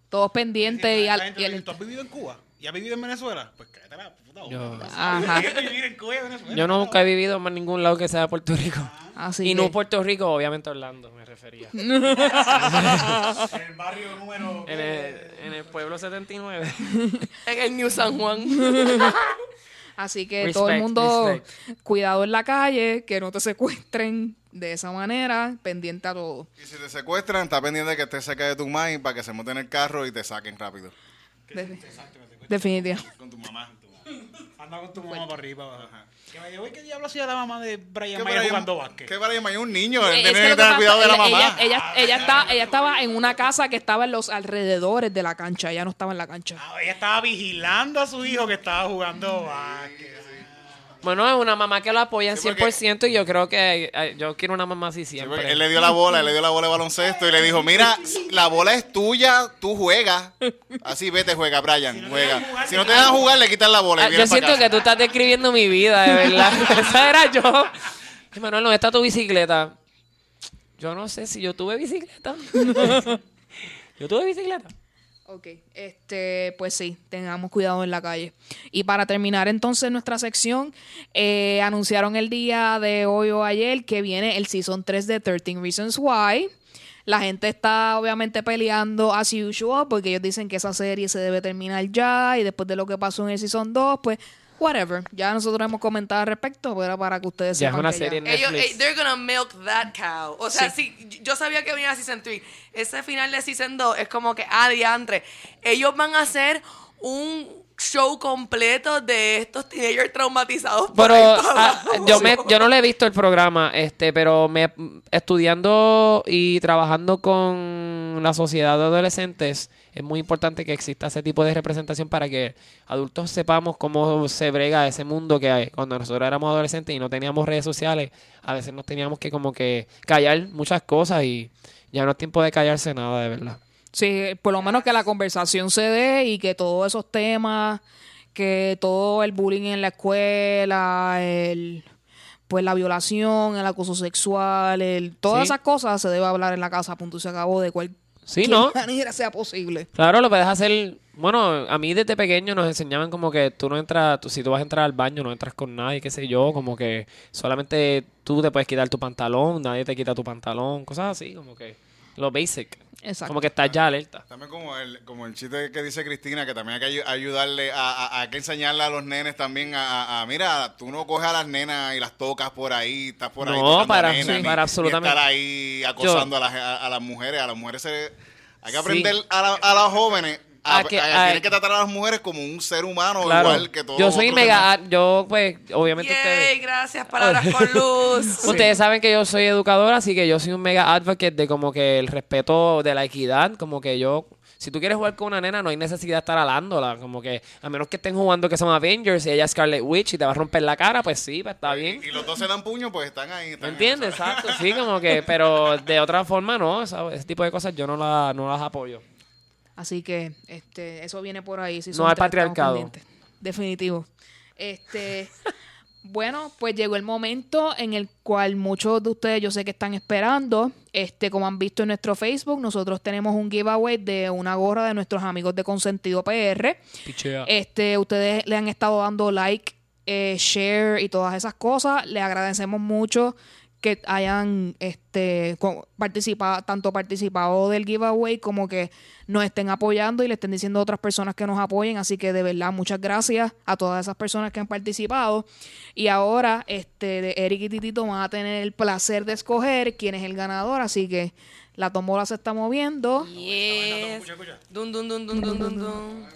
Speaker 3: todos pendientes y,
Speaker 2: La
Speaker 3: al,
Speaker 2: gente
Speaker 3: y el-
Speaker 2: ¿Tú has vivido en Cuba? ¿Y has vivido en Venezuela? Pues
Speaker 4: Yo-. Yo nunca he vivido en ningún lado que sea Puerto Rico.
Speaker 3: Así
Speaker 4: y
Speaker 3: que-
Speaker 4: no Puerto Rico, obviamente Orlando, me refería. *laughs*
Speaker 2: En el barrio número...
Speaker 4: En el, en el pueblo 79. *laughs*
Speaker 5: En el New San Juan. *laughs*
Speaker 3: Así que
Speaker 4: Respect,
Speaker 3: todo el mundo,
Speaker 4: respect.
Speaker 3: cuidado en la calle, que no te secuestren de esa manera, pendiente a todo.
Speaker 1: Y si te secuestran, está pendiente de que estés cerca de tu mãe para que se monten en el carro y te saquen rápido.
Speaker 3: De- Definitivamente.
Speaker 1: Con tu mamá.
Speaker 2: Anda con tu mamá para arriba. abajo. Que me ¿y ¿qué diablo hacía la mamá de Brian
Speaker 1: ¿Qué
Speaker 2: Mayer jugando básquet?
Speaker 1: ¿Qué Brian Mayer? Un niño.
Speaker 3: Eh,
Speaker 1: Él tiene
Speaker 3: que
Speaker 1: que
Speaker 3: lo que
Speaker 1: tener
Speaker 3: pasa-
Speaker 1: cuidado de la
Speaker 3: ella-
Speaker 1: mamá.
Speaker 3: Ella, ella, está, ella estaba en una casa que estaba en los alrededores de la cancha, ella no estaba en la cancha.
Speaker 2: Ah, ella estaba vigilando a su hijo que estaba jugando básquet.
Speaker 4: Bueno, es una mamá que lo apoya en
Speaker 1: Sí, porque-
Speaker 4: 100% y yo creo que eh, yo quiero una mamá así
Speaker 1: Sí,
Speaker 4: siempre.
Speaker 1: él le dio la bola, él le dio la bola de baloncesto y le dijo, mira, la bola es tuya, tú juegas. Así vete, juega, Brian, juega. Si no te dejan jugar, le quitan la bola y
Speaker 4: Ah, yo siento que tú estás describiendo mi vida, de verdad. *laughs* Esa era yo. Y, Manuel, ¿dónde está tu bicicleta? Yo no sé si yo tuve bicicleta. *laughs* yo tuve bicicleta.
Speaker 3: Ok, este, pues sí, tengamos cuidado en la calle. Y para terminar entonces nuestra sección, eh, anunciaron el día de hoy o ayer que viene el Season 3 de 13 Reasons Why. La gente está obviamente peleando as usual porque ellos dicen que esa serie se debe terminar ya y después de lo que pasó en el Season 2, pues whatever. Ya nosotros hemos comentado al respecto, pero era para que ustedes
Speaker 4: Ya es
Speaker 3: sepan
Speaker 4: una
Speaker 3: que
Speaker 4: serie en
Speaker 5: Ellos,
Speaker 4: Netflix.
Speaker 5: eh, they're gonna milk that cow. O sea, si yo sabía que venía Season 3. Ese final de Season 2 es como que, ah, diantre. Ellos van a hacer un show completo de estos teenagers traumatizados. por
Speaker 4: Pero ah, yo me, yo no le he visto el programa, este, pero me estudiando y trabajando con la sociedad de adolescentes, es muy importante que exista ese tipo de representación para que adultos sepamos cómo se brega ese mundo que hay. Cuando nosotros éramos adolescentes y no teníamos redes sociales, a veces nos teníamos que como que callar muchas cosas y ya no es tiempo de callarse nada, de verdad.
Speaker 3: Sí, por lo menos que la conversación se dé y que todos esos temas, que todo el bullying en la escuela, el pues la violación, el acoso sexual, el, todas
Speaker 4: Sí.
Speaker 3: esas cosas se debe hablar en la casa, punto y se acabó de cualquier
Speaker 4: Sí, ¿no?
Speaker 3: manera sea posible.
Speaker 4: Claro, lo puedes hacer. Bueno, a mí desde pequeño nos enseñaban como que tú no entras, tú, si tú vas a entrar al baño, no entras con nadie, qué sé yo, como que solamente tú te puedes quitar tu pantalón, nadie te quita tu pantalón, cosas así, como que lo basic.
Speaker 3: Exacto.
Speaker 4: Como que estás ya alerta.
Speaker 1: También como el, como el chiste que dice Cristina, que también hay que ayu- ayudarle, a, a- hay que enseñarle a los nenes también a, a- a, mira, tú no coges a las nenas y las tocas por ahí, estás por ahí
Speaker 4: No, para-
Speaker 1: nenas,
Speaker 4: sí,
Speaker 1: ni-
Speaker 4: para absolutamente.
Speaker 1: estar ahí acosando a, las, a, a las mujeres, a las mujeres se, hay que
Speaker 4: Sí.
Speaker 1: aprender a, la- a las jóvenes a,
Speaker 4: A que-
Speaker 1: a-
Speaker 4: a-
Speaker 1: tienen que tratar a las mujeres como un ser humano
Speaker 4: Claro.
Speaker 1: igual que todos
Speaker 4: Yo soy mega,
Speaker 1: demás.
Speaker 4: yo pues, obviamente ustedes.
Speaker 5: Yay, gracias, palabras con *laughs* luz. *laughs*
Speaker 4: Ustedes saben que yo soy educador, así que yo soy un mega advocate de como que el respeto de la equidad, como que yo, si tú quieres jugar con una nena, no hay necesidad de estar alándola, como que a menos que estén jugando que son Avengers y ella es Scarlet Witch y te va a romper la cara, pues sí, pues está bien.
Speaker 1: Y los dos se dan puño, pues están ahí.
Speaker 4: ¿Me
Speaker 1: están ahí,
Speaker 4: entiendes? Exacto, sí, como que, pero de otra forma no, ese tipo de cosas yo no, la, no las apoyo.
Speaker 3: Así que este eso viene por ahí. Si
Speaker 4: No
Speaker 3: estamos
Speaker 4: patriarcado.
Speaker 3: Definitivo. Este, *laughs* bueno, pues llegó el momento en el cual muchos de ustedes yo sé que están esperando. Este, como han visto en nuestro Facebook, nosotros tenemos un giveaway de una gorra de nuestros amigos de Consentido PR.
Speaker 4: Pichea.
Speaker 3: Este, ustedes le han estado dando like eh, share y todas esas cosas. Le agradecemos mucho que hayan este co- participado, tanto participado del giveaway como que nos estén apoyando y le estén diciendo a otras personas que nos apoyen. Así que de verdad, muchas gracias a todas esas personas que han participado. Y ahora, este, de Eric y Titito van a tener el placer de escoger quién es el ganador. Así que la tomola se está moviendo.
Speaker 5: Yes. Dun, dun, dun, dun, dun, dun, dun.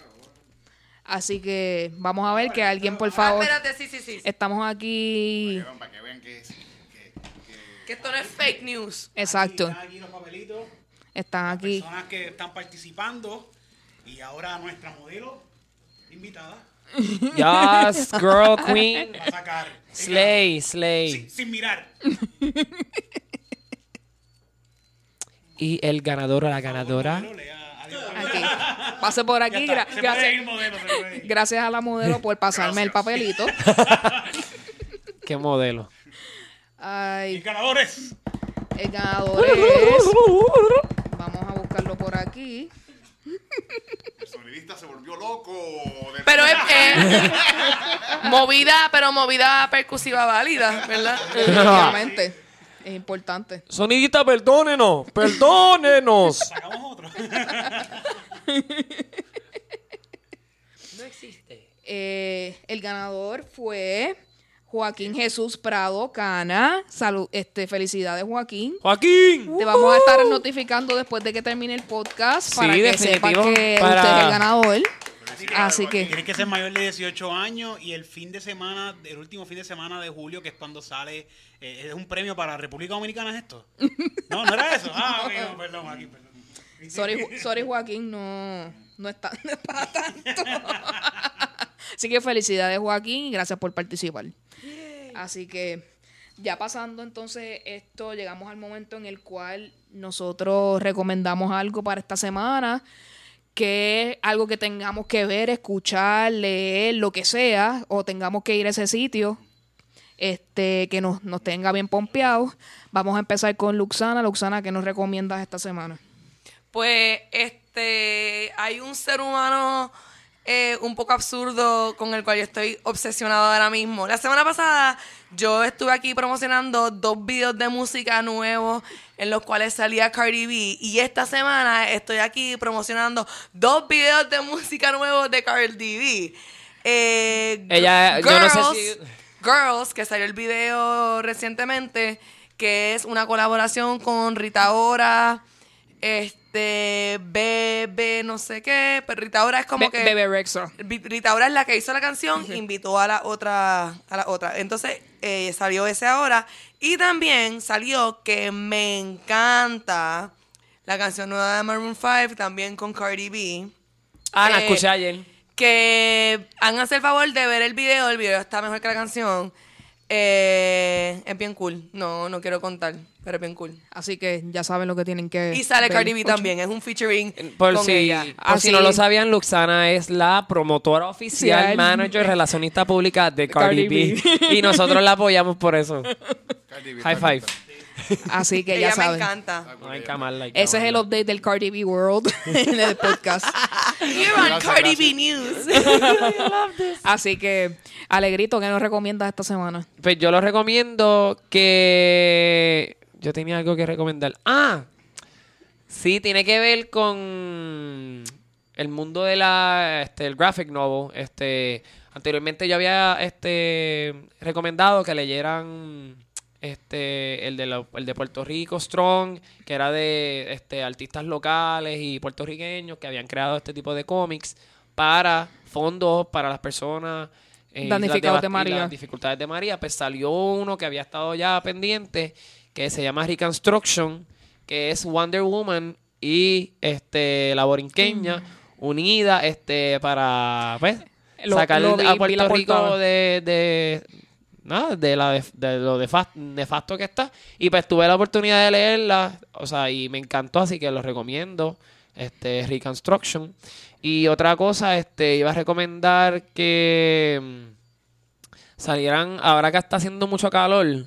Speaker 3: Así que vamos a ver que alguien, por favor.
Speaker 5: Ah, espérate, sí, sí, sí.
Speaker 3: Estamos aquí.
Speaker 1: Para que vean que es. Que-
Speaker 5: esto no es fake news.
Speaker 3: Exacto.
Speaker 2: Están aquí los papelitos.
Speaker 3: Están aquí.
Speaker 2: Personas que están participando. Y ahora nuestra modelo invitada *laughs*
Speaker 4: Yes, girl, queen.
Speaker 2: va a sacar.
Speaker 4: Slay, slay.
Speaker 2: Sin, sin mirar. *laughs*
Speaker 4: Y el ganador o la ganadora.
Speaker 3: Aquí. *laughs* Pase por aquí.
Speaker 2: está.
Speaker 3: gra-
Speaker 2: Se puede
Speaker 3: gracias,
Speaker 2: ir modelo, se puede ir.
Speaker 3: gracias a la modelo por pasarme el papelito.
Speaker 4: ¿Qué modelo?
Speaker 2: Y
Speaker 3: Ay,
Speaker 2: ganadores.
Speaker 3: el ganador es. Vamos a buscarlo por aquí.
Speaker 1: El sonidista se volvió loco. del-
Speaker 5: Pero es eh, movida, pero movida percusiva válida, ¿verdad? *laughs*
Speaker 3: Efectivamente. Es importante.
Speaker 4: Sonidita, perdónenos, perdónenos.
Speaker 2: Sacamos otro.
Speaker 4: No existe.
Speaker 3: Eh, el ganador fue Joaquín Jesús Prado Cana. Salud, este, felicidades, Joaquín.
Speaker 4: Joaquín.
Speaker 3: Te vamos a estar notificando después de que termine el podcast
Speaker 4: Sí,
Speaker 3: para que
Speaker 4: definitivo,
Speaker 3: que
Speaker 4: para-
Speaker 3: usted es el ganador. Así que
Speaker 2: Tienes que ser mayor de 18 años y el fin de semana, el último fin de semana de julio, que es cuando sale, eh, es un premio para República Dominicana, ¿es esto? No, no era eso. Ah, ok, no, perdón, aquí, perdón.
Speaker 3: sorry, sorry, Joaquín, no, no está *laughs* no es para tanto. *laughs* Así que felicidades Joaquín y gracias por participar. Así que ya pasando entonces esto, llegamos al momento en el cual nosotros recomendamos algo para esta semana, que es algo que tengamos que ver, escuchar, leer, lo que sea, o tengamos que ir a ese sitio, este, que nos, nos tenga bien pompeados. Vamos a empezar con Luxana. Luxana, ¿qué nos recomiendas esta semana?
Speaker 5: Pues este hay un ser humano eh, un poco absurdo con el cual yo estoy obsesionado ahora mismo. La semana pasada yo estuve aquí promocionando dos videos de música nuevos en los cuales salía Cardi B y esta semana estoy aquí promocionando dos videos de música nuevos de Cardi B. Eh,
Speaker 4: Ella- yo no sé si-
Speaker 5: Girls, que salió el video recientemente, que es una colaboración con Rita Ora, este, Bebe, no sé qué, pero Rita Ora es como
Speaker 3: Be-
Speaker 5: que...
Speaker 3: Bebe Rexha.
Speaker 5: Vi- Rita Ora es la que hizo la canción, invitó a la otra, a la otra. Entonces, eh, salió ese ahora. Y también salió que me encanta la canción nueva de Maroon 5, también con Cardi B.
Speaker 4: Ah, la
Speaker 5: Eh,
Speaker 4: escuché ayer.
Speaker 5: que hagan el favor de ver el video, el video está mejor que la canción. Eh, es bien cool. No, no quiero contar, pero es bien cool.
Speaker 3: Así que ya saben lo que tienen que
Speaker 5: Y sale
Speaker 3: ver.
Speaker 5: Cardi B también, es un featuring
Speaker 4: Por
Speaker 5: con
Speaker 4: si,
Speaker 5: ella.
Speaker 4: por si
Speaker 3: Así-
Speaker 4: no lo sabían, Luxana es la promotora oficial,
Speaker 3: Oficial.
Speaker 4: manager, *laughs* relacionista pública de Cardi,
Speaker 3: Cardi
Speaker 4: B. y nosotros la apoyamos por eso.
Speaker 1: Cardi B,
Speaker 4: High
Speaker 1: Cardi
Speaker 4: five.
Speaker 3: Así que
Speaker 5: ella
Speaker 3: ya
Speaker 5: me
Speaker 3: saben.
Speaker 5: encanta.
Speaker 4: No hay que amarla, hay que
Speaker 3: Ese es el
Speaker 4: amarla.
Speaker 3: update del Cardi B World *laughs* en el *laughs* podcast.
Speaker 5: You're on
Speaker 1: Gracias,
Speaker 5: Cardi
Speaker 1: gracias.
Speaker 5: B News. *laughs*
Speaker 3: Así que, Alegrito, ¿qué nos recomiendas esta semana?
Speaker 4: Pues yo lo recomiendo que... Yo tenía algo que recomendar. Ah, sí, tiene que ver con el mundo de la, este, el graphic novel. Este, anteriormente yo había, este, recomendado que leyeran, este, el de, la- el de Puerto Rico Strong, que era de, este, artistas locales y puertorriqueños que habían creado este tipo de cómics para fondos para las personas eh,
Speaker 3: de María.
Speaker 4: las dificultades de María, pues salió uno que había estado ya pendiente, que se llama Reconstruction, que es Wonder Woman y este la borinqueña unida este para pues
Speaker 3: Lo-
Speaker 4: sacar
Speaker 3: lo vi,
Speaker 4: a Puerto Rico de nada, de la de lo nefasto que está y pues tuve la oportunidad de leerla, o sea, y me encantó, así que lo recomiendo, este Reconstruction. Y otra cosa, este iba a recomendar que mm, salieran, ahora que está haciendo mucho calor,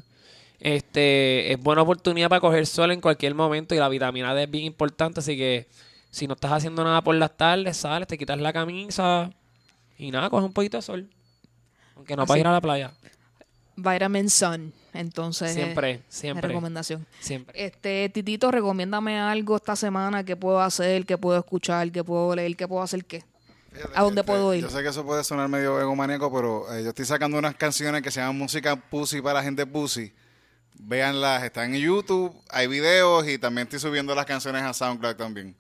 Speaker 4: este es buena oportunidad para coger sol en cualquier momento y la vitamina D es bien importante, así que si no estás haciendo nada por las tardes, sales, te quitas la camisa y nada, coges un poquito de sol. Aunque no para ir a la playa.
Speaker 3: Vitamin Sun. Entonces,
Speaker 4: Siempre,
Speaker 3: eh,
Speaker 4: siempre.
Speaker 3: recomendación.
Speaker 4: Siempre.
Speaker 3: Este, Titito, recomiéndame algo esta semana que puedo hacer, que puedo escuchar, que puedo leer, que puedo hacer qué.
Speaker 1: Fíjate,
Speaker 3: ¿A dónde
Speaker 1: este,
Speaker 3: puedo ir?
Speaker 1: Yo sé que eso puede sonar medio egomaníaco, pero eh, yo estoy sacando unas canciones que se llaman música pussy para gente pussy. Véanlas, están en YouTube, hay videos y también estoy subiendo las canciones a SoundCloud también.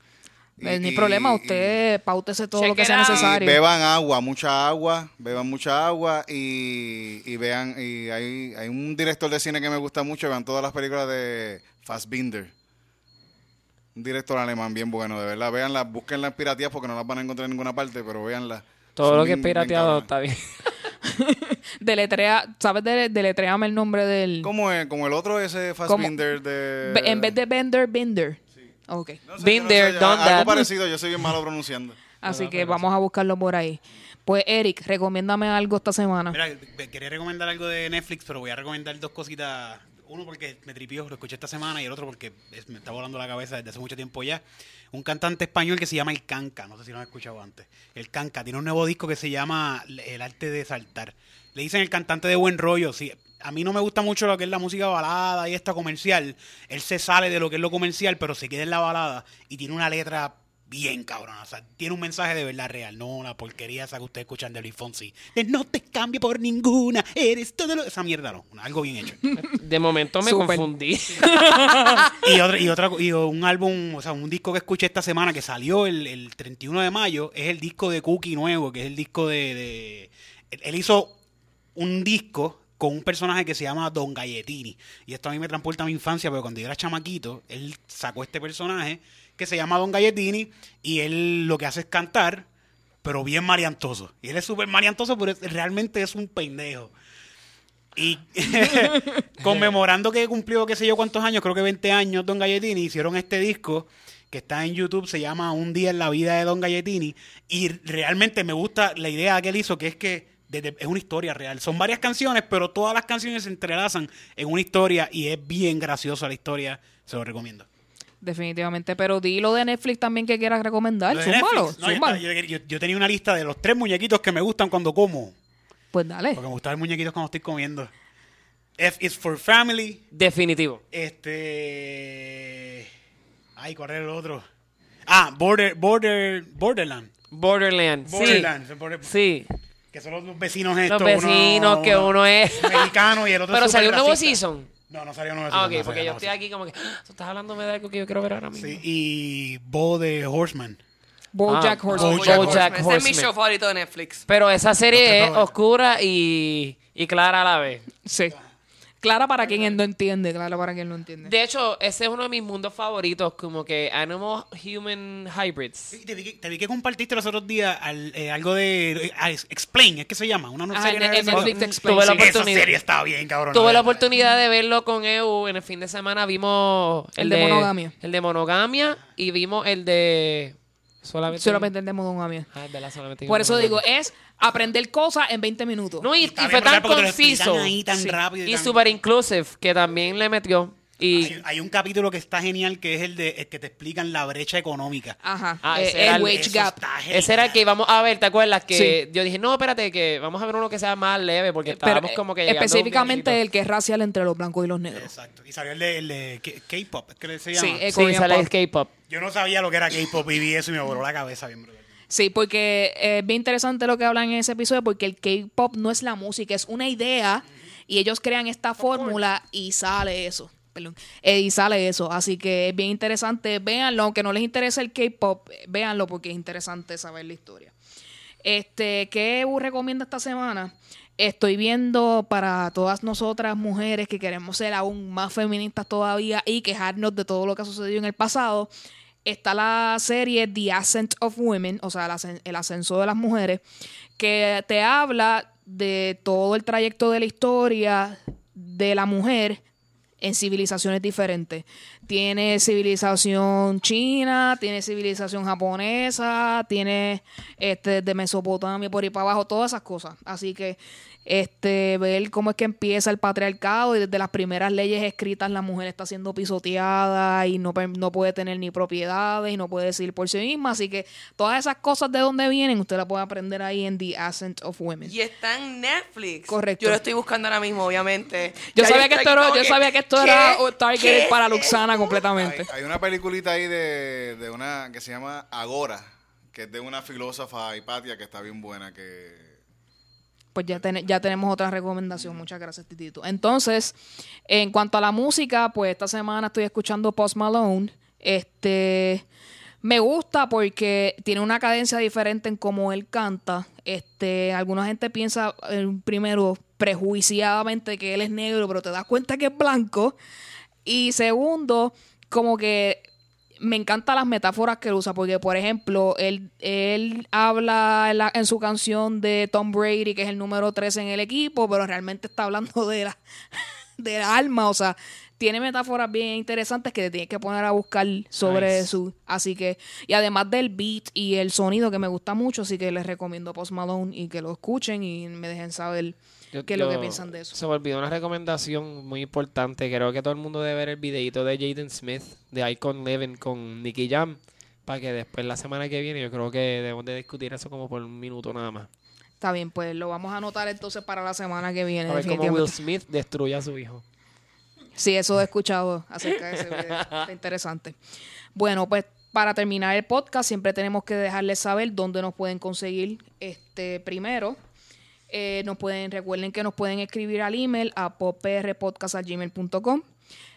Speaker 1: Y-
Speaker 3: Eh, Ni problema,
Speaker 1: y-
Speaker 3: usted pautese todo lo que sea necesario.
Speaker 1: beban agua, mucha agua, beban mucha agua y, y vean, y hay, hay un director de cine que me gusta mucho, vean todas las películas de Fassbinder. Un director alemán bien bueno, de verdad, véanlas, búsquenlas piratías porque no las van a encontrar en ninguna parte, pero véanlas.
Speaker 4: Todo
Speaker 1: Son
Speaker 4: lo que es pirateado está bien. *laughs*
Speaker 3: Deletrea, ¿sabes? De, deletreame el nombre del...
Speaker 1: Como el, como el otro ese Fassbinder de...
Speaker 3: En vez de Bender, Bender. Ok.
Speaker 1: No sé,
Speaker 4: Been
Speaker 1: no
Speaker 4: there,
Speaker 1: sé,
Speaker 4: done
Speaker 1: algo
Speaker 4: that.
Speaker 1: parecido, yo soy bien malo pronunciando.
Speaker 3: Así que vamos a buscarlo por ahí. Pues, Eric, recomiéndame algo esta semana.
Speaker 2: Mira, quería recomendar algo de Netflix, pero voy a recomendar dos cositas. Uno porque me tripió, lo escuché esta semana, y el otro porque es- me está volando la cabeza desde hace mucho tiempo ya. Un cantante español que se llama El Canca, no sé si lo han escuchado antes. El Canca tiene un nuevo disco que se llama El arte de saltar. Le dicen el cantante de buen rollo, sí. A mí no me gusta mucho lo que es la música balada y esta comercial. Él se sale de lo que es lo comercial, pero se queda en la balada y tiene una letra bien cabrona. O sea, tiene un mensaje de verdad real, no una porquería esa que ustedes escuchan de Luis Fonsi. De no te cambio por ninguna, eres todo lo... Esa mierda no, algo bien hecho.
Speaker 4: De momento me confundí. *laughs*
Speaker 2: y otra, y otra y un álbum, o sea, un disco que escuché esta semana que salió el, el 31 de mayo, es el disco de Cookie nuevo, que es el disco de... de- él hizo un disco con un personaje que se llama Don Galletini. Y esto a mí me transporta a mi infancia, porque cuando yo era chamaquito, él sacó este personaje que se llama Don Galletini y él lo que hace es cantar, pero bien mariantoso. Y él es súper mariantoso, pero realmente es un pendejo. Y *laughs* *laughs* conmemorando que cumplió qué sé yo cuántos años, creo que 20 años, Don Galletini, hicieron este disco que está en YouTube, se llama Un día en la vida de Don Galletini. Y realmente me gusta la idea que él hizo, que es que desde- es una historia real. Son varias canciones, pero todas las canciones se entrelazan en una historia y es bien graciosa la historia. Se lo recomiendo.
Speaker 3: Definitivamente. Pero di lo de Netflix también que quieras recomendar. Zúmbalo,
Speaker 2: Netflix, no, yo,
Speaker 3: zúmbalo.
Speaker 2: yo- yo- yo tenía una lista de los tres muñequitos que me gustan cuando como.
Speaker 3: Pues dale.
Speaker 2: Porque me gustan los muñequitos cuando estoy comiendo. F is for family.
Speaker 4: Definitivo.
Speaker 2: Este. Ay, ¿cuál era el otro? Ah, Border, Border, Borderland.
Speaker 4: Borderland. Sí.
Speaker 2: Borderland. Border-
Speaker 4: Sí.
Speaker 2: Que son los vecinos estos.
Speaker 4: Los vecinos que uno es.
Speaker 2: mexicano y el otro *laughs*
Speaker 4: Pero
Speaker 2: es
Speaker 4: salió un nuevo season.
Speaker 2: No, no salió un nuevo
Speaker 4: Ah,
Speaker 2: season,
Speaker 4: ok,
Speaker 2: no
Speaker 4: porque yo estoy
Speaker 2: nuevo
Speaker 4: aquí como que. "Ah, Tú estás hablándome de algo que yo quiero ver ahora mismo.
Speaker 2: season. Sí, y Bo de Horseman.
Speaker 3: Bojack
Speaker 4: Ah,
Speaker 3: Horseman.
Speaker 2: Bojack
Speaker 4: Bojack
Speaker 5: Ese es mi
Speaker 4: Horseman.
Speaker 5: show favorito de Netflix.
Speaker 4: Pero esa serie es oscura y, y clara a la vez.
Speaker 3: Sí. Clara para quien no entiende, clara para quien no entiende.
Speaker 4: De hecho, ese es uno de mis mundos favoritos, como que Animal Human Hybrids.
Speaker 2: Te vi, que, te vi que compartiste los otros días al- eh, algo de eh, Explain, es que se llama. Una
Speaker 3: Ah,
Speaker 2: serie
Speaker 3: en-
Speaker 2: de
Speaker 3: en
Speaker 2: Netflix.
Speaker 3: Netflix Explain,
Speaker 4: Tuve la
Speaker 3: sí.
Speaker 2: Esa
Speaker 4: oportunidad.
Speaker 2: serie está bien, cabrón.
Speaker 4: Tuve la oportunidad de verlo con EU en el fin de semana. Vimos
Speaker 3: El de monogamia.
Speaker 4: El de monogamia y vimos el de solamente.
Speaker 3: Solamente entendemos monogamia.
Speaker 4: Ah, es verdad, solamente
Speaker 3: Por eso digo, es aprender cosas en 20 minutos.
Speaker 4: No, y, fue tan conciso.
Speaker 2: ahí tan
Speaker 4: Sí.
Speaker 2: rápido y
Speaker 4: Y
Speaker 2: tan-
Speaker 4: super inclusive, que también le metió. Y
Speaker 2: Hay, hay un capítulo que está genial que es el de el que te explican la brecha económica.
Speaker 3: Ajá.
Speaker 4: Ah,
Speaker 3: Eh,
Speaker 4: era
Speaker 3: el wage gap.
Speaker 4: ese era el que íbamos a ver, ¿te acuerdas? Que
Speaker 3: Sí.
Speaker 4: yo dije, no, espérate, que vamos a ver uno que sea más leve, porque
Speaker 3: Pero
Speaker 4: estábamos
Speaker 3: eh,
Speaker 4: como que
Speaker 3: específicamente el que es racial entre los blancos y los negros.
Speaker 2: Exacto. Y salió el de, el de K-pop, que se llama.
Speaker 3: Sí, eh,
Speaker 4: Sí, sale el K-pop.
Speaker 2: Yo no sabía lo que era K-pop y vi eso y me voló la cabeza bien brutal.
Speaker 3: Sí, porque es bien interesante lo que hablan en ese episodio, porque el K-pop no es la música, es una idea y ellos crean esta fórmula y sale eso. Perdón, eh, y sale eso. Así que es bien interesante. Véanlo, aunque no les interese el K-pop, eh, véanlo porque es interesante saber la historia. Este, ¿qué U recomienda esta semana? Estoy viendo para todas nosotras mujeres que queremos ser aún más feministas todavía y quejarnos de todo lo que ha sucedido en el pasado. Está la serie The Ascent of Women, o sea, el el ascenso de las mujeres, que te habla de todo el trayecto de la historia de la mujer en civilizaciones diferentes. Tiene civilización china, tiene civilización japonesa, tiene este de Mesopotamia por ahí para abajo, todas esas cosas. Así que este, ver cómo es que empieza el patriarcado y desde las primeras leyes escritas la mujer está siendo pisoteada y no, no puede tener ni propiedades y no puede decidir por sí misma. Así que todas esas cosas de dónde vienen, usted las puede aprender ahí en The Ascent of Women.
Speaker 5: Y está en Netflix.
Speaker 3: Correcto.
Speaker 5: Yo lo estoy buscando ahora mismo, obviamente.
Speaker 3: Yo sabía que esto era, yo sabía que esto era target
Speaker 5: ¿Qué
Speaker 3: para Luxana? Completamente.
Speaker 1: Hay, hay una peliculita ahí de, de una que se llama Agora, que es de una filósofa Hipatia que está bien buena, que
Speaker 3: Pues ya, ten- ya tenemos otra recomendación. Muchas gracias, Titito. Entonces, en cuanto a la música, pues esta semana estoy escuchando Post Malone. Este me gusta porque tiene una cadencia diferente en cómo él canta. Este, alguna gente piensa eh, primero prejuiciadamente que él es negro, pero te das cuenta que es blanco. Y segundo, como que me encantan las metáforas que él usa, porque por ejemplo, él, él habla en, la- en su canción de Tom Brady, que es el número 13 en el equipo, pero realmente está hablando de la, *laughs* de la alma, o sea, tiene metáforas bien interesantes que te tienes que poner a buscar sobre
Speaker 4: Nice.
Speaker 3: su... Así que, y además del beat y el sonido que me gusta mucho, así que les recomiendo Post Malone y que lo escuchen y me dejen saber
Speaker 4: Yo-
Speaker 3: qué es lo que piensan de eso.
Speaker 4: Se me olvidó una recomendación muy importante. Creo que todo el mundo debe ver el videito de Jaden Smith de Icon Living con Nicky Jam. Para que después la semana que viene yo creo que debemos de discutir eso como por un minuto nada más.
Speaker 3: Está bien, pues lo vamos a anotar entonces para la semana que viene.
Speaker 4: A ver cómo. Will Smith destruye a su hijo.
Speaker 3: Sí, eso he escuchado acerca de ese video. *laughs* Está interesante. Bueno, pues para terminar el podcast, siempre tenemos que dejarles saber dónde nos pueden conseguir. Este, primero, eh, nos pueden, recuerden que nos pueden escribir al email a podprpodcast.gmail.com.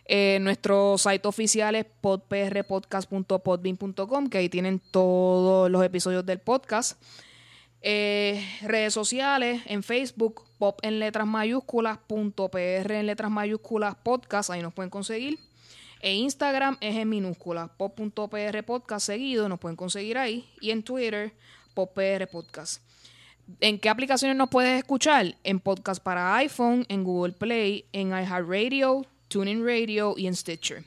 Speaker 3: Eh, nuestro site oficial es podprpodcast.podbean.com, que ahí tienen todos los episodios del podcast. Eh, redes sociales, en Facebook, pop en letras mayúsculas, punto PR en letras mayúsculas, podcast, ahí nos pueden conseguir. E Instagram es en minúsculas, pop.pr podcast seguido, nos pueden conseguir ahí. Y en Twitter, poppr podcast. ¿En qué aplicaciones nos puedes escuchar? En podcast para iPhone, en Google Play, en iHeartRadio, TuneIn Radio y en Stitcher.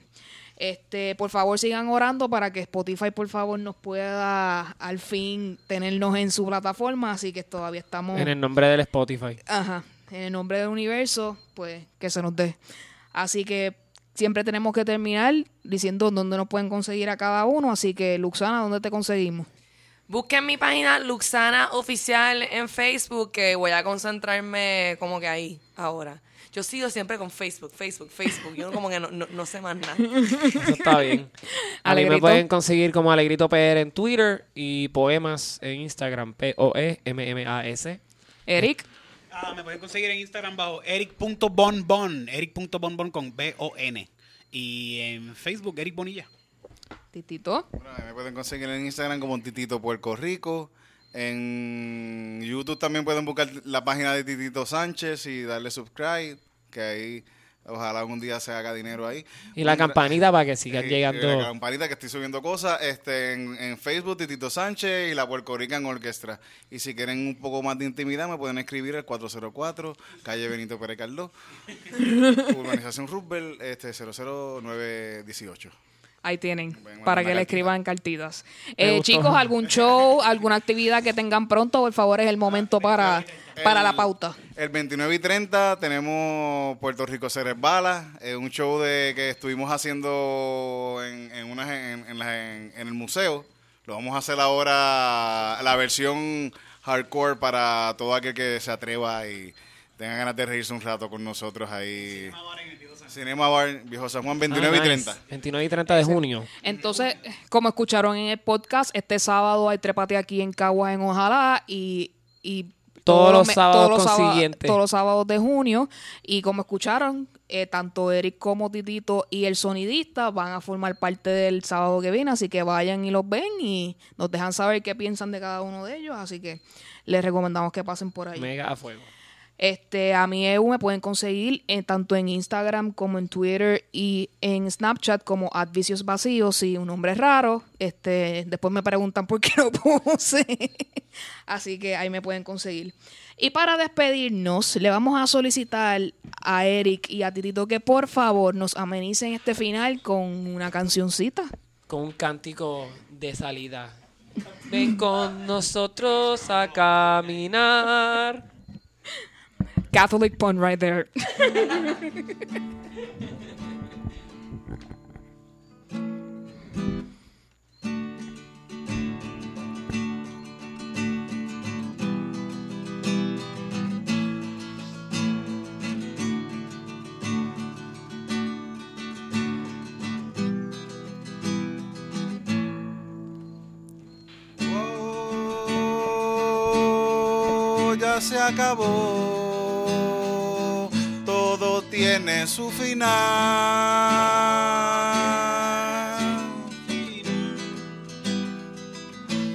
Speaker 3: Este, por favor, sigan orando para que Spotify, por favor, nos pueda al fin tenernos en su plataforma. Así que todavía estamos.
Speaker 4: En el nombre del Spotify.
Speaker 3: Ajá. En el nombre del universo, pues que se nos dé. Así que siempre tenemos que terminar diciendo dónde nos pueden conseguir a cada uno. Así que, Luxana, ¿dónde te conseguimos?
Speaker 5: Busquen mi página Luxana Oficial en Facebook, que voy a concentrarme como que ahí, ahora. Yo sigo siempre con Facebook, Facebook, Facebook. Yo como que no, no- no sé más nada.
Speaker 4: Eso está bien. *laughs* A mí me
Speaker 3: Alegrito.
Speaker 4: pueden conseguir como Alegrito PR en Twitter y poemas en Instagram. E P-O-E-M-M-A-S.
Speaker 3: Eric.
Speaker 2: Ah, me pueden conseguir en Instagram bajo eric.bonbon, eric.bonbon con B-O-N. Y en Facebook, Eric Bonilla.
Speaker 3: Titito.
Speaker 1: Bueno, me pueden conseguir en Instagram como Titito Puerto Rico. En YouTube también pueden buscar la página de Titito Sánchez y darle subscribe, que ahí ojalá algún día se haga dinero ahí.
Speaker 4: Y la
Speaker 1: Un-
Speaker 4: campanita para que sigan
Speaker 1: y- y
Speaker 4: llegando.
Speaker 1: La campanita que estoy subiendo cosas este, en, en Facebook, Titito Sánchez y la Puerto Rican Orquestra. Y si quieren un poco más de intimidad, me pueden escribir al 404, calle Benito Pérez Caldó, *laughs* Urbanización Roosevelt, este, 00918.
Speaker 3: Ahí tienen, para que le escriban cartitas. Eh, chicos, algún *laughs* show, alguna actividad que tengan pronto, por favor, es el momento para, para la pauta.
Speaker 1: El 29 y 30 tenemos Puerto Rico se resbala, es un show de que estuvimos haciendo en, en, unas- en, en la- en- en el museo. Lo vamos a hacer ahora la versión hardcore para todo aquel que se atreva y tenga ganas de reírse un rato con nosotros ahí. Cinema Bar, Viejo San Juan, 29
Speaker 4: Ah,
Speaker 1: y
Speaker 4: nice.
Speaker 1: 30.
Speaker 4: 29 y 30 de junio.
Speaker 3: Entonces, como escucharon en el podcast, este sábado hay trepate aquí en Caguas, en Ojalá, y, y
Speaker 4: Todos los
Speaker 3: me-
Speaker 4: sábados
Speaker 3: sába-
Speaker 4: consiguientes.
Speaker 3: todos los sábados de junio. Y como escucharon, eh, tanto Eric como Titito y el sonidista van a formar parte del sábado que viene, así que vayan y los ven y nos dejan saber qué piensan de cada uno de ellos, así que les recomendamos que pasen por ahí.
Speaker 4: Mega a fuego.
Speaker 3: Este, a mi EU me pueden conseguir eh, tanto en Instagram como en Twitter y en Snapchat como Advicios Vacíos, sí, un nombre raro. Este, después me preguntan por qué lo puse. *laughs* Así que ahí me pueden conseguir. Y para despedirnos, le vamos a solicitar a Eric y a Titito que por favor nos amenicen este final con una cancioncita.
Speaker 4: Con un cántico de salida. Ven con nosotros a caminar.
Speaker 3: Catholic pun right there.
Speaker 1: Oh, se acabó. Tiene su final.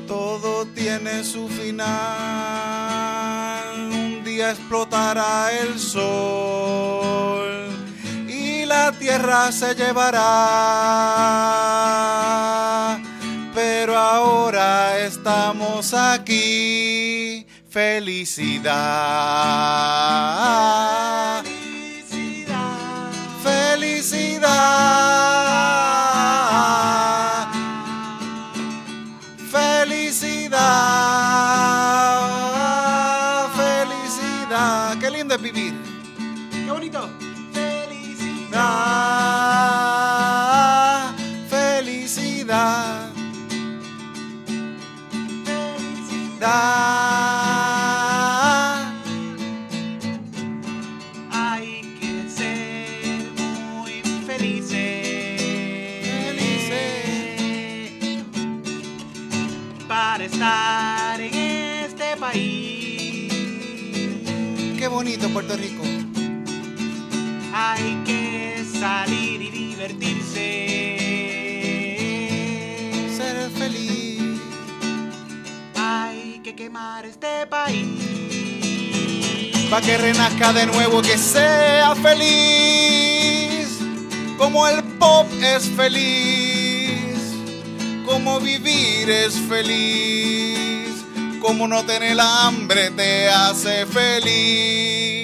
Speaker 1: Todo tiene su final. Un día explotará el sol y la tierra se llevará. Pero ahora estamos aquí. Felicidad. Pa' que renazca de nuevo, que sea feliz. Como el pop es feliz. Como vivir es feliz. Como no tener hambre te hace feliz.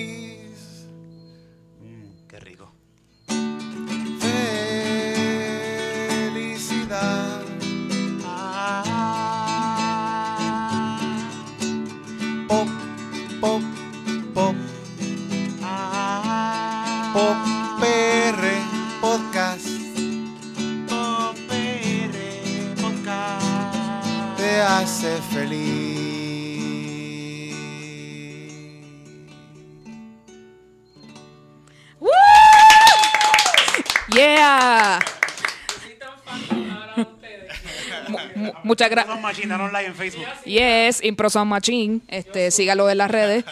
Speaker 3: Muchas gracias.
Speaker 2: Machine, danos like en Facebook.
Speaker 3: Yes, Impro Sound Machine. Este, sígalo en las redes.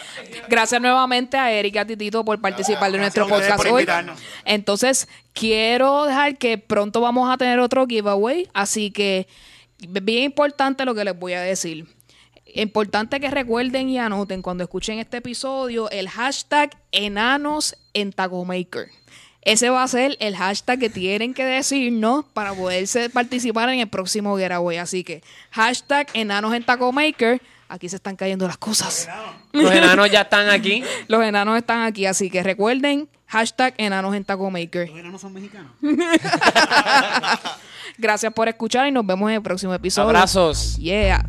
Speaker 3: Gracias nuevamente a Erika y a Titito por participar de nuestro podcast hoy. Entonces, quiero dejar que pronto vamos a tener otro giveaway. Así que, bien importante lo que les voy a decir. Importante que recuerden y anoten cuando escuchen este episodio el hashtag enanos en Tacomaker. Ese va a ser el hashtag que tienen que decirnos para poderse participar en el próximo giveaway. Así que hashtag enanos en Tacomaker. Aquí se están cayendo las cosas.
Speaker 4: Los enanos ya están aquí. *laughs*
Speaker 3: Los enanos están aquí, así que recuerden hashtag enanos en Tacomaker.
Speaker 2: Los enanos son mexicanos. *laughs*
Speaker 3: Gracias por escuchar y nos vemos en el próximo episodio.
Speaker 4: Abrazos.
Speaker 3: Yeah.